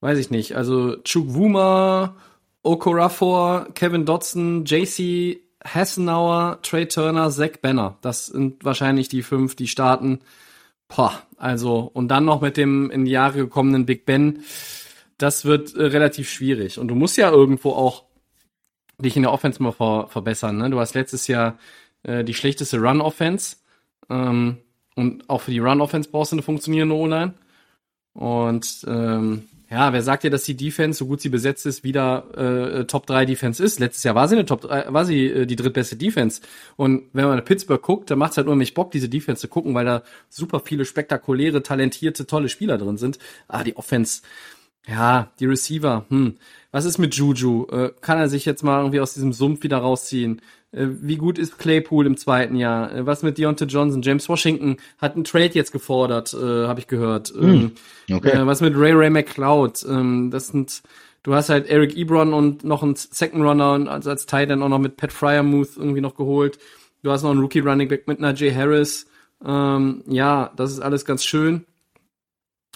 weiß ich nicht. Also Chukwuma, Okorafor, Kevin Dodson, JC Hassenauer, Trey Turner, Zach Banner. Das sind wahrscheinlich die fünf, die starten. Boah, also, und dann noch mit dem in die Jahre gekommenen Big Ben. Das wird äh, relativ schwierig. Und du musst ja irgendwo auch dich in der Offense mal ver verbessern. Ne? Du hast letztes Jahr äh, die schlechteste Run-Offense. Ähm, und auch für die Run-Offense brauchst du eine funktionierende O-Line. Und ähm, ja, wer sagt dir, dass die Defense, so gut sie besetzt ist, wieder äh, Top 3 Defense ist? Letztes Jahr war sie eine Top 3, war sie äh, die drittbeste Defense. Und wenn man Pittsburgh guckt, dann macht es halt nur mich Bock, diese Defense zu gucken, weil da super viele spektakuläre, talentierte, tolle Spieler drin sind. Ah, die Offense, ja, die Receiver, hm. Was ist mit Juju? Äh, kann er sich jetzt mal irgendwie aus diesem Sumpf wieder rausziehen? Äh, wie gut ist Claypool im zweiten Jahr? Äh, was mit Deontay Johnson? James Washington hat einen Trade jetzt gefordert, äh, habe ich gehört. Hm, okay. Äh, was mit Ray Ray McCloud? Ähm, das sind, du hast halt Eric Ebron und noch einen Second Runner und als, als Tight End auch noch mit Pat Fryermuth irgendwie noch geholt. Du hast noch einen Rookie Running Back mit Najee Harris. Ähm, ja, das ist alles ganz schön.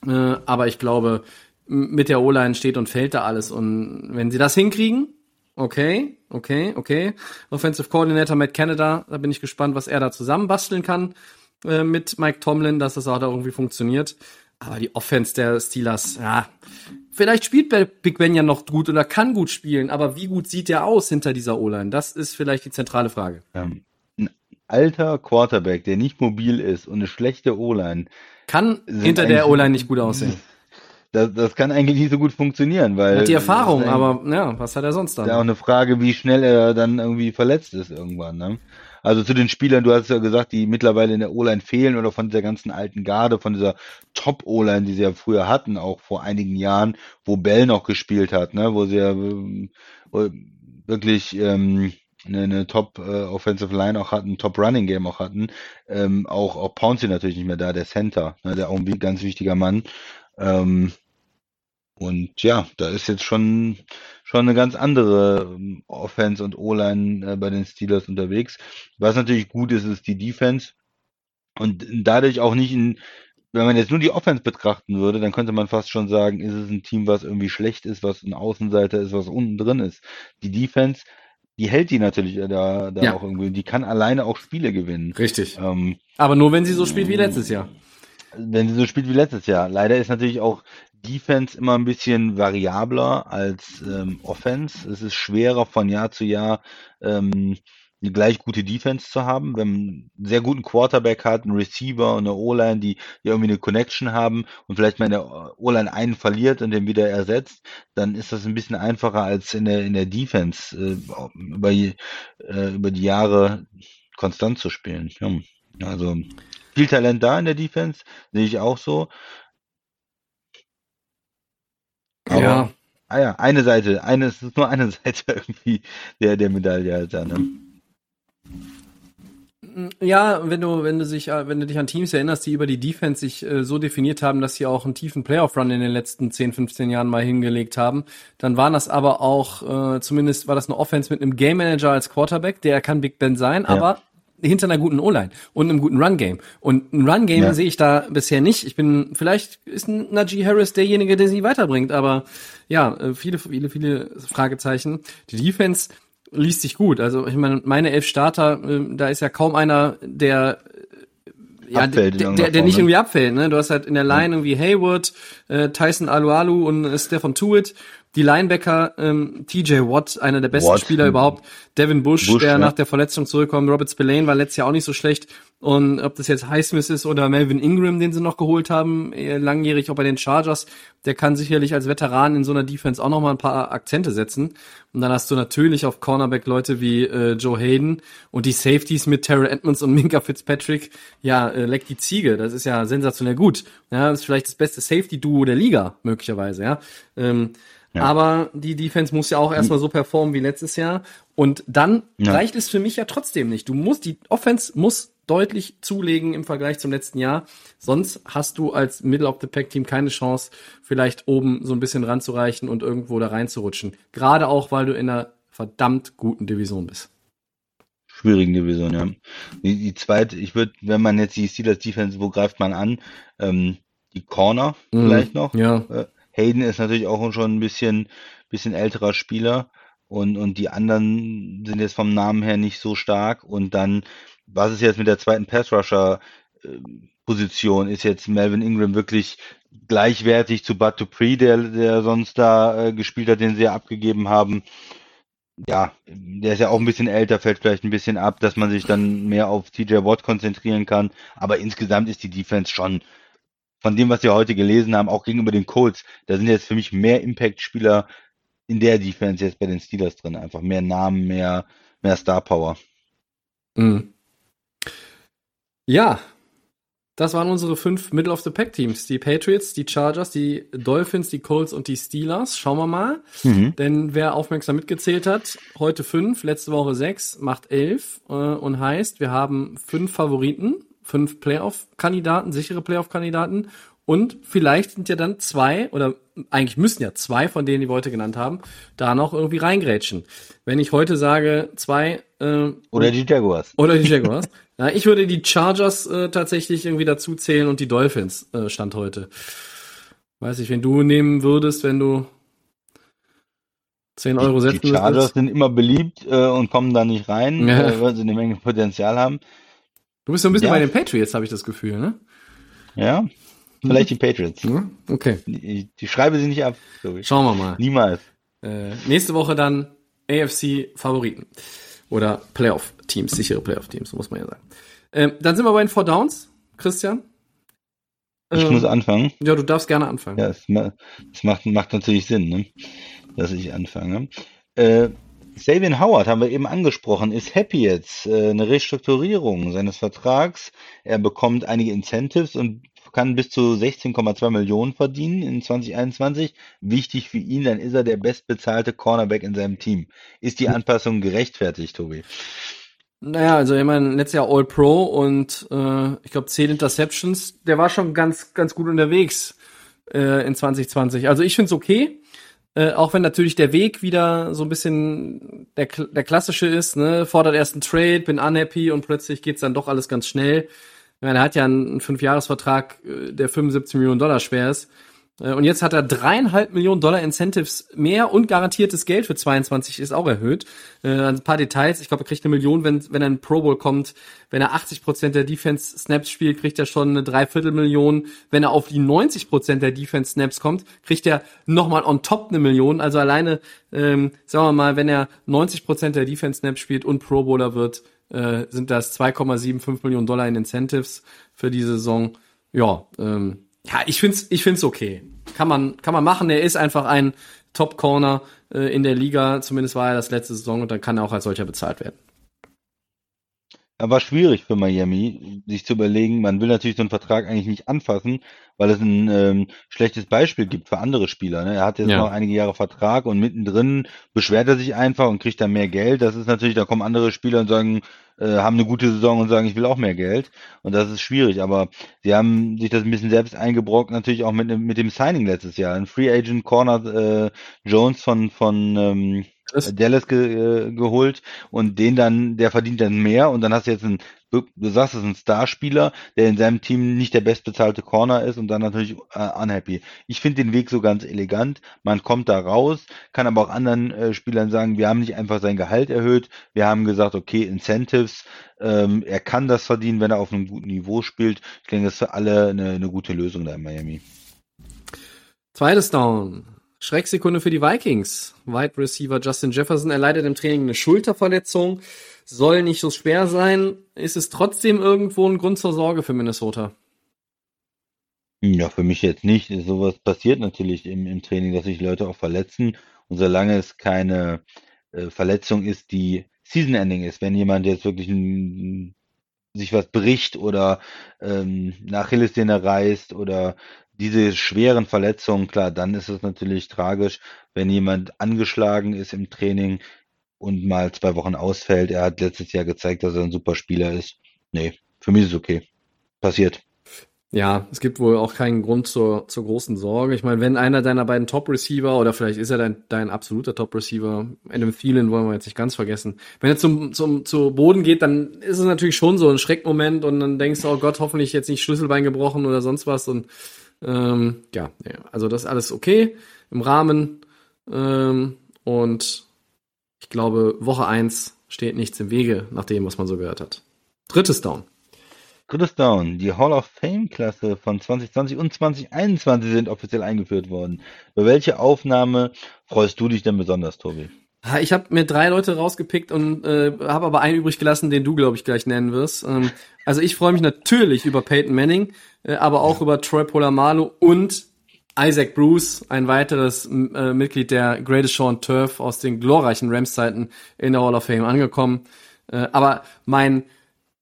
Äh, aber ich glaube, mit der O-Line steht und fällt da alles. Und wenn sie das hinkriegen, okay, okay, okay. Offensive Coordinator Matt Canada, da bin ich gespannt, was er da zusammenbasteln kann äh, mit Mike Tomlin, dass das auch da irgendwie funktioniert. Aber die Offense der Steelers, ja, vielleicht spielt Big Ben ja noch gut oder kann gut spielen, aber wie gut sieht der aus hinter dieser O-Line? Das ist vielleicht die zentrale Frage. Ähm, ein alter Quarterback, der nicht mobil ist und eine schlechte O-Line. Kann hinter der O-Line nicht gut aussehen das, das kann eigentlich nicht so gut funktionieren, weil. Hat die Erfahrung, aber ja, was hat er sonst dann? Ja, auch eine Frage, wie schnell er dann irgendwie verletzt ist irgendwann, ne? Also zu den Spielern, du hast ja gesagt, die mittlerweile in der O-Line fehlen oder von dieser ganzen alten Garde, von dieser Top-O-Line, die sie ja früher hatten, auch vor einigen Jahren, wo Bell noch gespielt hat, ne, wo sie ja wirklich ähm, eine, eine Top äh, Offensive Line auch hatten, Top Running Game auch hatten, ähm, auch auch Pouncey natürlich nicht mehr da, der Center, ne, der auch ein ganz wichtiger Mann. Ähm, und ja, da ist jetzt schon, schon eine ganz andere ähm, Offense und O-Line äh, bei den Steelers unterwegs. Was natürlich gut ist, ist die Defense. Und dadurch auch nicht in, wenn man jetzt nur die Offense betrachten würde, dann könnte man fast schon sagen, ist es ein Team, was irgendwie schlecht ist, was ein Außenseiter ist, was unten drin ist. Die Defense, die hält die natürlich da, da ja. auch irgendwie. Die kann alleine auch Spiele gewinnen. Richtig. Ähm, Aber nur wenn sie so spielt wie letztes Jahr wenn sie so spielt wie letztes Jahr. Leider ist natürlich auch Defense immer ein bisschen variabler als ähm, Offense. Es ist schwerer von Jahr zu Jahr ähm, eine gleich gute Defense zu haben. Wenn man einen sehr guten Quarterback hat, einen Receiver und eine O-Line, die, die irgendwie eine Connection haben und vielleicht mal in der O-Line einen verliert und den wieder ersetzt, dann ist das ein bisschen einfacher als in der, in der Defense äh, über, äh, über die Jahre konstant zu spielen. Ja, also viel Talent da in der Defense, sehe ich auch so. Aber, ja. Ah ja, eine Seite, eine, es ist nur eine *laughs* Seite irgendwie der, der Medaille halt da, ne? Ja, wenn du, wenn du sich, wenn du dich an Teams erinnerst, die über die Defense sich äh, so definiert haben, dass sie auch einen tiefen Playoff-Run in den letzten 10, 15 Jahren mal hingelegt haben, dann waren das aber auch, äh, zumindest war das eine Offense mit einem Game Manager als Quarterback, der kann Big Ben sein, ja. aber hinter einer guten O-Line und einem guten Run-Game. Und ein Run-Game ja. sehe ich da bisher nicht. Ich bin, vielleicht ist ein Najee Harris derjenige, der sie weiterbringt, aber ja, äh, viele, viele, viele Fragezeichen. Die Defense liest sich gut. Also ich meine, meine elf Starter, äh, da ist ja kaum einer, der äh, ja, abfällt der, der, der nicht irgendwie abfällt, ne? Du hast halt in der Line irgendwie Hayward, äh, Tyson Alualu und äh, Stefan Tuitt. Die Linebacker, ähm, TJ Watt, einer der besten Watt. Spieler überhaupt. Devin Bush, Bush der ja. nach der Verletzung zurückkommt. Robert Spillane war letztes Jahr auch nicht so schlecht. Und ob das jetzt Highsmith ist oder Melvin Ingram, den sie noch geholt haben, langjährig auch bei den Chargers, der kann sicherlich als Veteran in so einer Defense auch noch mal ein paar Akzente setzen. Und dann hast du natürlich auf Cornerback Leute wie äh, Joe Hayden und die Safeties mit Terrell Edmonds und *laughs* Minka Fitzpatrick. Ja, äh, leck die Ziege, das ist ja sensationell gut. Ja, das ist vielleicht das beste Safety-Duo der Liga, möglicherweise, ja. Ähm, ja. Aber die Defense muss ja auch erstmal so performen wie letztes Jahr. Und dann ja. reicht es für mich ja trotzdem nicht. Du musst, die Offense muss deutlich zulegen im Vergleich zum letzten Jahr. Sonst hast du als Middle of the Pack Team keine Chance, vielleicht oben so ein bisschen ranzureichen und irgendwo da reinzurutschen. Gerade auch, weil du in einer verdammt guten Division bist. Schwierigen Division, ja. Die, die zweite, ich würde, wenn man jetzt die Steelers Defense, wo greift man an? Ähm, die Corner mm, vielleicht noch. Ja. Äh, Hayden ist natürlich auch schon ein bisschen, bisschen älterer Spieler und, und die anderen sind jetzt vom Namen her nicht so stark. Und dann, was ist jetzt mit der zweiten Pass-Rusher? äh, ist jetzt Melvin Ingram wirklich gleichwertig zu Bud Dupree, der, der sonst da äh, gespielt hat, den sie ja abgegeben haben. Ja, der ist ja auch ein bisschen älter, fällt vielleicht ein bisschen ab, dass man sich dann mehr auf TJ Watt konzentrieren kann. Aber insgesamt ist die Defense schon von dem, was wir heute gelesen haben, auch gegenüber den Colts, da sind jetzt für mich mehr Impact-Spieler in der Defense jetzt bei den Steelers drin. Einfach mehr Namen, mehr, mehr Star Power. Mhm. Ja, das waren unsere fünf Middle of the Pack Teams. Die Patriots, die Chargers, die Dolphins, die Colts und die Steelers. Schauen wir mal. Mhm. Denn wer aufmerksam mitgezählt hat, heute fünf, letzte Woche sechs, macht elf äh, und heißt, wir haben fünf Favoriten, fünf Playoff-Kandidaten, sichere Playoff-Kandidaten und vielleicht sind ja dann zwei, oder eigentlich müssen ja zwei von denen, die wir heute genannt haben, da noch irgendwie reingrätschen. Wenn ich heute sage, zwei. Äh, oder die Jaguars. Oder die Jaguars. *laughs* Ja, ich würde die Chargers äh, tatsächlich irgendwie dazu zählen und die Dolphins äh, stand heute. Weiß ich, wenn du nehmen würdest, wenn du 10 Euro setzen Die Chargers sind immer beliebt äh, und kommen da nicht rein, ja. äh, weil sie eine Menge Potenzial haben. Du bist so ein bisschen ja. bei den Patriots, habe ich das Gefühl, ne? Ja, vielleicht die Patriots. Mhm. Okay. Die, die schreibe sie nicht ab, glaube ich. Schauen wir mal. Niemals. Äh, nächste Woche dann AFC Favoriten. Oder Playoff-Teams, sichere Playoff-Teams, muss man ja sagen. Ähm, dann sind wir bei den Four Downs, Christian. Ich ähm, muss anfangen. Ja, du darfst gerne anfangen. Ja, es macht, macht natürlich Sinn, ne? dass ich anfange. Äh, Sabian Howard haben wir eben angesprochen, ist happy jetzt. Äh, eine Restrukturierung seines Vertrags. Er bekommt einige Incentives und kann bis zu 16,2 Millionen verdienen in 2021. Wichtig für ihn, dann ist er der bestbezahlte Cornerback in seinem Team. Ist die Anpassung gerechtfertigt, Tobi? Naja, also ich meine, letztes Jahr All Pro und äh, ich glaube 10 Interceptions. Der war schon ganz, ganz gut unterwegs äh, in 2020. Also ich finde es okay. Äh, auch wenn natürlich der Weg wieder so ein bisschen der, der klassische ist, ne, fordert erst einen Trade, bin unhappy und plötzlich geht's dann doch alles ganz schnell. Ich meine, er hat ja einen Fünfjahresvertrag, äh, der 75 Millionen Dollar schwer ist. Äh, und jetzt hat er dreieinhalb Millionen Dollar Incentives mehr und garantiertes Geld für 22 ist auch erhöht. Äh, ein paar Details. Ich glaube, er kriegt eine Million, wenn, wenn er in Pro Bowl kommt. Wenn er 80 Prozent der Defense Snaps spielt, kriegt er schon eine Dreiviertelmillion. Wenn er auf die 90 Prozent der Defense Snaps kommt, kriegt er nochmal on top eine Million. Also alleine, ähm, sagen wir mal, wenn er 90 Prozent der Defense Snaps spielt und Pro Bowler wird, äh, sind das 2,75 Millionen Dollar in Incentives für die Saison. Ja, ähm, ja, ich find's, ich find's okay. Kann man, kann man machen. Er ist einfach ein Top Corner äh, in der Liga. Zumindest war er das letzte Saison und dann kann er auch als solcher bezahlt werden. War schwierig für Miami, sich zu überlegen, man will natürlich so einen Vertrag eigentlich nicht anfassen, weil es ein ähm, schlechtes Beispiel gibt für andere Spieler. Ne? Er hat jetzt ja. noch einige Jahre Vertrag und mittendrin beschwert er sich einfach und kriegt dann mehr Geld. Das ist natürlich, da kommen andere Spieler und sagen, äh, haben eine gute Saison und sagen, ich will auch mehr Geld. Und das ist schwierig. Aber sie haben sich das ein bisschen selbst eingebrockt, natürlich auch mit, mit dem Signing letztes Jahr. Ein Free Agent Corner äh, Jones von, von ähm, Dallas ge, äh, geholt und den dann, der verdient dann mehr und dann hast du jetzt einen du sagst, es ist ein Starspieler, der in seinem Team nicht der bestbezahlte Corner ist und dann natürlich äh, unhappy. Ich finde den Weg so ganz elegant. Man kommt da raus, kann aber auch anderen äh, Spielern sagen, wir haben nicht einfach sein Gehalt erhöht, wir haben gesagt, okay, Incentives, ähm, er kann das verdienen, wenn er auf einem guten Niveau spielt. Ich denke, das ist für alle eine, eine gute Lösung da in Miami. Zweites Down. Schrecksekunde für die Vikings. Wide Receiver Justin Jefferson erleidet im Training eine Schulterverletzung soll nicht so schwer sein. Ist es trotzdem irgendwo ein Grund zur Sorge für Minnesota? Ja, für mich jetzt nicht. Sowas passiert natürlich im, im Training, dass sich Leute auch verletzen. Und solange es keine äh, Verletzung ist, die Season-Ending ist, wenn jemand jetzt wirklich ein, sich was bricht oder ähm, nach Achillessehne reißt oder diese schweren Verletzungen, klar, dann ist es natürlich tragisch, wenn jemand angeschlagen ist im Training, und mal zwei Wochen ausfällt. Er hat letztes Jahr gezeigt, dass er ein super Spieler ist. Nee, für mich ist es okay. Passiert. Ja, es gibt wohl auch keinen Grund zur, zur großen Sorge. Ich meine, wenn einer deiner beiden Top-Receiver oder vielleicht ist er dein, dein absoluter Top-Receiver, Adam Thielen wollen wir jetzt nicht ganz vergessen, wenn er zum, zum, zu Boden geht, dann ist es natürlich schon so ein Schreckmoment und dann denkst du, oh Gott, hoffentlich jetzt nicht Schlüsselbein gebrochen oder sonst was und Ähm, ja, also das ist alles okay im Rahmen. Ähm, und ich glaube, Woche eins steht nichts im Wege, nach dem, was man so gehört hat. Drittes Down. Drittes Down. Die Hall of Fame-Klasse von 2020 und 2021 sind offiziell eingeführt worden. Über welche Aufnahme freust du dich denn besonders, Tobi? Ich habe mir drei Leute rausgepickt und äh, habe aber einen übrig gelassen, den du, glaube ich, gleich nennen wirst. Ähm, also ich freue mich natürlich über Peyton Manning, äh, aber auch über Troy Polamalu und Isaac Bruce, ein weiteres äh, Mitglied der Greatest Sean Turf aus den glorreichen Rams-Zeiten in der Hall of Fame angekommen. Äh, aber mein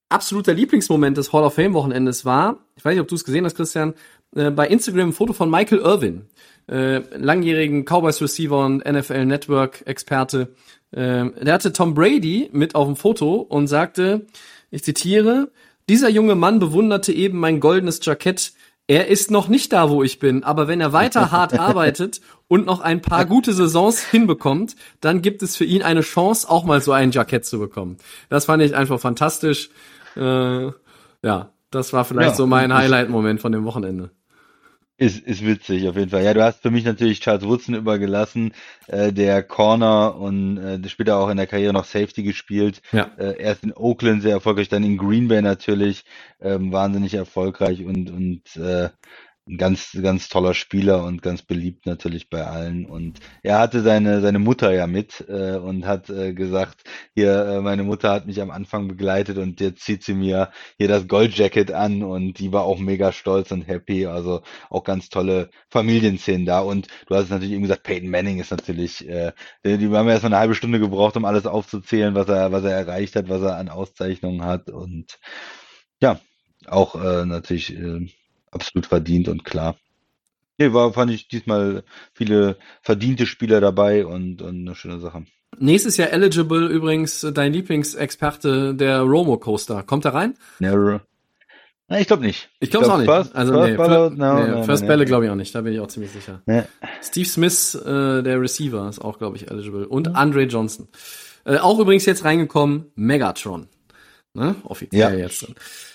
absoluter Lieblingsmoment des Hall of Fame Wochenendes war, ich weiß nicht, ob du es gesehen hast, Christian, äh, bei Instagram ein Foto von Michael Irvin äh, langjährigen Cowboys Receiver und NFL Network Experte. Äh, der hatte Tom Brady mit auf dem Foto und sagte, ich zitiere, dieser junge Mann bewunderte eben mein goldenes Jackett. Er ist noch nicht da, wo ich bin, aber wenn er weiter *laughs* hart arbeitet und noch ein paar gute Saisons hinbekommt, dann gibt es für ihn eine Chance, auch mal so ein Jackett zu bekommen. Das fand ich einfach fantastisch. Äh, ja, das war vielleicht ja, so mein Highlight-Moment von dem Wochenende. Ist, ist witzig, auf jeden Fall. Ja, du hast für mich natürlich Charles Woodson übergelassen, äh, der Corner und äh, später auch in der Karriere noch Safety gespielt. Ja. Äh, erst in Oakland sehr erfolgreich, dann in Green Bay natürlich ähm, wahnsinnig erfolgreich und, und äh, ein ganz, ganz toller Spieler und ganz beliebt natürlich bei allen. Und er hatte seine, seine Mutter ja mit äh, und hat äh, gesagt, hier, äh, meine Mutter hat mich am Anfang begleitet und jetzt zieht sie mir hier das Goldjacket an und die war auch mega stolz und happy. Also auch ganz tolle Familienszenen da. Und du hast natürlich eben gesagt, Peyton Manning ist natürlich, äh, die, haben erst mal eine halbe Stunde gebraucht, um alles aufzuzählen, was er, was er erreicht hat, was er an Auszeichnungen hat. Und ja, auch äh, natürlich äh, absolut verdient und klar. Nee, war, fand ich diesmal viele verdiente Spieler dabei und, und eine schöne Sache. Nächstes Jahr eligible übrigens dein Lieblingsexperte, der Romo Coaster. Kommt er rein? Ja, Nein, ich glaube nicht. Ich glaube es auch nicht. First, also first nee, Bälle, no, nee, no, First no, Bälle glaube ich auch nicht. Da bin ich auch ziemlich sicher. Steve Smith, äh, der Receiver, ist auch glaube ich eligible und Andre Johnson. Äh, auch übrigens jetzt reingekommen Megatron. Ne? Offiziell ja. jetzt.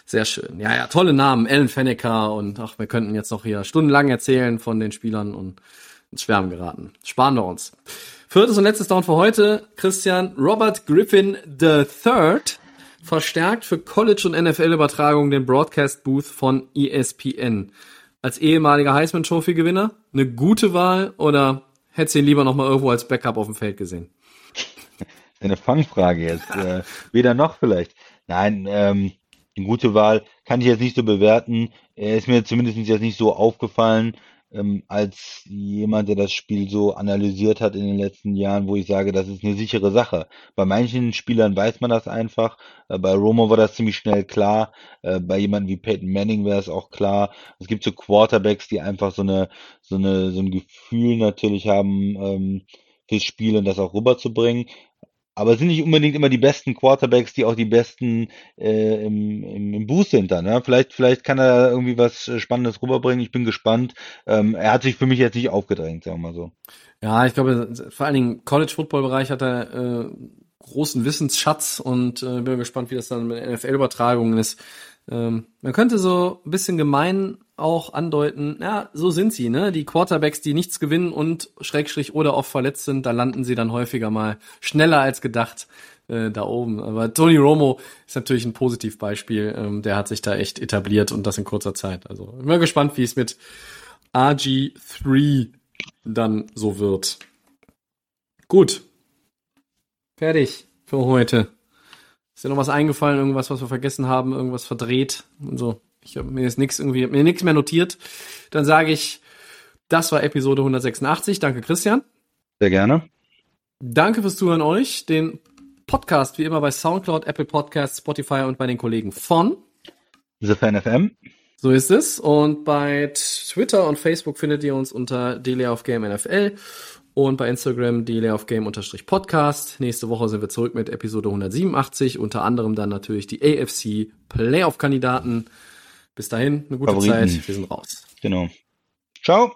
Sehr schön. Ja, ja, tolle Namen. Ellen Fennecker und ach, wir könnten jetzt noch hier stundenlang erzählen von den Spielern und ins Schwärmen geraten. Sparen wir uns. Viertes und letztes Down für heute. Christian Robert Griffin III verstärkt für College- und NFL-Übertragung den Broadcast-Booth von ESPN. Als ehemaliger Heisman Trophy-Gewinner eine gute Wahl oder hättest du ihn lieber noch mal irgendwo als Backup auf dem Feld gesehen? *laughs* Eine Fangfrage jetzt. äh, weder noch vielleicht. Nein, ähm, eine gute Wahl kann ich jetzt nicht so bewerten. Er ist mir zumindest jetzt nicht so aufgefallen, ähm, als jemand, der das Spiel so analysiert hat in den letzten Jahren, wo ich sage, das ist eine sichere Sache. Bei manchen Spielern weiß man das einfach. Äh, bei Romo war das ziemlich schnell klar. Äh, bei jemandem wie Peyton Manning wäre es auch klar. Es gibt so Quarterbacks, die einfach so eine, so eine, so ein Gefühl natürlich haben, ähm, fürs Spiel und das auch rüberzubringen. Aber sind nicht unbedingt immer die besten Quarterbacks, die auch die besten äh, im, im, im Boost sind dann. Ja? Vielleicht, vielleicht kann er irgendwie was äh, Spannendes rüberbringen. Ich bin gespannt. Ähm, er hat sich für mich jetzt nicht aufgedrängt, sagen wir mal so. Ja, ich glaube, vor allen Dingen College-Football-Bereich hat er äh, großen Wissensschatz und äh, bin gespannt, wie das dann mit NFL-Übertragungen ist. Ähm, man könnte so ein bisschen gemein auch andeuten, ja, so sind sie, ne? Die Quarterbacks, die nichts gewinnen und Schrägstrich oder oft verletzt sind, da landen sie dann häufiger mal schneller als gedacht äh, da oben. Aber Tony Romo ist natürlich ein Positivbeispiel. Ähm, der hat sich da echt etabliert und das in kurzer Zeit. Also bin gespannt, wie es mit RG3 dann so wird. Gut. Fertig für heute. Ist dir noch was eingefallen, irgendwas, was wir vergessen haben, irgendwas verdreht und so? Ich habe mir jetzt nichts irgendwie, mir nichts mehr notiert. Dann sage ich, das war Episode 186. Danke, Christian. Sehr gerne. Danke fürs Zuhören euch. Den Podcast wie immer bei Soundcloud, Apple Podcasts, Spotify und bei den Kollegen von The Fan FM. So ist es. Und bei Twitter und Facebook findet ihr uns unter Delay of Game NFL und bei Instagram Delay of Game Podcast. Nächste Woche sind wir zurück mit Episode 187, unter anderem dann natürlich die AFC Playoff Kandidaten. Bis dahin, eine gute Favoriten. Zeit. Wir sind raus. Genau. Ciao.